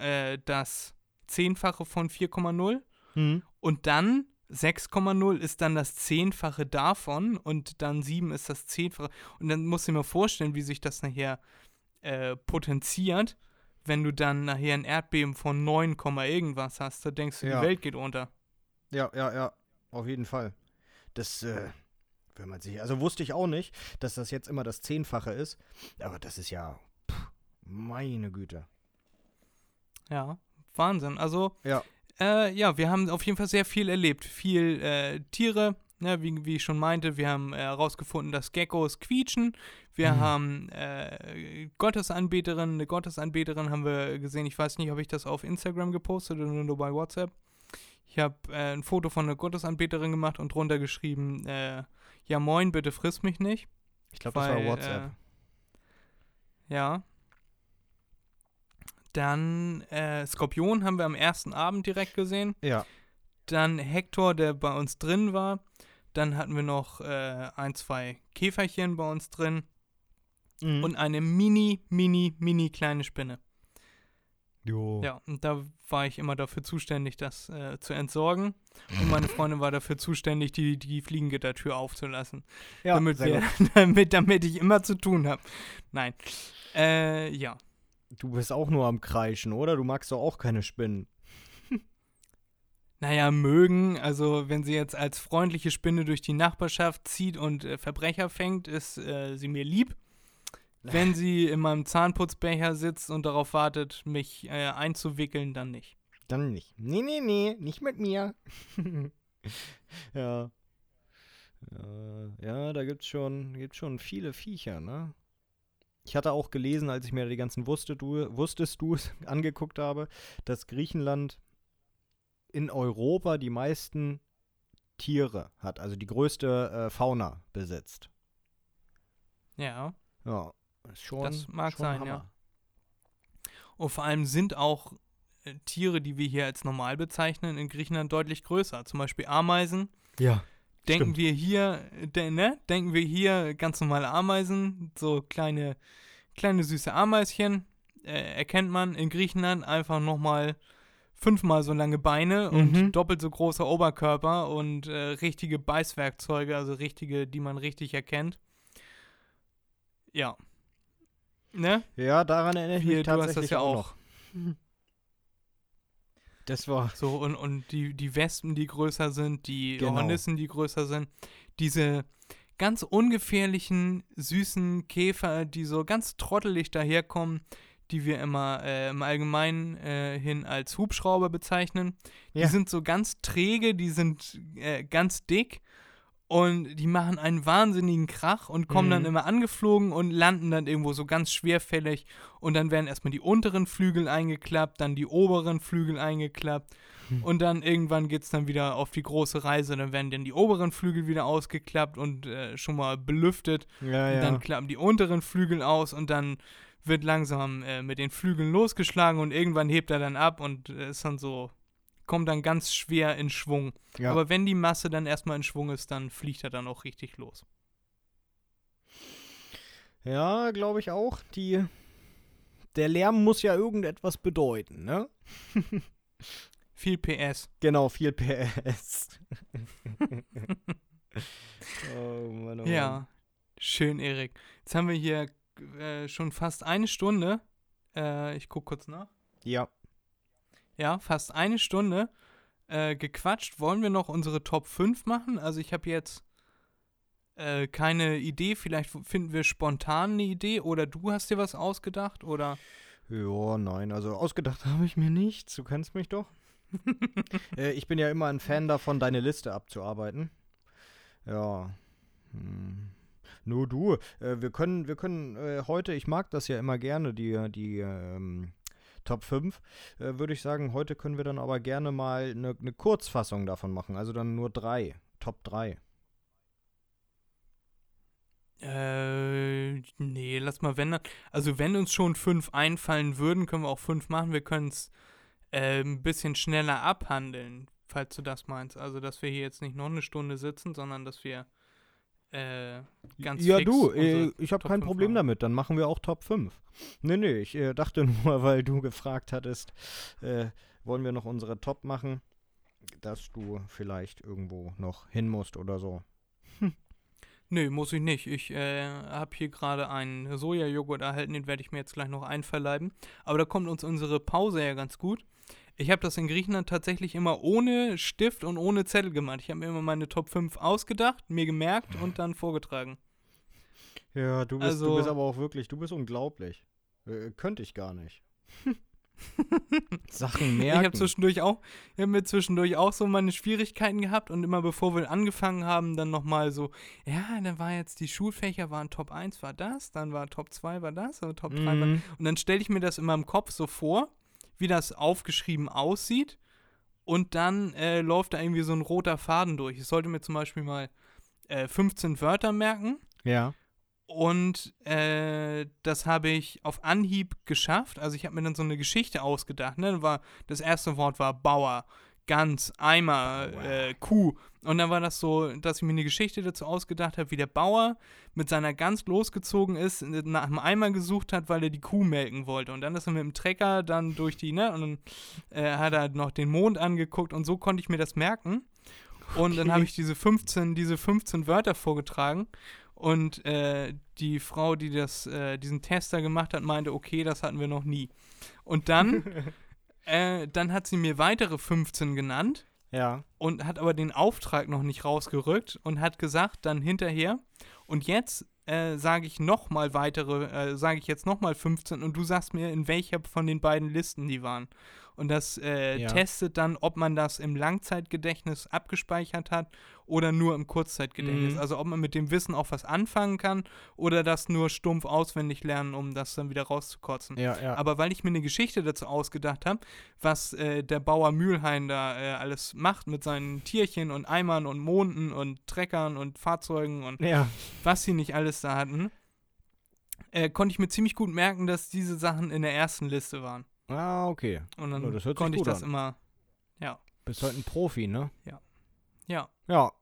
S3: äh, das Zehnfache von 4,0.
S4: Hm.
S3: Und dann 6,0 ist dann das Zehnfache davon und dann 7 ist das Zehnfache. Und dann musst du dir mal vorstellen, wie sich das nachher äh, potenziert, wenn du dann nachher ein Erdbeben von 9, Komma irgendwas hast. Da denkst du,
S4: Ja.
S3: die Welt geht unter.
S4: Ja, ja, ja. Auf jeden Fall. Das, äh, wenn man sich. Also wusste ich auch nicht, dass das jetzt immer das Zehnfache ist. Aber das ist ja. Pff, meine Güte.
S3: Ja, Wahnsinn. Also,
S4: Ja.
S3: äh, ja, wir haben auf jeden Fall sehr viel erlebt. Viel äh, Tiere, ne, wie, wie ich schon meinte. Wir haben herausgefunden, dass Geckos quietschen. Wir
S4: Mhm.
S3: haben äh, Gottesanbeterin, eine Gottesanbeterin haben wir gesehen. Ich weiß nicht, ob ich das auf Instagram gepostet oder nur bei WhatsApp. Ich habe äh, ein Foto von einer Gottesanbeterin gemacht und drunter geschrieben, äh, ja moin, bitte friss mich nicht.
S4: Ich glaube, das war WhatsApp.
S3: Äh, ja. Dann äh, Skorpion haben wir am ersten Abend direkt gesehen.
S4: ja.
S3: Dann Hector, der bei uns drin war. Dann hatten wir noch äh, ein, zwei Käferchen bei uns drin.
S4: Mhm.
S3: Und eine mini, mini, mini kleine Spinne.
S4: jo.
S3: Ja, und da war ich immer dafür zuständig, das äh, zu entsorgen. Und meine Freundin war dafür zuständig, die, die Fliegengittertür aufzulassen.
S4: Ja,
S3: damit, wir, *laughs* damit, damit ich immer zu tun habe. Nein. Äh, ja.
S4: Du bist auch nur am Kreischen, oder? Du magst doch auch keine Spinnen.
S3: Naja, mögen, also wenn sie jetzt als freundliche Spinne durch die Nachbarschaft zieht und äh, Verbrecher fängt, ist äh, sie mir lieb. Wenn sie in meinem Zahnputzbecher sitzt und darauf wartet, mich äh, einzuwickeln, dann nicht.
S4: Dann nicht. Nee, nee, nee, nicht mit mir. *laughs* ja. Ja, ja, da gibt's schon, gibt's schon viele Viecher, ne? Ich hatte auch gelesen, als ich mir die ganzen Wusste du, Wusstest du *laughs* angeguckt habe, dass Griechenland in Europa die meisten Tiere hat, also die größte äh, Fauna besitzt.
S3: Ja.
S4: Ja, ist schon.
S3: Das mag
S4: schon
S3: sein,
S4: Hammer.
S3: ja. Und vor allem sind auch äh, Tiere, die wir hier als normal bezeichnen, in Griechenland deutlich größer. Zum Beispiel Ameisen.
S4: Ja.
S3: Denken
S4: Stimmt.
S3: wir hier, ne? Denken wir hier ganz normale Ameisen, so kleine, kleine süße Ameischen, äh, erkennt man in Griechenland einfach nochmal fünfmal so lange Beine und
S4: Mhm.
S3: doppelt so großer Oberkörper und äh, richtige Beißwerkzeuge, also richtige, die man richtig erkennt. Ja. Ne?
S4: Ja, daran erinnere ich mich
S3: du hast das
S4: tatsächlich
S3: ja
S4: auch
S3: auch. *laughs*
S4: Das war
S3: So, und, und die, die Wespen, die größer sind, die
S4: Genau.
S3: Hornissen, die größer sind, diese ganz ungefährlichen, süßen Käfer, die so ganz trottelig daherkommen, die wir immer äh, im Allgemeinen äh, hin als Hubschrauber bezeichnen. Die
S4: Ja.
S3: sind so ganz träge, die sind äh, ganz dick und die machen einen wahnsinnigen Krach und kommen dann
S4: Mhm.
S3: immer angeflogen und landen dann irgendwo so ganz schwerfällig und dann werden erstmal die unteren Flügel eingeklappt, dann die oberen Flügel eingeklappt
S4: Hm.
S3: und dann irgendwann geht es dann wieder auf die große Reise, dann werden dann die oberen Flügel wieder ausgeklappt und äh, schon mal belüftet
S4: ja,
S3: und
S4: ja.
S3: dann klappen die unteren Flügel aus und dann wird langsam äh, mit den Flügeln losgeschlagen und irgendwann hebt er dann ab und äh, ist dann so, kommt dann ganz schwer in Schwung.
S4: ja.
S3: Aber wenn die Masse dann erstmal in Schwung ist, dann fliegt er dann auch richtig los.
S4: Ja, glaube ich auch. Die, der Lärm muss ja irgendetwas bedeuten, ne? *laughs*
S3: Viel PS.
S4: Genau, viel PS. *laughs* oh Mann, oh
S3: Ja, schön, Erik. Jetzt haben wir hier äh, schon fast eine Stunde. Äh, ich gucke kurz nach.
S4: Ja.
S3: Ja, fast eine Stunde äh, gequatscht. Wollen wir noch unsere Top 5 machen? Also ich habe jetzt äh, keine Idee. Vielleicht finden wir spontan eine Idee oder du hast dir was ausgedacht oder
S4: Ja, nein, also ausgedacht *laughs* habe ich mir nichts. Du kennst mich doch. *laughs* äh, ich bin ja immer ein Fan davon, deine Liste abzuarbeiten. Ja. Hm. Nur du. Äh, wir können, wir können äh, heute, ich mag das ja immer gerne, die, die ähm, Top 5. Äh, Würde ich sagen, heute können wir dann aber gerne mal eine ne Kurzfassung davon machen. Also dann nur drei. Top 3.
S3: Äh, nee, lass mal wenn. Also wenn uns schon fünf einfallen würden, können wir auch fünf machen. Wir können es äh, ein bisschen schneller abhandeln, falls du das meinst. Also dass wir hier jetzt nicht noch eine Stunde sitzen, sondern dass wir äh, ganz
S4: ja, du, äh, ich habe kein
S3: 5
S4: Problem damit. Dann machen wir auch Top 5. Nee, nee, ich äh, dachte *laughs* nur, weil du gefragt hattest, äh, wollen wir noch unsere Top machen, dass du vielleicht irgendwo noch hin musst oder so. *laughs*
S3: Nö, muss ich nicht. Ich äh, habe hier gerade einen Sojajoghurt erhalten, den werde ich mir jetzt gleich noch einverleiben. Aber da kommt uns unsere Pause ja ganz gut. Ich habe das in Griechenland tatsächlich immer ohne Stift und ohne Zettel gemacht. Ich habe mir immer meine Top 5 ausgedacht, mir gemerkt und dann vorgetragen.
S4: Ja, du bist, du
S3: Also-
S4: bist aber auch wirklich, du bist unglaublich. Äh, könnte ich gar nicht. *laughs* Sachen
S3: Ich habe
S4: merken.
S3: zwischendurch auch, ich habe mir zwischendurch auch so meine Schwierigkeiten gehabt und immer bevor wir angefangen haben, dann nochmal so, ja, dann war jetzt die Schulfächer waren Top 1 war das, dann war Top 2 war das, und Top 3 war
S4: Mhm.
S3: Und dann stelle ich mir das in meinem Kopf so vor, wie das aufgeschrieben aussieht. und dann äh, läuft da irgendwie so ein roter Faden durch. Ich sollte mir zum Beispiel mal äh, 15 Wörter merken
S4: Ja.
S3: und äh, das habe ich auf Anhieb geschafft. Also ich habe mir dann so eine Geschichte ausgedacht. Ne? War, das erste Wort war Bauer, Gans, Eimer, äh, Kuh. Und dann war das so, dass ich mir eine Geschichte dazu ausgedacht habe, wie der Bauer mit seiner Gans losgezogen ist, nach einem Eimer gesucht hat, weil er die Kuh melken wollte. Und dann ist er mit dem Trecker dann durch die, ne, und dann äh, hat er noch den Mond angeguckt und so konnte ich mir das merken. Und dann habe ich diese 15, diese 15 Wörter vorgetragen. Und äh, die Frau, die das, äh, diesen Tester gemacht hat, meinte, okay, das hatten wir noch nie. Und dann, *laughs* äh, dann hat sie mir weitere 15 genannt
S4: Ja.
S3: und hat aber den Auftrag noch nicht rausgerückt und hat gesagt dann hinterher, und jetzt äh, sage ich nochmal weitere, äh, sage ich jetzt nochmal 15 und du sagst mir, in welcher von den beiden Listen die waren. Und das äh,
S4: Ja.
S3: testet dann, ob man das im Langzeitgedächtnis abgespeichert hat oder nur im Kurzzeitgedächtnis.
S4: Mhm.
S3: Also ob man mit dem Wissen auch was anfangen kann oder das nur stumpf auswendig lernen, um das dann wieder rauszukotzen.
S4: Ja, ja.
S3: Aber weil ich mir eine Geschichte dazu ausgedacht habe, was äh, der Bauer Mühlhain da äh, alles macht mit seinen Tierchen und Eimern und Monden und Treckern und Fahrzeugen und
S4: ja.
S3: was sie nicht alles da hatten, äh, konnte ich mir ziemlich gut merken, dass diese Sachen in der ersten Liste waren.
S4: Ah, okay.
S3: Und dann
S4: Ja,
S3: konnte ich das
S4: an.
S3: immer. Ja,
S4: Bist halt ein Profi, ne?
S3: ja,
S4: Ja.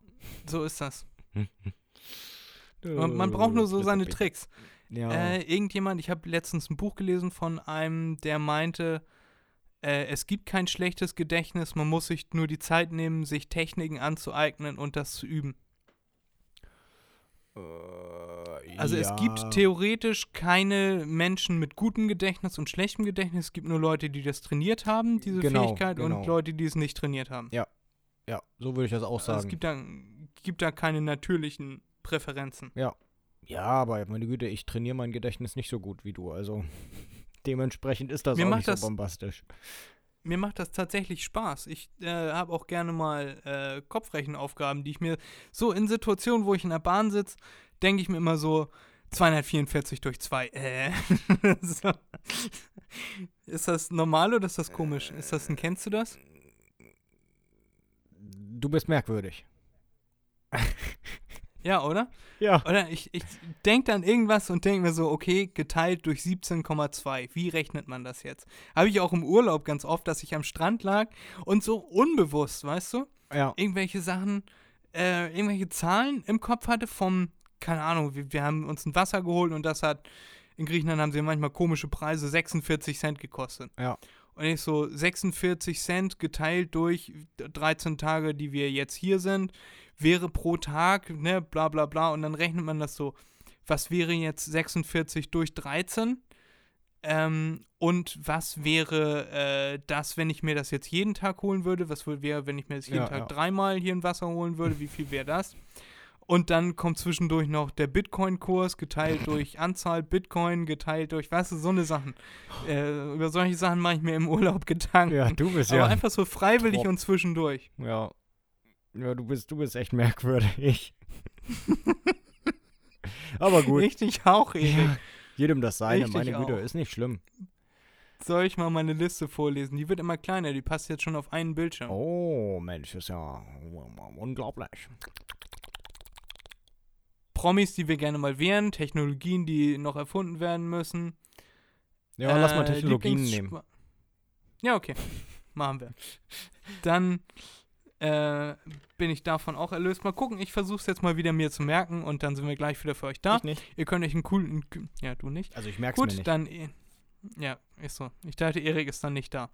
S3: so ist das. *laughs* Man braucht nur so seine
S4: Tricks.
S3: Tricks.
S4: Ja.
S3: Äh, irgendjemand, ich habe letztens ein Buch gelesen von einem, der meinte, äh, es gibt kein schlechtes Gedächtnis, man muss sich nur die Zeit nehmen, sich Techniken anzueignen und das zu üben.
S4: Äh,
S3: Also es gibt theoretisch keine Menschen mit gutem Gedächtnis und schlechtem Gedächtnis, es gibt nur Leute, die das trainiert haben, diese
S4: Genau,
S3: Fähigkeit, und
S4: genau.
S3: Leute, die es nicht trainiert haben.
S4: Ja, so würde ich das auch
S3: Also
S4: sagen.
S3: es gibt da, gibt da keine natürlichen Präferenzen.
S4: ja, aber meine Güte, ich trainiere mein Gedächtnis nicht so gut wie du. Also *laughs* dementsprechend ist das
S3: Mir
S4: auch nicht so bombastisch.
S3: Mir macht das tatsächlich Spaß. Ich äh, habe auch gerne mal äh, Kopfrechenaufgaben, die ich mir so in Situationen, wo ich in der Bahn sitze, denke ich mir immer so 244 durch 2. Äh. *laughs* so. Ist das normal oder ist das komisch? Ist das ein, kennst du das?
S4: Du bist merkwürdig.
S3: Ja, oder?
S4: Ja.
S3: Oder ich, ich denke dann irgendwas und denke mir so, okay, geteilt durch 17,2. Wie rechnet man das jetzt? Habe ich auch im Urlaub ganz oft, dass ich am Strand lag und so unbewusst, weißt du?
S4: Ja.
S3: irgendwelche Sachen, äh, irgendwelche Zahlen im Kopf hatte vom, keine Ahnung, wir, wir haben uns ein Wasser geholt und das hat, in Griechenland haben sie manchmal komische Preise, 46 Cent gekostet.
S4: Ja.
S3: Und ich so, 46 Cent geteilt durch 13 Tage, die wir jetzt hier sind, wäre pro Tag, ne, bla bla bla. Und dann rechnet man das so, was wäre jetzt 46 durch 13? Ähm, und was wäre äh, das, wenn ich mir das jetzt jeden Tag holen würde? Was wär- wäre, wenn ich mir das jeden
S4: Ja,
S3: Tag
S4: ja.
S3: dreimal hier ein Wasser holen würde? Wie viel wäre das? Und dann kommt zwischendurch noch der Bitcoin-Kurs geteilt durch *laughs* Anzahl Bitcoin, geteilt durch, weißt du, so eine Sachen. Äh, über solche Sachen mache ich mir im Urlaub Gedanken.
S4: Ja, du bist
S3: Aber
S4: ja.
S3: einfach so freiwillig
S4: Trop.
S3: und zwischendurch.
S4: Ja. Ja, du bist, du bist echt merkwürdig. *laughs* Aber gut.
S3: Richtig auch, Erik.
S4: Ja, jedem das seine,
S3: Richtig
S4: meine Güte,
S3: auch.
S4: ist nicht schlimm.
S3: Soll ich mal meine Liste vorlesen? Die wird immer kleiner, die passt jetzt schon auf einen Bildschirm.
S4: Oh, Mensch, ist ja unglaublich.
S3: Promis, die wir gerne mal wären, Technologien, die noch erfunden werden müssen.
S4: Ja, lass mal
S3: Äh,
S4: Technologien nehmen.
S3: Ja, okay. Machen wir. *laughs* Dann äh, bin ich davon auch erlöst. Mal gucken, ich versuche es jetzt mal wieder mir zu merken und dann sind wir gleich wieder für euch da.
S4: Ich nicht.
S3: Ihr könnt euch einen coolen. Ja, du nicht.
S4: Also ich mir
S3: Gut,
S4: nicht.
S3: dann. eh- Ja, ist so. Ich dachte, Erik ist dann nicht da.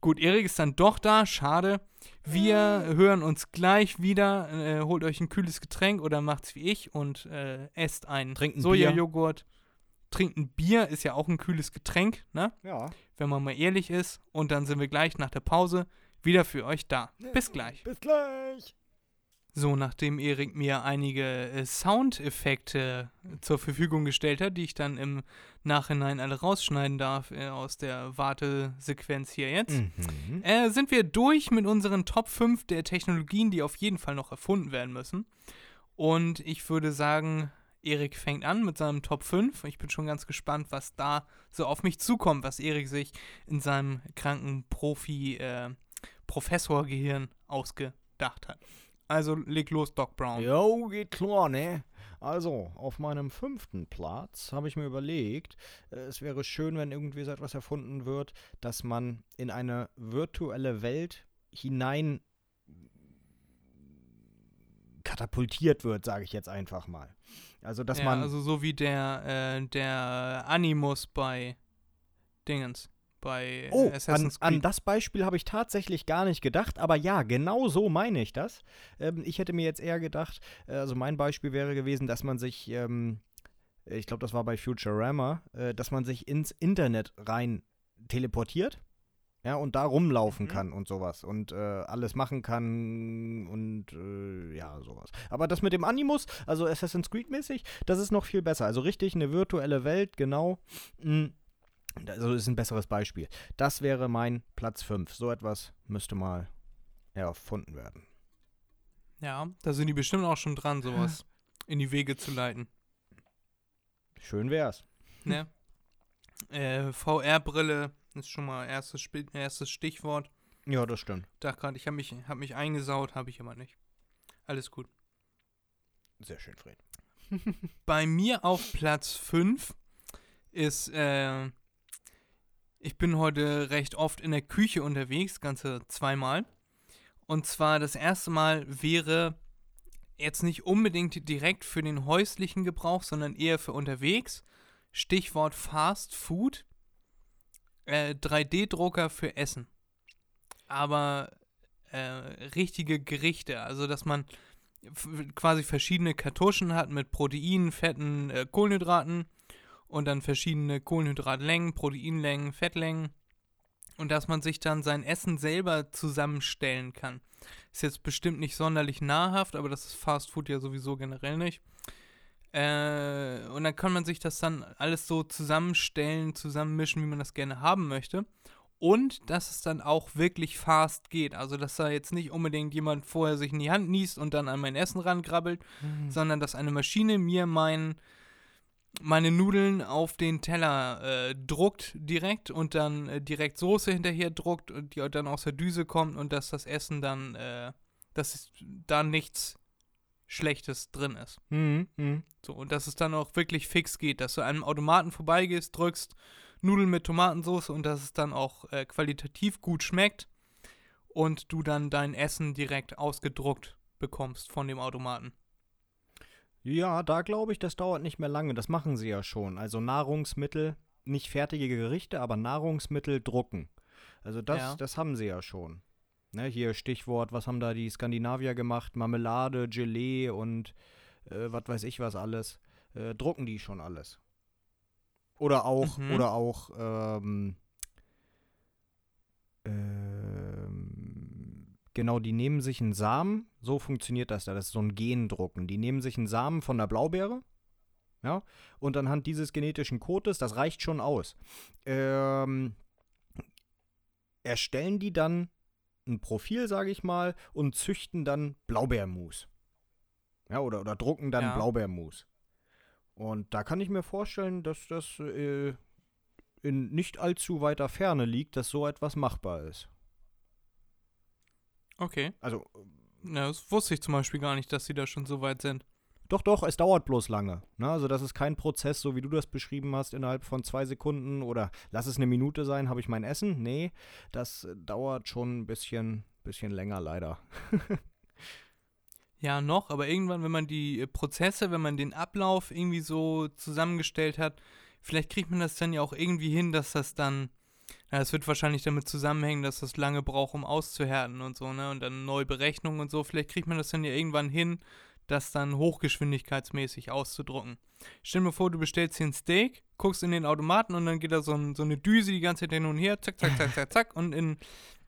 S3: Gut, Erik ist dann doch da. Schade. Wir hören uns gleich wieder. Äh, holt euch ein kühles Getränk oder macht's wie ich und äh, esst einen
S4: Trinkt ein
S3: Sojajoghurt. Trinkt ein Bier, ist ja auch ein kühles Getränk, ne?
S4: Ja.
S3: Wenn man mal ehrlich ist. Und dann sind wir gleich nach der Pause wieder für euch da. Bis gleich.
S4: Bis gleich.
S3: So, nachdem Erik mir einige äh, Soundeffekte zur Verfügung gestellt hat, die ich dann im Nachhinein alle rausschneiden darf äh, aus der Wartesequenz hier jetzt,
S4: Mhm.
S3: äh, sind wir durch mit unseren Top 5 der Technologien, die auf jeden Fall noch erfunden werden müssen. Und ich würde sagen, Erik fängt an mit seinem Top 5. Ich bin schon ganz gespannt, was da so auf mich zukommt, was Erik sich in seinem kranken Profi, äh, Professorgehirn ausgedacht hat. Also leg los, Doc Brown.
S4: Jo, geht klar, ne? Also, auf meinem fünften Platz habe ich mir überlegt, äh, es wäre schön, wenn irgendwie so etwas erfunden wird, dass man in eine virtuelle Welt hinein katapultiert wird, sage ich jetzt einfach mal. Also, dass
S3: ja,
S4: man.
S3: also so wie der, äh, der Animus bei Dingens, bei
S4: Oh, an,
S3: Assassin's
S4: an
S3: Creed.
S4: das Beispiel habe ich tatsächlich gar nicht gedacht, aber ja, genau so meine ich das. Ähm, ich hätte mir jetzt eher gedacht, äh, also mein Beispiel wäre gewesen, dass man sich, ähm, ich glaube, das war bei Futurama, äh, dass man sich ins Internet rein teleportiert. Ja, und da rumlaufen
S3: Mhm.
S4: kann und sowas und äh, alles machen kann und äh, ja, sowas. Aber das mit dem Animus, also Assassin's Creed-mäßig, das ist noch viel besser. Also richtig eine virtuelle Welt, genau. Mm, Also ist ein besseres Beispiel. Das wäre mein Platz 5. So etwas müsste mal erfunden werden.
S3: Ja, da sind die bestimmt auch schon dran, sowas *laughs* in die Wege zu leiten.
S4: Schön wär's.
S3: Ne? äh, VR-Brille ist schon mal erstes, Spi- erstes Stichwort.
S4: Ja, das stimmt.
S3: Dachte gerade, ich habe mich, hab mich eingesaut, habe ich aber nicht. Alles gut.
S4: Sehr schön, Fred. *laughs*
S3: Bei mir auf Platz 5 ist, äh, ich bin heute recht oft in der Küche unterwegs, ganze zweimal. Und zwar das erste Mal wäre jetzt nicht unbedingt direkt für den häuslichen Gebrauch, sondern eher für unterwegs. Stichwort Fast Food. Äh, 3D-Drucker für Essen. Aber äh, richtige Gerichte, also dass man quasi verschiedene Kartuschen hat mit Proteinen, Fetten, äh, Kohlenhydraten und dann verschiedene Kohlenhydratlängen, Proteinlängen, Fettlängen und dass man sich dann sein Essen selber zusammenstellen kann. Ist jetzt bestimmt nicht sonderlich nahrhaft, aber das ist Fast Food ja sowieso generell nicht. Äh, und dann kann man sich das dann alles so zusammenstellen, zusammenmischen, wie man das gerne haben möchte. Und dass es dann auch wirklich fast geht. Also, dass da jetzt nicht unbedingt jemand vorher sich in die Hand niest und dann an mein Essen rangrabbelt, sondern dass eine Maschine mir mein, meine Nudeln auf den Teller äh, druckt direkt und dann äh, direkt Soße hinterher druckt und die dann aus der Düse kommt und dass das Essen dann, äh, dass da nichts Schlechtes drin ist.
S4: Mhm, mhm.
S3: So, und dass es dann auch wirklich fix geht, dass du einem Automaten vorbeigehst, drückst Nudeln mit Tomatensauce und dass es dann auch äh, qualitativ gut schmeckt und du dann dein Essen direkt ausgedruckt bekommst von dem Automaten.
S4: Ja, da glaube ich, das dauert nicht mehr lange. Das machen sie ja schon. Also Nahrungsmittel, nicht fertige Gerichte, aber Nahrungsmittel drucken. Also das,
S3: Ja.
S4: das haben sie ja schon. Ne, hier Stichwort, was haben da die Skandinavier gemacht? Marmelade, Gelee und äh, was weiß ich was alles. Äh, drucken die schon alles. Oder auch,
S3: Mhm.
S4: oder auch, ähm, ähm, genau, die nehmen sich einen Samen, so funktioniert das da, das ist so ein Gendrucken. Die nehmen sich einen Samen von der Blaubeere, ja, und anhand dieses genetischen Codes, das reicht schon aus, ähm, erstellen die dann ein Profil, sage ich mal, und züchten dann Blaubeermus. Ja, oder, oder drucken dann
S3: Ja.
S4: Blaubeermus. Und da kann ich mir vorstellen, dass das äh, in nicht allzu weiter Ferne liegt, dass so etwas machbar ist.
S3: Okay.
S4: Also,
S3: Ja, das wusste ich zum Beispiel gar nicht, dass sie da schon so weit sind.
S4: doch, doch, es dauert bloß lange. Ne? Also, das ist kein Prozess, so wie du das beschrieben hast, innerhalb von zwei Sekunden oder lass es eine Minute sein, habe ich mein Essen. Nee, das dauert schon ein bisschen, bisschen länger, leider. *laughs*
S3: Ja, noch, aber irgendwann, wenn man die äh, Prozesse, wenn man den Ablauf irgendwie so zusammengestellt hat, vielleicht kriegt man das dann ja auch irgendwie hin, dass das dann, ja, das wird wahrscheinlich damit zusammenhängen, dass das lange braucht, um auszuhärten und so, ne, und dann neue Berechnungen und so, vielleicht kriegt man das dann ja irgendwann hin, das dann hochgeschwindigkeitsmäßig auszudrucken. Stell dir vor, du bestellst hier ein Steak, guckst in den Automaten und dann geht da so, ein, so eine Düse die ganze Zeit hin und her, zack, zack, zack, zack, zack, und in,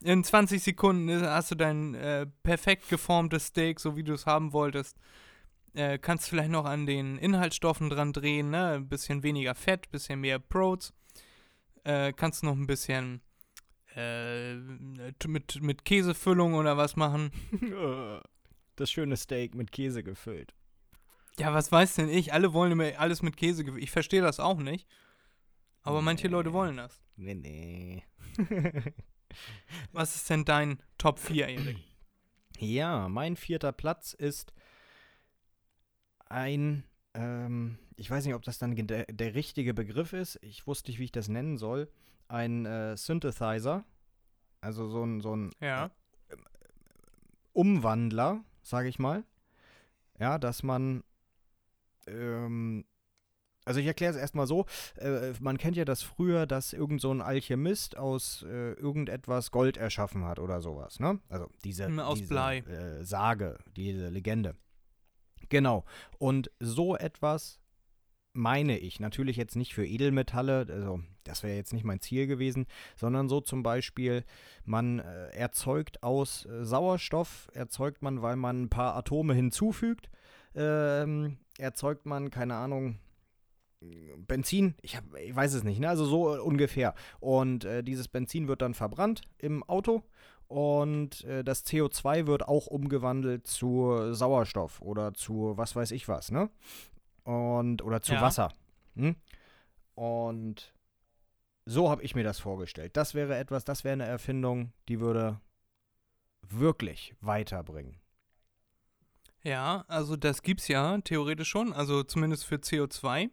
S3: in 20 Sekunden hast du dein äh, perfekt geformtes Steak, so wie du es haben wolltest. Äh, kannst vielleicht noch an den Inhaltsstoffen dran drehen, ne? Ein bisschen weniger Fett, bisschen mehr Protein. Äh, kannst noch ein bisschen äh, mit, mit Käsefüllung oder was machen. *laughs*
S4: Das schöne Steak mit Käse gefüllt.
S3: Ja, was weiß denn ich? Alle wollen immer alles mit Käse. gew- Ich verstehe das auch nicht. Aber manche
S4: Nee.
S3: Leute wollen das.
S4: Nee, nee. *laughs*
S3: Was ist denn dein Top 4, Erik?
S4: Ja, mein vierter Platz ist ein, ähm, ich weiß nicht, ob das dann der, der richtige Begriff ist. Ich wusste nicht, wie ich das nennen soll. Ein äh, Synthesizer. Also so ein, so ein
S3: Ja.
S4: Umwandler, sage ich mal. Ja, dass man, ähm, also ich erkläre es erstmal so, äh, man kennt ja das früher, dass irgend so ein Alchemist aus äh, irgendetwas Gold erschaffen hat oder sowas, ne? Also diese,
S3: Hm, aus
S4: diese
S3: Blei.
S4: Äh, Sage, diese Legende. Genau. Und so etwas meine ich, natürlich jetzt nicht für Edelmetalle, also das wäre jetzt nicht mein Ziel gewesen, sondern so zum Beispiel, man äh, erzeugt aus äh, Sauerstoff, erzeugt man, weil man ein paar Atome hinzufügt, ähm, erzeugt man, keine Ahnung, Benzin, ich, hab, ich weiß es nicht, ne? also so äh, ungefähr. Und äh, dieses Benzin wird dann verbrannt im Auto und äh, das CO2 wird auch umgewandelt zu Sauerstoff oder zu was weiß ich was, ne? Und, oder zu
S3: Ja.
S4: Wasser. Hm? Und so habe ich mir das vorgestellt. Das wäre etwas, das wäre eine Erfindung, die würde wirklich weiterbringen.
S3: Ja, also das gibt's ja theoretisch schon, also zumindest für CO2.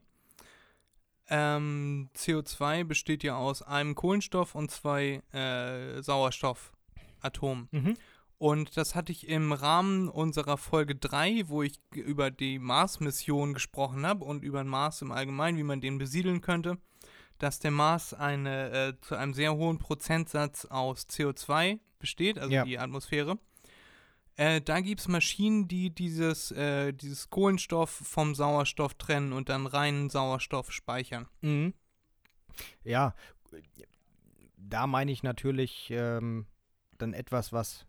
S3: Ähm, CO2 besteht ja aus einem Kohlenstoff und zwei äh, Sauerstoffatomen.
S4: Mhm.
S3: Und das hatte ich im Rahmen unserer Folge 3, wo ich über die Mars-Mission gesprochen habe und über den Mars im Allgemeinen, wie man den besiedeln könnte, dass der Mars eine, äh, zu einem sehr hohen Prozentsatz aus CO2 besteht, also
S4: Ja.
S3: die Atmosphäre. Äh, da gibt es Maschinen, die dieses, äh, dieses Kohlenstoff vom Sauerstoff trennen und dann reinen Sauerstoff speichern.
S4: Mhm. Ja, da meine ich natürlich ähm, dann etwas, was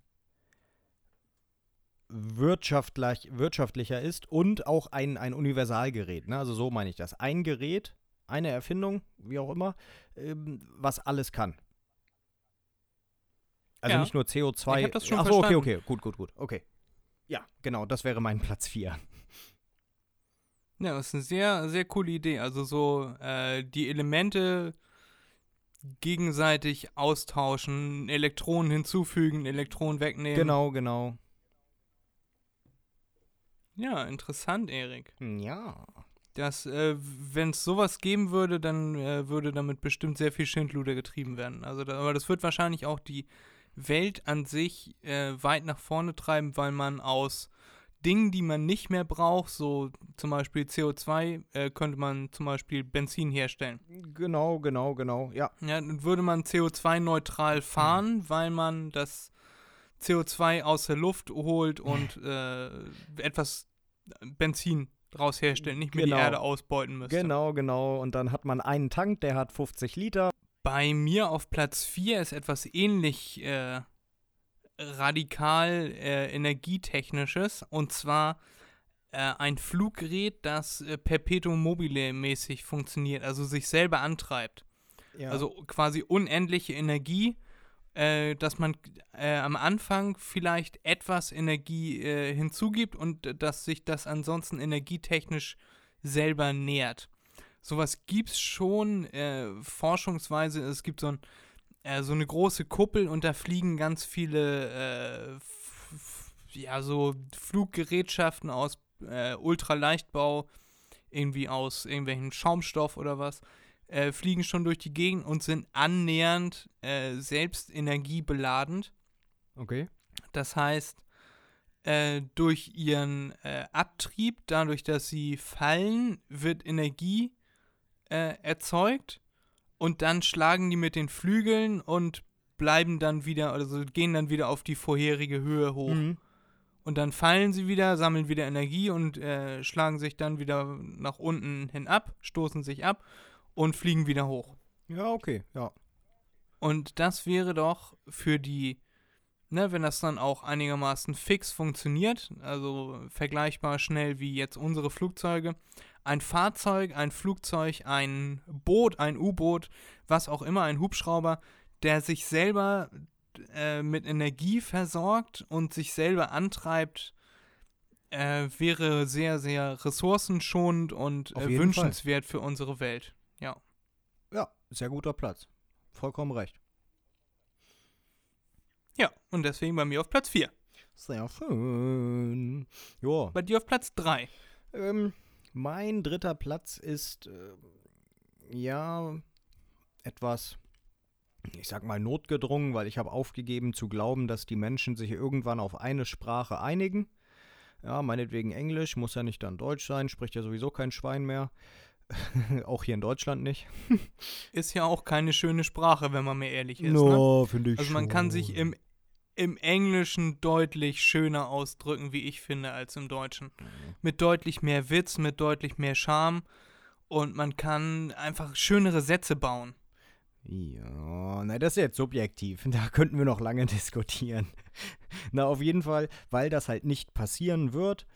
S4: wirtschaftlich, wirtschaftlicher ist und auch ein, ein Universalgerät. Ne? Also so meine ich das. Ein Gerät, eine Erfindung, wie auch immer, ähm, was alles kann. Also
S3: Ja.
S4: nicht nur CO2.
S3: Ich hab das schon
S4: Ach so, okay,
S3: verstanden.
S4: okay, gut, gut, gut. Okay. Ja, genau, das wäre mein *laughs* Platz 4.
S3: Ja, das ist eine sehr, sehr coole Idee. Also so äh, die Elemente gegenseitig austauschen, Elektronen hinzufügen, Elektronen wegnehmen.
S4: Genau, genau.
S3: Ja, interessant, Erik.
S4: Ja.
S3: Das, äh, wenn es sowas geben würde, dann äh, würde damit bestimmt sehr viel Schindluder getrieben werden. Also, da, aber das wird wahrscheinlich auch die Welt an sich äh, weit nach vorne treiben, weil man aus Dingen, die man nicht mehr braucht, so zum Beispiel CO2, äh, könnte man zum Beispiel Benzin herstellen.
S4: Genau, genau, genau. Ja.
S3: Ja, dann würde man CO2-neutral fahren, weil man das CO2 aus der Luft holt und *laughs* äh, etwas Benzin draus herstellt, nicht mehr
S4: Genau.
S3: die Erde ausbeuten müsste.
S4: Genau, genau. Und dann hat man einen Tank, der hat 50 Liter.
S3: Bei mir auf Platz 4 ist etwas ähnlich äh, radikal äh, energietechnisches und zwar äh, ein Fluggerät, das äh, perpetuum mobile mäßig funktioniert, also sich selber antreibt.
S4: Ja.
S3: Also quasi unendliche Energie, äh, dass man äh, am Anfang vielleicht etwas Energie äh, hinzugibt und dass sich das ansonsten energietechnisch selber nährt. Sowas gibt es schon forschungsweise. Es gibt so, ein, äh, so eine große Kuppel und da fliegen ganz viele äh, ja, so Fluggerätschaften aus äh, Ultraleichtbau, irgendwie aus irgendwelchen Schaumstoff oder was äh, fliegen schon durch die Gegend und sind annähernd äh, selbst energiebeladend.
S4: okay.
S3: Das heißt, äh, durch ihren Abtrieb, dadurch, dass sie fallen, wird Energie erzeugt und dann schlagen die mit den Flügeln und bleiben dann wieder, also gehen dann wieder auf die vorherige Höhe hoch.
S4: Mhm.
S3: Und dann fallen sie wieder, sammeln wieder Energie und äh, schlagen sich dann wieder nach unten hin ab, stoßen sich ab und fliegen wieder hoch.
S4: Ja, okay. Ja.
S3: Und das wäre doch für die, ne, wenn das dann auch einigermaßen fix funktioniert, also vergleichbar schnell wie jetzt unsere Flugzeuge, ein Fahrzeug, ein Flugzeug, ein Boot, ein U-Boot, was auch immer, ein Hubschrauber, der sich selber äh, mit Energie versorgt und sich selber antreibt, äh, wäre sehr, sehr ressourcenschonend und äh, wünschenswert für unsere Welt. Ja.
S4: Ja, sehr guter Platz. Vollkommen recht.
S3: Ja, und deswegen bei mir auf Platz 4.
S4: Sehr schön. Ja.
S3: Bei dir auf Platz 3.
S4: Ähm, mein dritter Platz ist, äh, ja, etwas, ich sag mal, notgedrungen, weil ich habe aufgegeben zu glauben, dass die Menschen sich irgendwann auf eine Sprache einigen. Ja, meinetwegen Englisch, muss ja nicht dann Deutsch sein, spricht ja sowieso kein Schwein mehr. *laughs* auch hier in Deutschland nicht. *laughs*
S3: Ist ja auch keine schöne Sprache, wenn man mir ehrlich ist. Ne?
S4: No, finde ich
S3: Also man kann sich
S4: schon.
S3: im, im Englischen deutlich schöner ausdrücken, wie ich finde, als im Deutschen. Mit deutlich mehr Witz, mit deutlich mehr Charme und man kann einfach schönere Sätze bauen.
S4: Ja, na, das ist jetzt subjektiv. *laughs* Da könnten wir noch lange *laughs* diskutieren. Na, auf jeden Fall, weil das halt nicht passieren wird,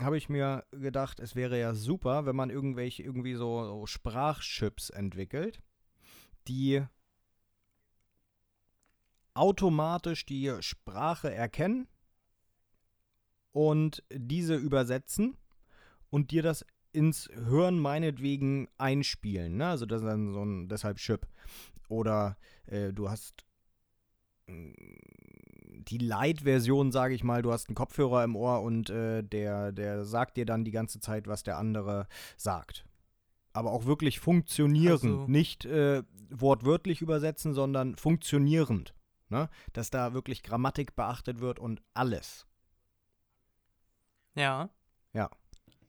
S4: habe ich mir gedacht, es wäre ja super, wenn man irgendwelche, irgendwie so, so Sprachchips entwickelt, die automatisch die Sprache erkennen und diese übersetzen und dir das ins Hören meinetwegen einspielen. Ne? Also das ist dann so ein, deshalb Chip. Oder äh, du hast mh, die Light-Version, sage ich mal, du hast einen Kopfhörer im Ohr und äh, der, der sagt dir dann die ganze Zeit, was der andere sagt. Aber auch wirklich funktionierend.
S3: Also-
S4: Nicht äh, wortwörtlich übersetzen, sondern funktionierend. Ne? Dass da wirklich Grammatik beachtet wird und alles.
S3: Ja.
S4: Ja.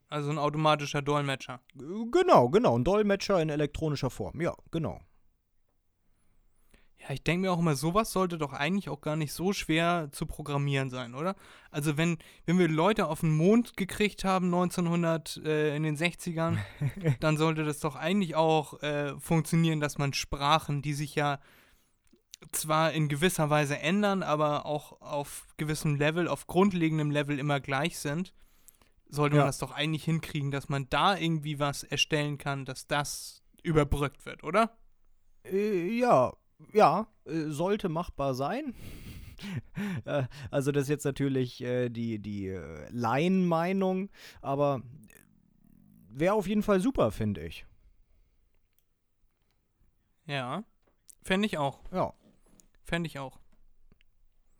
S3: Also ein automatischer Dolmetscher.
S4: Genau, genau. Ein Dolmetscher in elektronischer Form. Ja, genau.
S3: Ja, ich denke mir auch immer, sowas sollte doch eigentlich auch gar nicht so schwer zu programmieren sein, oder? Also wenn, wenn wir Leute auf den Mond gekriegt haben 1900 äh, in den 60ern, *laughs* dann sollte das doch eigentlich auch äh, funktionieren, dass man Sprachen, die sich ja zwar in gewisser Weise ändern, aber auch auf gewissem Level, auf grundlegendem Level immer gleich sind, sollte
S4: Ja.
S3: man das doch eigentlich hinkriegen, dass man da irgendwie was erstellen kann, dass das überbrückt wird, oder?
S4: Äh, ja, ja, äh, sollte machbar sein. *laughs* Äh, also das ist jetzt natürlich die, die Laienmeinung, aber wäre auf jeden Fall super, finde ich.
S3: Ja. Fände ich auch.
S4: Ja.
S3: Fände ich auch.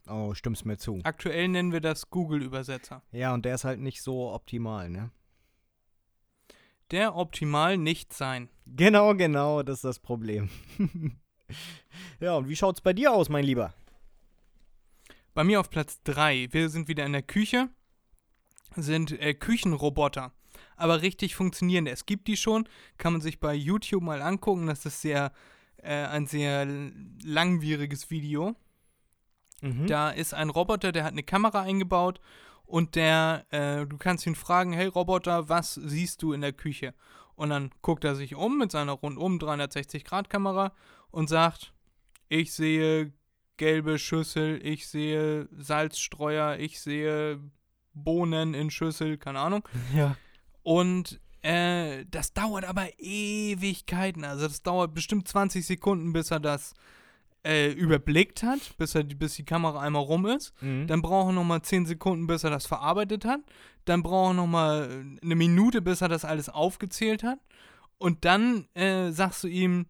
S4: Oh, stimmst mir zu.
S3: Aktuell nennen wir das Google-Übersetzer.
S4: Ja, und der ist halt nicht so optimal, ne?
S3: Der optimal nicht sein.
S4: Genau, genau, das ist das Problem. *laughs* ja, und wie schaut's bei dir aus, mein Lieber?
S3: Bei mir auf Platz 3. Wir sind wieder in der Küche. Sind äh, Küchenroboter. Aber richtig funktionierende. Es gibt die schon. Kann man sich bei YouTube mal angucken. Das ist sehr, äh, ein sehr langwieriges Video.
S4: Mhm.
S3: Da ist ein Roboter, der hat eine Kamera eingebaut und der, äh, du kannst ihn fragen, hey Roboter, was siehst du in der Küche? Und dann guckt er sich um mit seiner rundum 360-Grad-Kamera und sagt, ich sehe gelbe Schüssel, ich sehe Salzstreuer, ich sehe Bohnen in Schüssel, keine Ahnung.
S4: Ja.
S3: Und äh, das dauert aber Ewigkeiten. Also das dauert bestimmt 20 Sekunden, bis er das äh, überblickt hat, bis, er, die- bis die Kamera einmal rum ist.
S4: Mhm.
S3: Dann braucht er nochmal 10 Sekunden, bis er das verarbeitet hat. Dann braucht er nochmal eine Minute, bis er das alles aufgezählt hat. Und dann äh, sagst du ihm,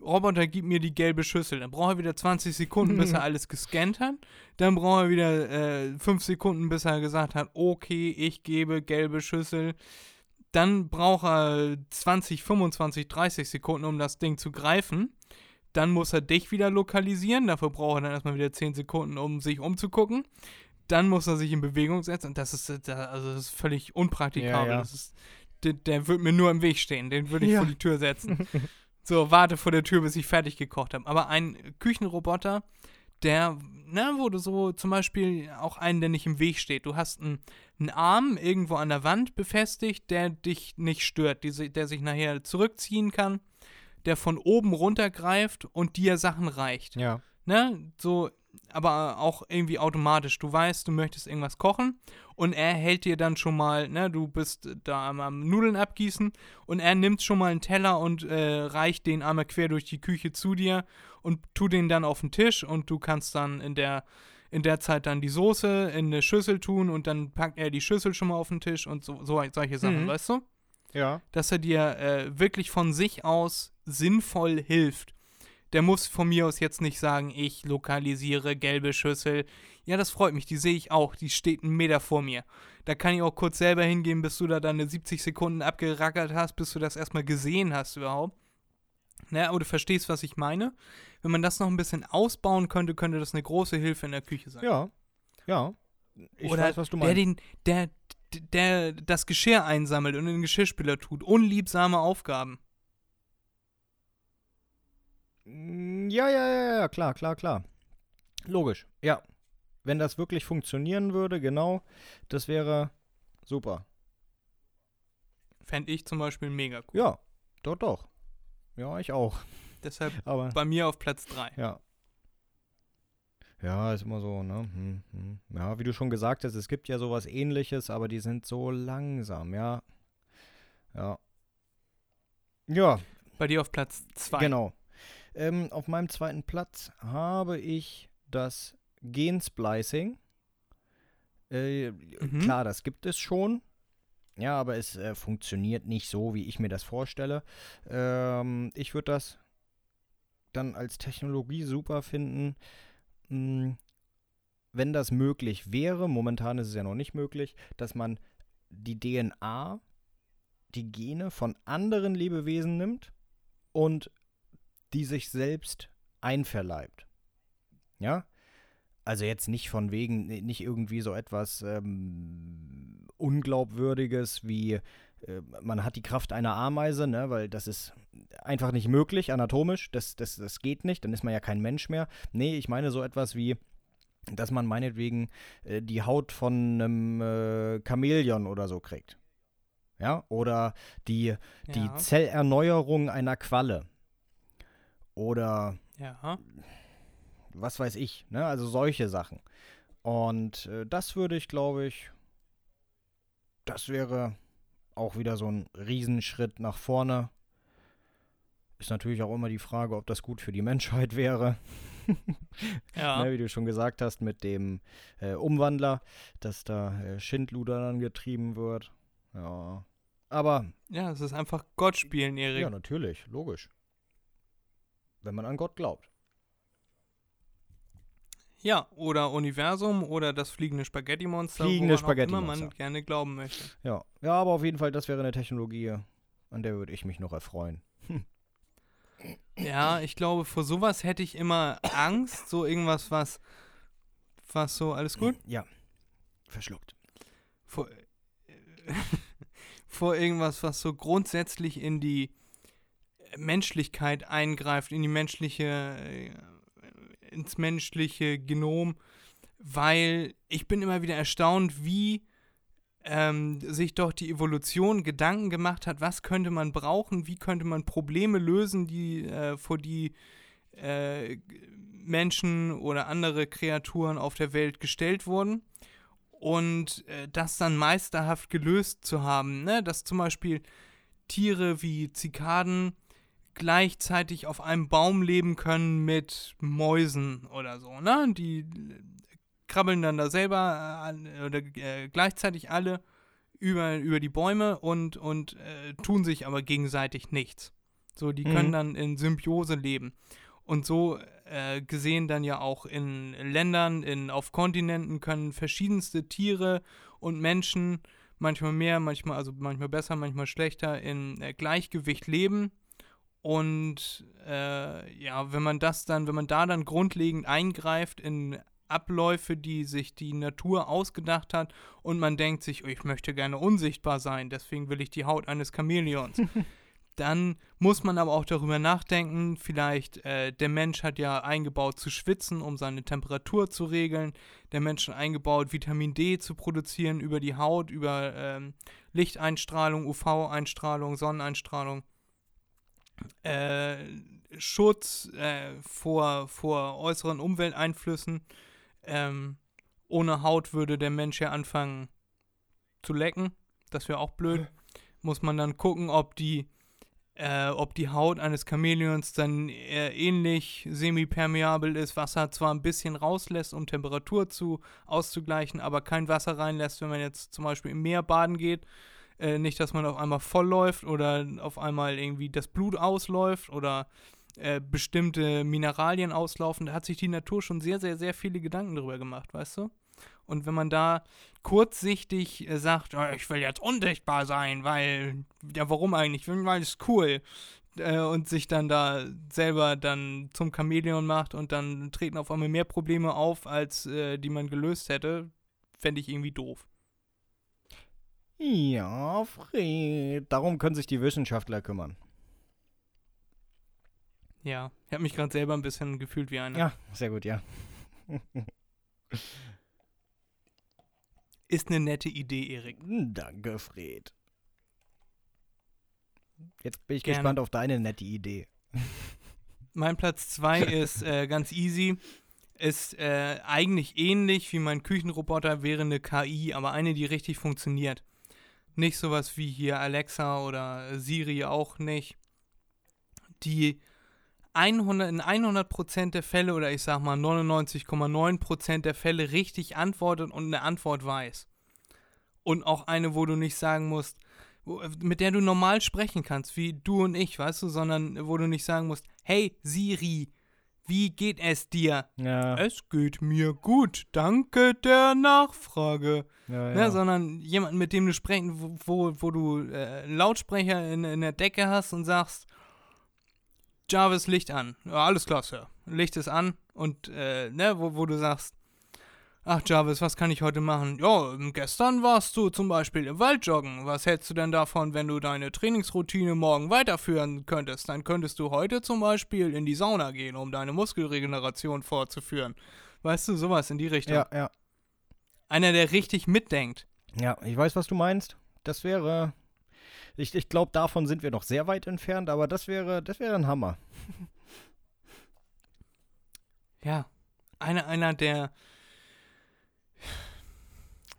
S3: Roboter, gib mir die gelbe Schüssel. Dann braucht er wieder 20 Sekunden, bis er *laughs* alles gescannt hat. Dann braucht er wieder äh, 5 Sekunden, bis er gesagt hat, okay, ich gebe gelbe Schüssel. Dann braucht er 20, 25, 30 Sekunden, um das Ding zu greifen. Dann muss er dich wieder lokalisieren. Dafür braucht er dann erstmal wieder 10 Sekunden, um sich umzugucken. Dann muss er sich in Bewegung setzen. Und das ist, äh, also das ist völlig unpraktikabel.
S4: Ja, ja.
S3: Ist, der, der wird mir nur im Weg stehen. Den würde ich
S4: Ja.
S3: vor die Tür setzen. *laughs* so, warte vor der Tür, bis ich fertig gekocht habe. Aber ein Küchenroboter, der, ne, wo du so zum Beispiel auch einen, der nicht im Weg steht. Du hast einen, einen Arm irgendwo an der Wand befestigt, der dich nicht stört, die, der sich nachher zurückziehen kann, der von oben runtergreift und dir Sachen reicht.
S4: Ja.
S3: Ne, so, aber auch irgendwie automatisch. Du weißt, du möchtest irgendwas kochen und er hält dir dann schon mal, ne, du bist da am, am Nudeln abgießen und er nimmt schon mal einen Teller und äh, reicht den einmal quer durch die Küche zu dir und tut den dann auf den Tisch und du kannst dann in der in der Zeit dann die Soße in eine Schüssel tun und dann packt er die Schüssel schon mal auf den Tisch und so, so solche Sachen,
S4: Mhm.
S3: weißt du?
S4: Ja.
S3: dass er dir äh, wirklich von sich aus sinnvoll hilft. Der muss von mir aus jetzt nicht sagen, ich lokalisiere gelbe Schüssel. Ja, das freut mich, die sehe ich auch. Die steht einen Meter vor mir. Da kann ich auch kurz selber hingehen, bis du da deine 70 Sekunden abgerackert hast, bis du das erstmal gesehen hast überhaupt. Naja, aber du verstehst, was ich meine. Wenn man das noch ein bisschen ausbauen könnte, könnte das eine große Hilfe in der Küche sein.
S4: Ja, ja. Ich
S3: Oder
S4: weiß, was du
S3: der,
S4: meinst.
S3: den, der, der das Geschirr einsammelt und in den Geschirrspüler tut. Unliebsame Aufgaben.
S4: Mm, Ja, ja, ja, ja, klar, klar, klar. Logisch, ja. Wenn das wirklich funktionieren würde, genau, das wäre super.
S3: Fände ich zum Beispiel mega cool.
S4: Ja, doch, doch. Ja, ich auch.
S3: Deshalb *laughs*
S4: Aber,
S3: bei mir auf Platz 3.
S4: ja. Ja, ist immer so, ne? Hm, hm. Ja, wie du schon gesagt hast, es gibt ja sowas ähnliches, aber die sind so langsam, ja. Ja. Ja,
S3: Bei dir auf Platz 2.
S4: Genau. Ähm, auf meinem zweiten Platz habe ich das Gensplicing. Äh,
S3: Mhm.
S4: Klar, das gibt es schon. Ja, aber es äh, funktioniert nicht so, wie ich mir das vorstelle. Ähm, ich würde das dann als Technologie super finden, mh, wenn das möglich wäre. Momentan ist es ja noch nicht möglich, dass man die DNA, die Gene von anderen Lebewesen nimmt und die sich selbst einverleibt. Ja? Also jetzt nicht von wegen, nicht irgendwie so etwas ähm, Unglaubwürdiges wie äh, man hat die Kraft einer Ameise, ne, weil das ist einfach nicht möglich, anatomisch, das, das, das geht nicht, dann ist man ja kein Mensch mehr. Nee, ich meine so etwas wie, dass man meinetwegen äh, die Haut von einem äh, Chamäleon oder so kriegt. Ja, oder die, die
S3: Ja.
S4: Zellerneuerung einer Qualle. Oder
S3: Ja.
S4: was weiß ich, ne? Also solche Sachen. Und äh, das würde ich, glaube ich, das wäre auch wieder so ein Riesenschritt nach vorne. Ist natürlich auch immer die Frage, ob das gut für die Menschheit wäre. *laughs*
S3: Ja.
S4: Ne, wie du schon gesagt hast, mit dem äh, Umwandler, dass da äh, Schindluder dann getrieben wird. Ja. Aber,
S3: Ja, es ist einfach Gott spielen, Erik.
S4: ja, natürlich, logisch. Wenn man an Gott glaubt.
S3: Ja, oder Universum oder das fliegende Spaghetti-Monster.
S4: Fliegende
S3: auch immer man gerne glauben möchte.
S4: Ja. Ja, aber auf jeden Fall, das wäre eine Technologie, an der würde ich mich noch erfreuen.
S3: Ja, ich glaube, vor sowas hätte ich immer Angst. So irgendwas, was. Was so, alles gut?
S4: Ja. Verschluckt.
S3: Vor, *laughs* vor irgendwas, was so grundsätzlich in die Menschlichkeit eingreift, in die menschliche. äh, ins menschliche Genom. Weil ich bin immer wieder erstaunt, wie ähm, sich doch die Evolution Gedanken gemacht hat, was könnte man brauchen, wie könnte man Probleme lösen, die äh, vor die äh, Menschen oder andere Kreaturen auf der Welt gestellt wurden. Und äh, das dann meisterhaft gelöst zu haben, ne? dass zum Beispiel Tiere wie Zikaden gleichzeitig auf einem Baum leben können mit Mäusen oder so, ne? Die äh, krabbeln dann da selber äh, oder äh, gleichzeitig alle über, über die Bäume und, und äh, tun sich aber gegenseitig nichts. So, die
S4: Mhm.
S3: können dann in Symbiose leben. Und so äh, gesehen dann ja auch in Ländern, in, auf Kontinenten können verschiedenste Tiere und Menschen manchmal mehr, manchmal, also manchmal besser, manchmal schlechter, in äh, Gleichgewicht leben. Und äh, ja, wenn man das dann, wenn man da dann grundlegend eingreift in Abläufe, die sich die Natur ausgedacht hat und man denkt sich, oh, ich möchte gerne unsichtbar sein, deswegen will ich die Haut eines Chamäleons. *laughs* dann muss man aber auch darüber nachdenken, vielleicht äh, der Mensch hat ja eingebaut zu schwitzen, um seine Temperatur zu regeln. Der Mensch hat eingebaut, Vitamin D zu produzieren über die Haut, über ähm, Lichteinstrahlung, UV-Einstrahlung, Sonneneinstrahlung. Äh, Schutz äh, vor, vor äußeren Umwelteinflüssen. Ähm, ohne Haut würde der Mensch ja anfangen zu lecken. Das wäre auch blöd. *laughs* Muss man dann gucken, ob die, äh, ob die Haut eines Chamäleons dann äh, ähnlich semipermeabel ist. Wasser zwar ein bisschen rauslässt, um Temperatur zu auszugleichen, aber kein Wasser reinlässt, wenn man jetzt zum Beispiel im Meer baden geht. Äh, nicht, dass man auf einmal voll läuft oder auf einmal irgendwie das Blut ausläuft oder äh, bestimmte Mineralien auslaufen. Da hat sich die Natur schon sehr, sehr, sehr viele Gedanken drüber gemacht, weißt du? Und wenn man da kurzsichtig äh, sagt, oh, ich will jetzt unsichtbar sein, weil, ja, warum eigentlich? Weil es cool. Äh, und sich dann da selber dann zum Chamäleon macht und dann treten auf einmal mehr Probleme auf, als äh, die man gelöst hätte, fände ich irgendwie doof.
S4: Ja, Fred. Darum können sich die Wissenschaftler kümmern.
S3: Ja, ich habe mich gerade selber ein bisschen gefühlt wie einer.
S4: Ja, sehr gut, ja. *laughs*
S3: Ist eine nette Idee, Erik.
S4: Danke, Fred. Jetzt bin ich
S3: Gerne.
S4: gespannt auf deine nette Idee.
S3: Mein Platz 2 *laughs* ist äh, ganz easy. Ist äh, eigentlich ähnlich wie mein Küchenroboter, wäre eine KI, aber eine, die richtig funktioniert. Nicht sowas wie hier Alexa oder Siri auch nicht. Die 100, in 100% der Fälle oder ich sag mal 99,9% der Fälle richtig antwortet und eine Antwort weiß. Und auch eine, wo du nicht sagen musst, mit der du normal sprechen kannst, wie du und ich, weißt du, sondern wo du nicht sagen musst, hey Siri, wie geht es dir?
S4: Ja,
S3: Es geht mir gut, danke der Nachfrage.
S4: ja,
S3: Ne, sondern jemanden, mit dem du sprechen, wo, wo, wo du äh, einen Lautsprecher in, in der Decke hast und sagst, Jarvis, Licht an. Ja, alles klar, Sir. Licht ist an und, äh, ne, wo, wo du sagst, ach Jarvis, was kann ich heute machen? Ja, gestern warst du zum Beispiel im Wald joggen. Was hältst du denn davon, wenn du deine Trainingsroutine morgen weiterführen könntest? Dann könntest du heute zum Beispiel in die Sauna gehen, um deine Muskelregeneration fortzuführen. Weißt du, sowas in die Richtung.
S4: ja, ja.
S3: Einer, der richtig mitdenkt.
S4: Ja, ich weiß, was du meinst. Das wäre. Ich, ich glaube, davon sind wir noch sehr weit entfernt, aber das wäre, das wäre ein Hammer. *laughs*
S3: Ja, einer, einer der.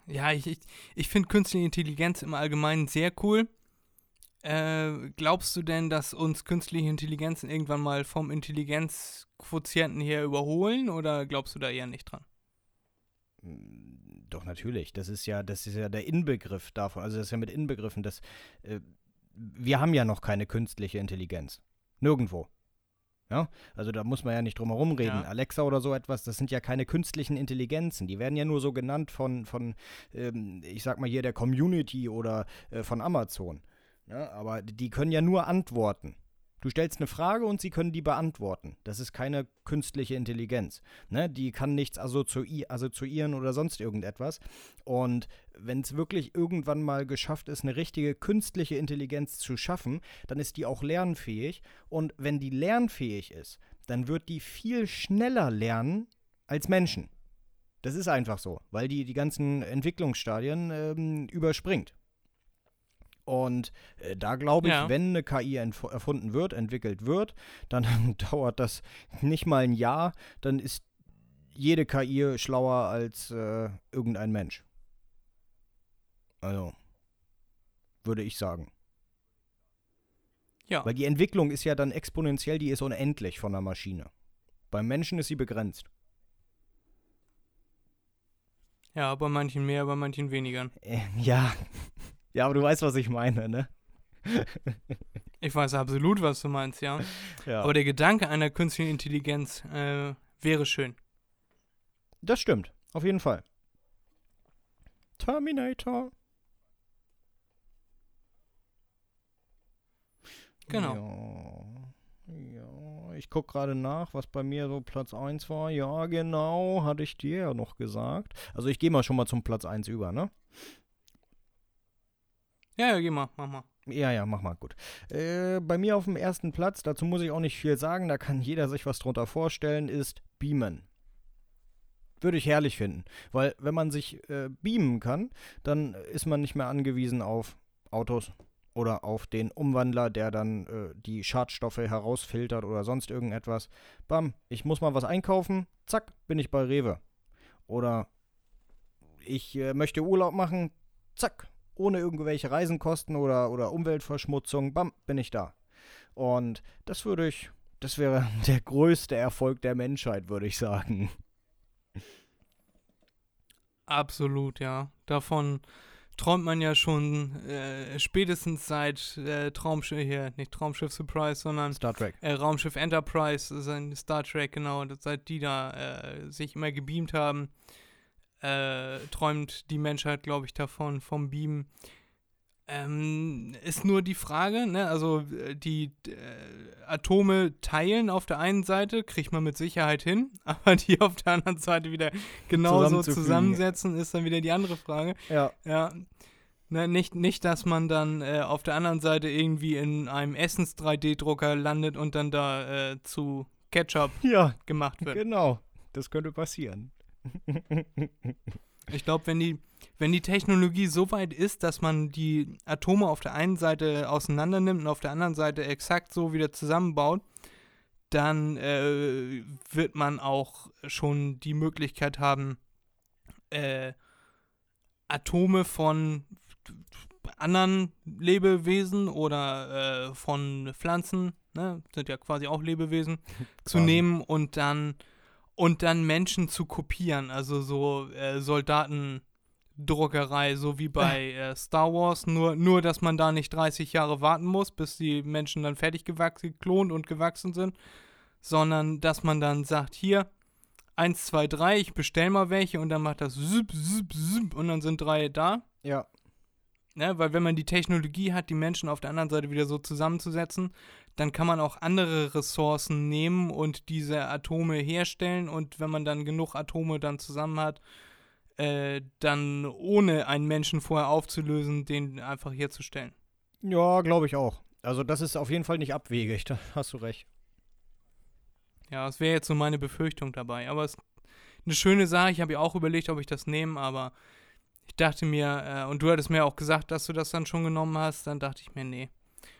S3: Ja, ich, ich, ich finde künstliche Intelligenz im Allgemeinen sehr cool. Äh, glaubst du denn, dass uns künstliche Intelligenzen irgendwann mal vom Intelligenzquotienten her überholen oder glaubst du da eher nicht dran?
S4: Doch, natürlich. Das ist ja, das ist ja der Inbegriff davon. Also das ist ja mit inbegriffen, dass äh, wir haben ja noch keine künstliche Intelligenz. Nirgendwo. Ja, also da muss man ja nicht drum herum reden.
S3: Ja.
S4: Alexa oder so etwas, das sind ja keine künstlichen Intelligenzen. Die werden ja nur so genannt von, von ähm, ich sag mal hier, der Community oder äh, von Amazon. Ja, aber die können ja nur antworten. Du stellst eine Frage und sie können die beantworten. Das ist keine künstliche Intelligenz. Ne? Die kann nichts assozi assoziieren oder sonst irgendetwas. Und wenn es wirklich irgendwann mal geschafft ist, eine richtige künstliche Intelligenz zu schaffen, dann ist die auch lernfähig. Und wenn die lernfähig ist, dann wird die viel schneller lernen als Menschen. Das ist einfach so, weil die die ganzen Entwicklungsstadien ähm, überspringt. Und äh, da glaube ich,
S3: Ja.
S4: wenn eine KI erfunden wird, entwickelt wird, dann *laughs* dauert das nicht mal ein Jahr, dann ist jede KI schlauer als äh, irgendein Mensch. Also, würde ich sagen.
S3: Ja.
S4: Weil die Entwicklung ist ja dann exponentiell, die ist unendlich von der Maschine. Beim Menschen ist sie begrenzt.
S3: Ja, bei manchen mehr, bei manchen weniger.
S4: Äh, ja. *laughs* Ja, aber du weißt, was ich meine, ne? *laughs*
S3: Ich weiß absolut, was du meinst, ja.
S4: Ja.
S3: Aber der Gedanke einer künstlichen Intelligenz äh, wäre schön.
S4: Das stimmt, auf jeden Fall. Terminator.
S3: Genau.
S4: Ja, ja. ich gucke gerade nach, was bei mir so Platz 1 war. Ja, genau, hatte ich dir ja noch gesagt. Also ich gehe mal schon mal zum Platz 1 über, ne?
S3: Ja, ja, geh mal, mach mal.
S4: Ja, ja, mach mal, gut. Äh, bei mir auf dem ersten Platz, dazu muss ich auch nicht viel sagen, da kann jeder sich was drunter vorstellen, ist Beamen. Würde ich herrlich finden, weil wenn man sich äh, beamen kann, dann ist man nicht mehr angewiesen auf Autos oder auf den Umwandler, der dann äh, die Schadstoffe herausfiltert oder sonst irgendetwas. Bam, ich muss mal was einkaufen, zack, bin ich bei Rewe. Oder ich äh, möchte Urlaub machen, zack, ohne irgendwelche Reisenkosten oder, oder Umweltverschmutzung, bam, bin ich da. Und das würde ich, das wäre *laughs* der größte Erfolg der Menschheit, würde ich sagen.
S3: Absolut, ja. Davon träumt man ja schon äh, spätestens seit äh, Traumschiff hier, nicht Traumschiff Surprise, sondern
S4: Star Trek.
S3: äh, Raumschiff Enterprise, sein Star Trek, genau, seit die da äh, sich immer gebeamt haben, äh, träumt die Menschheit, glaube ich, davon, vom Beamen. Ähm, ist nur die Frage, ne, also äh, die äh, Atome teilen auf der einen Seite, kriegt man mit Sicherheit hin, *laughs* aber die auf der anderen Seite wieder genauso zusammensetzen, ist dann wieder die andere Frage.
S4: Ja.
S3: Ja. Ne, nicht, nicht, dass man dann äh, auf der anderen Seite irgendwie in einem Essens-3D-Drucker landet und dann da äh, zu Ketchup *laughs*
S4: Ja,
S3: gemacht wird.
S4: genau. Das könnte passieren. *laughs*
S3: Ich glaube, wenn die, wenn die Technologie so weit ist, dass man die Atome auf der einen Seite auseinander nimmt und auf der anderen Seite exakt so wieder zusammenbaut, dann äh, wird man auch schon die Möglichkeit haben, äh, Atome von anderen Lebewesen oder äh, von Pflanzen, ne, sind ja quasi auch Lebewesen, *laughs* zu nehmen und dann und dann Menschen zu kopieren, also so äh, Soldatendruckerei, so wie bei äh, Star Wars, nur, nur dass man da nicht 30 Jahre warten muss, bis die Menschen dann fertig gewachsen, geklont und gewachsen sind, sondern dass man dann sagt, hier, 1, 2, 3, ich bestell mal welche und dann macht das zip, zip, zip und dann sind drei da.
S4: Ja.
S3: Ne, weil wenn man die Technologie hat, die Menschen auf der anderen Seite wieder so zusammenzusetzen, dann kann man auch andere Ressourcen nehmen und diese Atome herstellen und wenn man dann genug Atome dann zusammen hat, äh, dann ohne einen Menschen vorher aufzulösen, den einfach herzustellen.
S4: Ja, glaube ich auch. Also das ist auf jeden Fall nicht abwegig, *laughs* da hast du recht.
S3: Ja, das wäre jetzt so meine Befürchtung dabei. Aber es ist eine schöne Sache. Ich habe ja auch überlegt, ob ich das nehme, aber ich dachte mir, äh, und du hattest mir auch gesagt, dass du das dann schon genommen hast, dann dachte ich mir, nee,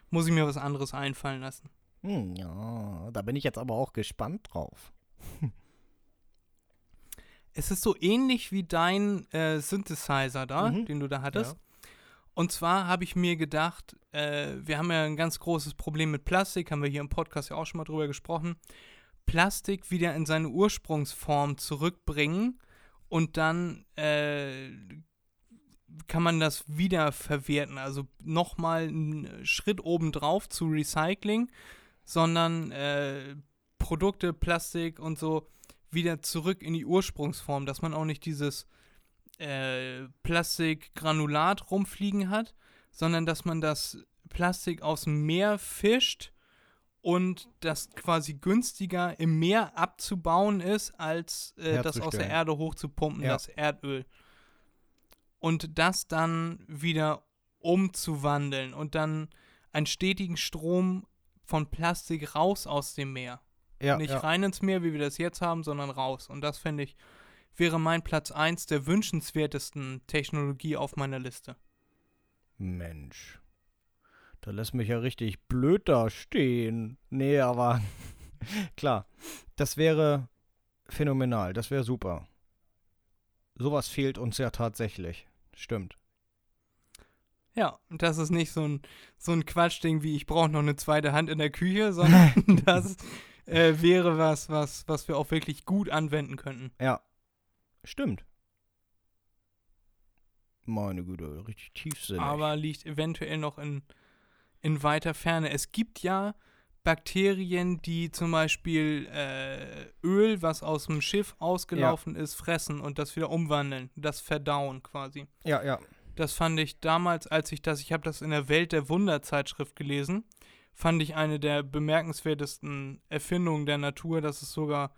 S3: muss ich mir was anderes einfallen lassen.
S4: Hm, ja, da bin ich jetzt aber auch gespannt drauf. *laughs*
S3: Es ist so ähnlich wie dein äh, Synthesizer da,
S4: Mhm.
S3: den du da hattest. Und zwar habe ich mir gedacht, äh, wir haben ja ein ganz großes Problem mit Plastik, haben wir hier im Podcast ja auch schon mal drüber gesprochen. Plastik wieder in seine Ursprungsform zurückbringen und dann äh, kann man das wieder verwerten. Also nochmal einen Schritt obendrauf zu Recycling, sondern äh, Produkte, Plastik und so wieder zurück in die Ursprungsform, dass man auch nicht dieses äh, Plastikgranulat rumfliegen hat, sondern dass man das Plastik aus dem Meer fischt und das quasi günstiger im Meer abzubauen ist, als äh, das aus der. Erde hochzupumpen,
S4: Ja.
S3: das Erdöl. Und das dann wieder umzuwandeln und dann einen stetigen Strom von Plastik raus aus dem Meer.
S4: Ja,
S3: Nicht
S4: ja.
S3: rein ins Meer, wie wir das jetzt haben, sondern raus. Und das finde ich, wäre mein Platz 1 der wünschenswertesten Technologie auf meiner Liste.
S4: Mensch. Da lässt mich ja richtig blöd da stehen. Nee, aber *laughs* klar. Das wäre phänomenal. Das wäre super. Sowas fehlt uns ja tatsächlich. Stimmt.
S3: Ja, und das ist nicht so ein, so ein Quatschding wie ich brauche noch eine zweite Hand in der Küche, sondern *laughs* das äh, wäre was, was, was wir auch wirklich gut anwenden könnten.
S4: Ja. Stimmt. Meine Güte, richtig tiefsinnig.
S3: aber liegt eventuell noch in, in weiter Ferne. Es gibt ja Bakterien, die zum Beispiel äh, Öl, was aus dem Schiff ausgelaufen ist, fressen und das wieder umwandeln, das verdauen quasi.
S4: ja, ja.
S3: Das fand ich damals, als ich das, ich habe das in der Welt der Wunder Zeitschrift gelesen, fand ich eine der bemerkenswertesten Erfindungen der Natur, dass es sogar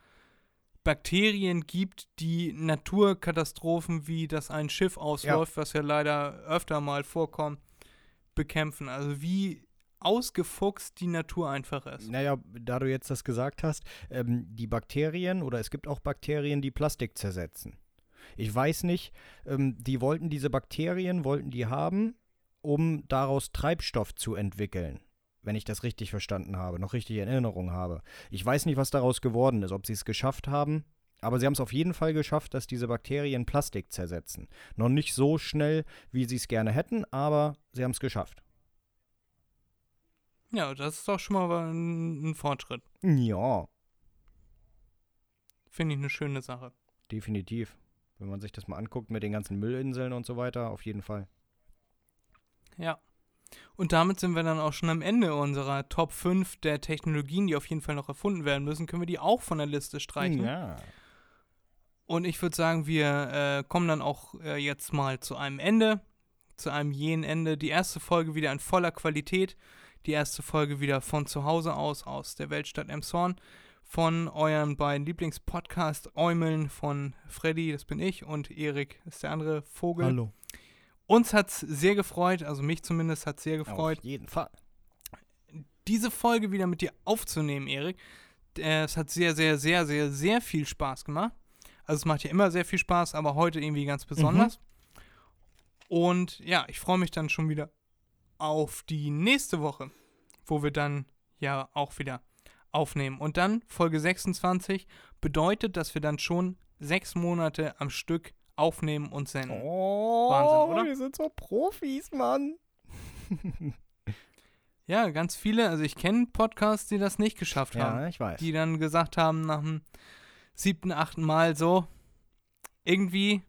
S3: Bakterien gibt, die Naturkatastrophen, wie dass ein Schiff ausläuft, was ja leider öfter mal vorkommt, bekämpfen. Also wie ausgefuchst die Natur einfach ist.
S4: Naja, da du jetzt das gesagt hast, ähm, die Bakterien oder es gibt auch Bakterien, die Plastik zersetzen. Ich weiß nicht, ähm, die wollten diese Bakterien, wollten die haben, um daraus Treibstoff zu entwickeln. Wenn ich das richtig verstanden habe, noch richtig in Erinnerung habe. Ich weiß nicht, was daraus geworden ist, ob sie es geschafft haben, aber sie haben es auf jeden Fall geschafft, dass diese Bakterien Plastik zersetzen. Noch nicht so schnell, wie sie es gerne hätten, aber sie haben es geschafft.
S3: Ja, das ist doch schon mal ein, ein Fortschritt.
S4: Ja,
S3: Finde ich eine schöne Sache.
S4: definitiv. Wenn man sich das mal anguckt mit den ganzen Müllinseln und so weiter, auf jeden Fall.
S3: Ja. Und damit sind wir dann auch schon am Ende unserer Top 5 der Technologien, die auf jeden Fall noch erfunden werden müssen. Können wir die auch von der Liste streichen?
S4: Ja.
S3: Und ich würde sagen, wir äh, kommen dann auch äh, jetzt mal zu einem Ende, zu einem jenen Ende. Die erste Folge wieder in voller Qualität. Die erste Folge wieder von zu Hause aus, aus der Weltstadt Emshorn. Von euren beiden Lieblingspodcast Eumeln von Freddy, das bin ich, und Erik ist der andere Vogel.
S4: Hallo.
S3: Uns hat's sehr gefreut, also mich zumindest hat sehr gefreut,
S4: Auf jeden Fall.
S3: diese Folge wieder mit dir aufzunehmen, Erik. Äh, Es hat sehr, sehr, sehr, sehr, sehr viel Spaß gemacht. Also es macht ja immer sehr viel Spaß, aber heute irgendwie ganz besonders. Und ja, ich freue mich dann schon wieder auf die nächste Woche, wo wir dann ja auch wieder aufnehmen. Und dann Folge 26 bedeutet, dass wir dann schon sechs Monate am Stück aufnehmen und senden.
S4: Oh,
S3: Wahnsinn, oder?
S4: wir sind so Profis, Mann. *laughs*
S3: Ja, ganz viele, also ich kenne Podcasts, die das nicht geschafft haben.
S4: Ja, ich weiß.
S3: die dann gesagt haben nach dem siebten, achten Mal so, irgendwie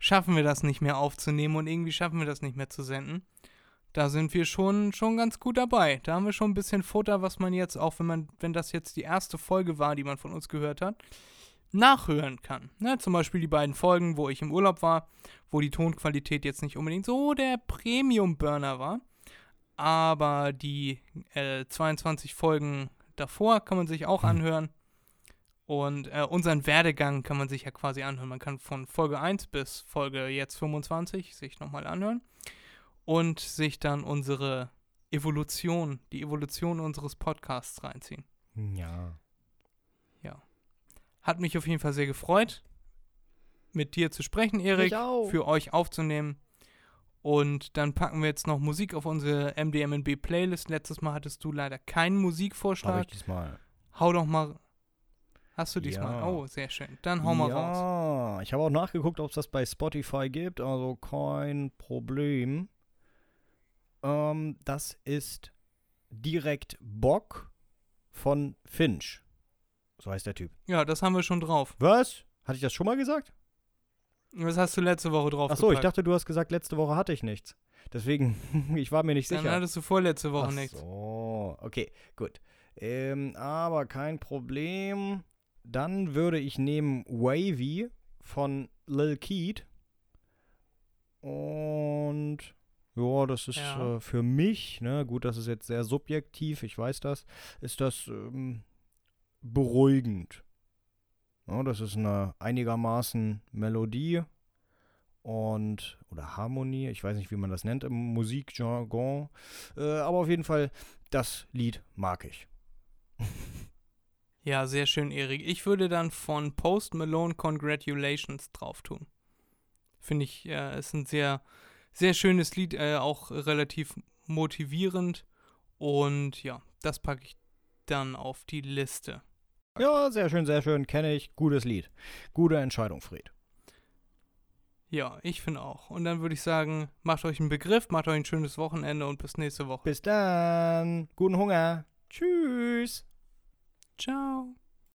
S3: schaffen wir das nicht mehr aufzunehmen und irgendwie schaffen wir das nicht mehr zu senden. Da sind wir schon, schon ganz gut dabei. Da haben wir schon ein bisschen Futter, was man jetzt, auch wenn man, wenn das jetzt die erste Folge war, die man von uns gehört hat, nachhören kann. Ne, zum Beispiel die beiden Folgen, wo ich im Urlaub war, wo die Tonqualität jetzt nicht unbedingt so der Premium-Burner war. Aber die äh, 22 Folgen davor kann man sich auch anhören. Und äh, unseren Werdegang kann man sich ja quasi anhören. Man kann von Folge 1 bis Folge jetzt 25 sich nochmal anhören. Und sich dann unsere Evolution, die Evolution unseres Podcasts reinziehen.
S4: Ja.
S3: Hat mich auf jeden Fall sehr gefreut, mit dir zu sprechen, Erik, für euch aufzunehmen. Und dann packen wir jetzt noch Musik auf unsere MDMNB Playlist. Letztes Mal hattest du leider keinen Musikvorschlag.
S4: ich diesmal.
S3: Hau doch mal. Hast du diesmal?
S4: Ja.
S3: Oh, sehr schön. Dann hau mal raus.
S4: Ja, ich habe auch nachgeguckt, ob es das bei Spotify gibt, also kein Problem. Ähm, das ist direkt Bock von Finch. So heißt der Typ.
S3: Ja, das haben wir schon drauf.
S4: Was? Hatte ich das schon mal gesagt?
S3: Das hast du letzte Woche drauf.
S4: Achso, ich dachte, du hast gesagt, letzte Woche hatte ich nichts. Deswegen, *laughs* ich war mir nicht
S3: Dann
S4: sicher.
S3: hattest du vorletzte Woche
S4: Ach
S3: nichts.
S4: So, okay, gut. Ähm, aber kein Problem. Dann würde ich nehmen Wavy von Lil Keat. Und ja, das ist
S3: Ja.
S4: äh, für mich, ne, gut, das ist jetzt sehr subjektiv, ich weiß das, ist das ähm, beruhigend. Ja, das ist eine einigermaßen Melodie und oder Harmonie, ich weiß nicht, wie man das nennt im Musikjargon, äh, aber auf jeden Fall, das Lied mag ich.
S3: Ja, sehr schön, Erik. Ich würde dann von Post Malone Congratulations drauf tun. Finde ich, äh, ist ein sehr, sehr schönes Lied, äh, auch relativ motivierend. Und ja, das packe ich dann auf die Liste.
S4: Ja, sehr schön, sehr schön, kenne ich, gutes Lied. Gute Entscheidung, Fred.
S3: Ja, ich finde auch. Und dann würde ich sagen, macht euch einen Begriff, macht euch ein schönes Wochenende und bis nächste Woche.
S4: Bis dann, guten Hunger, tschüss.
S3: Ciao.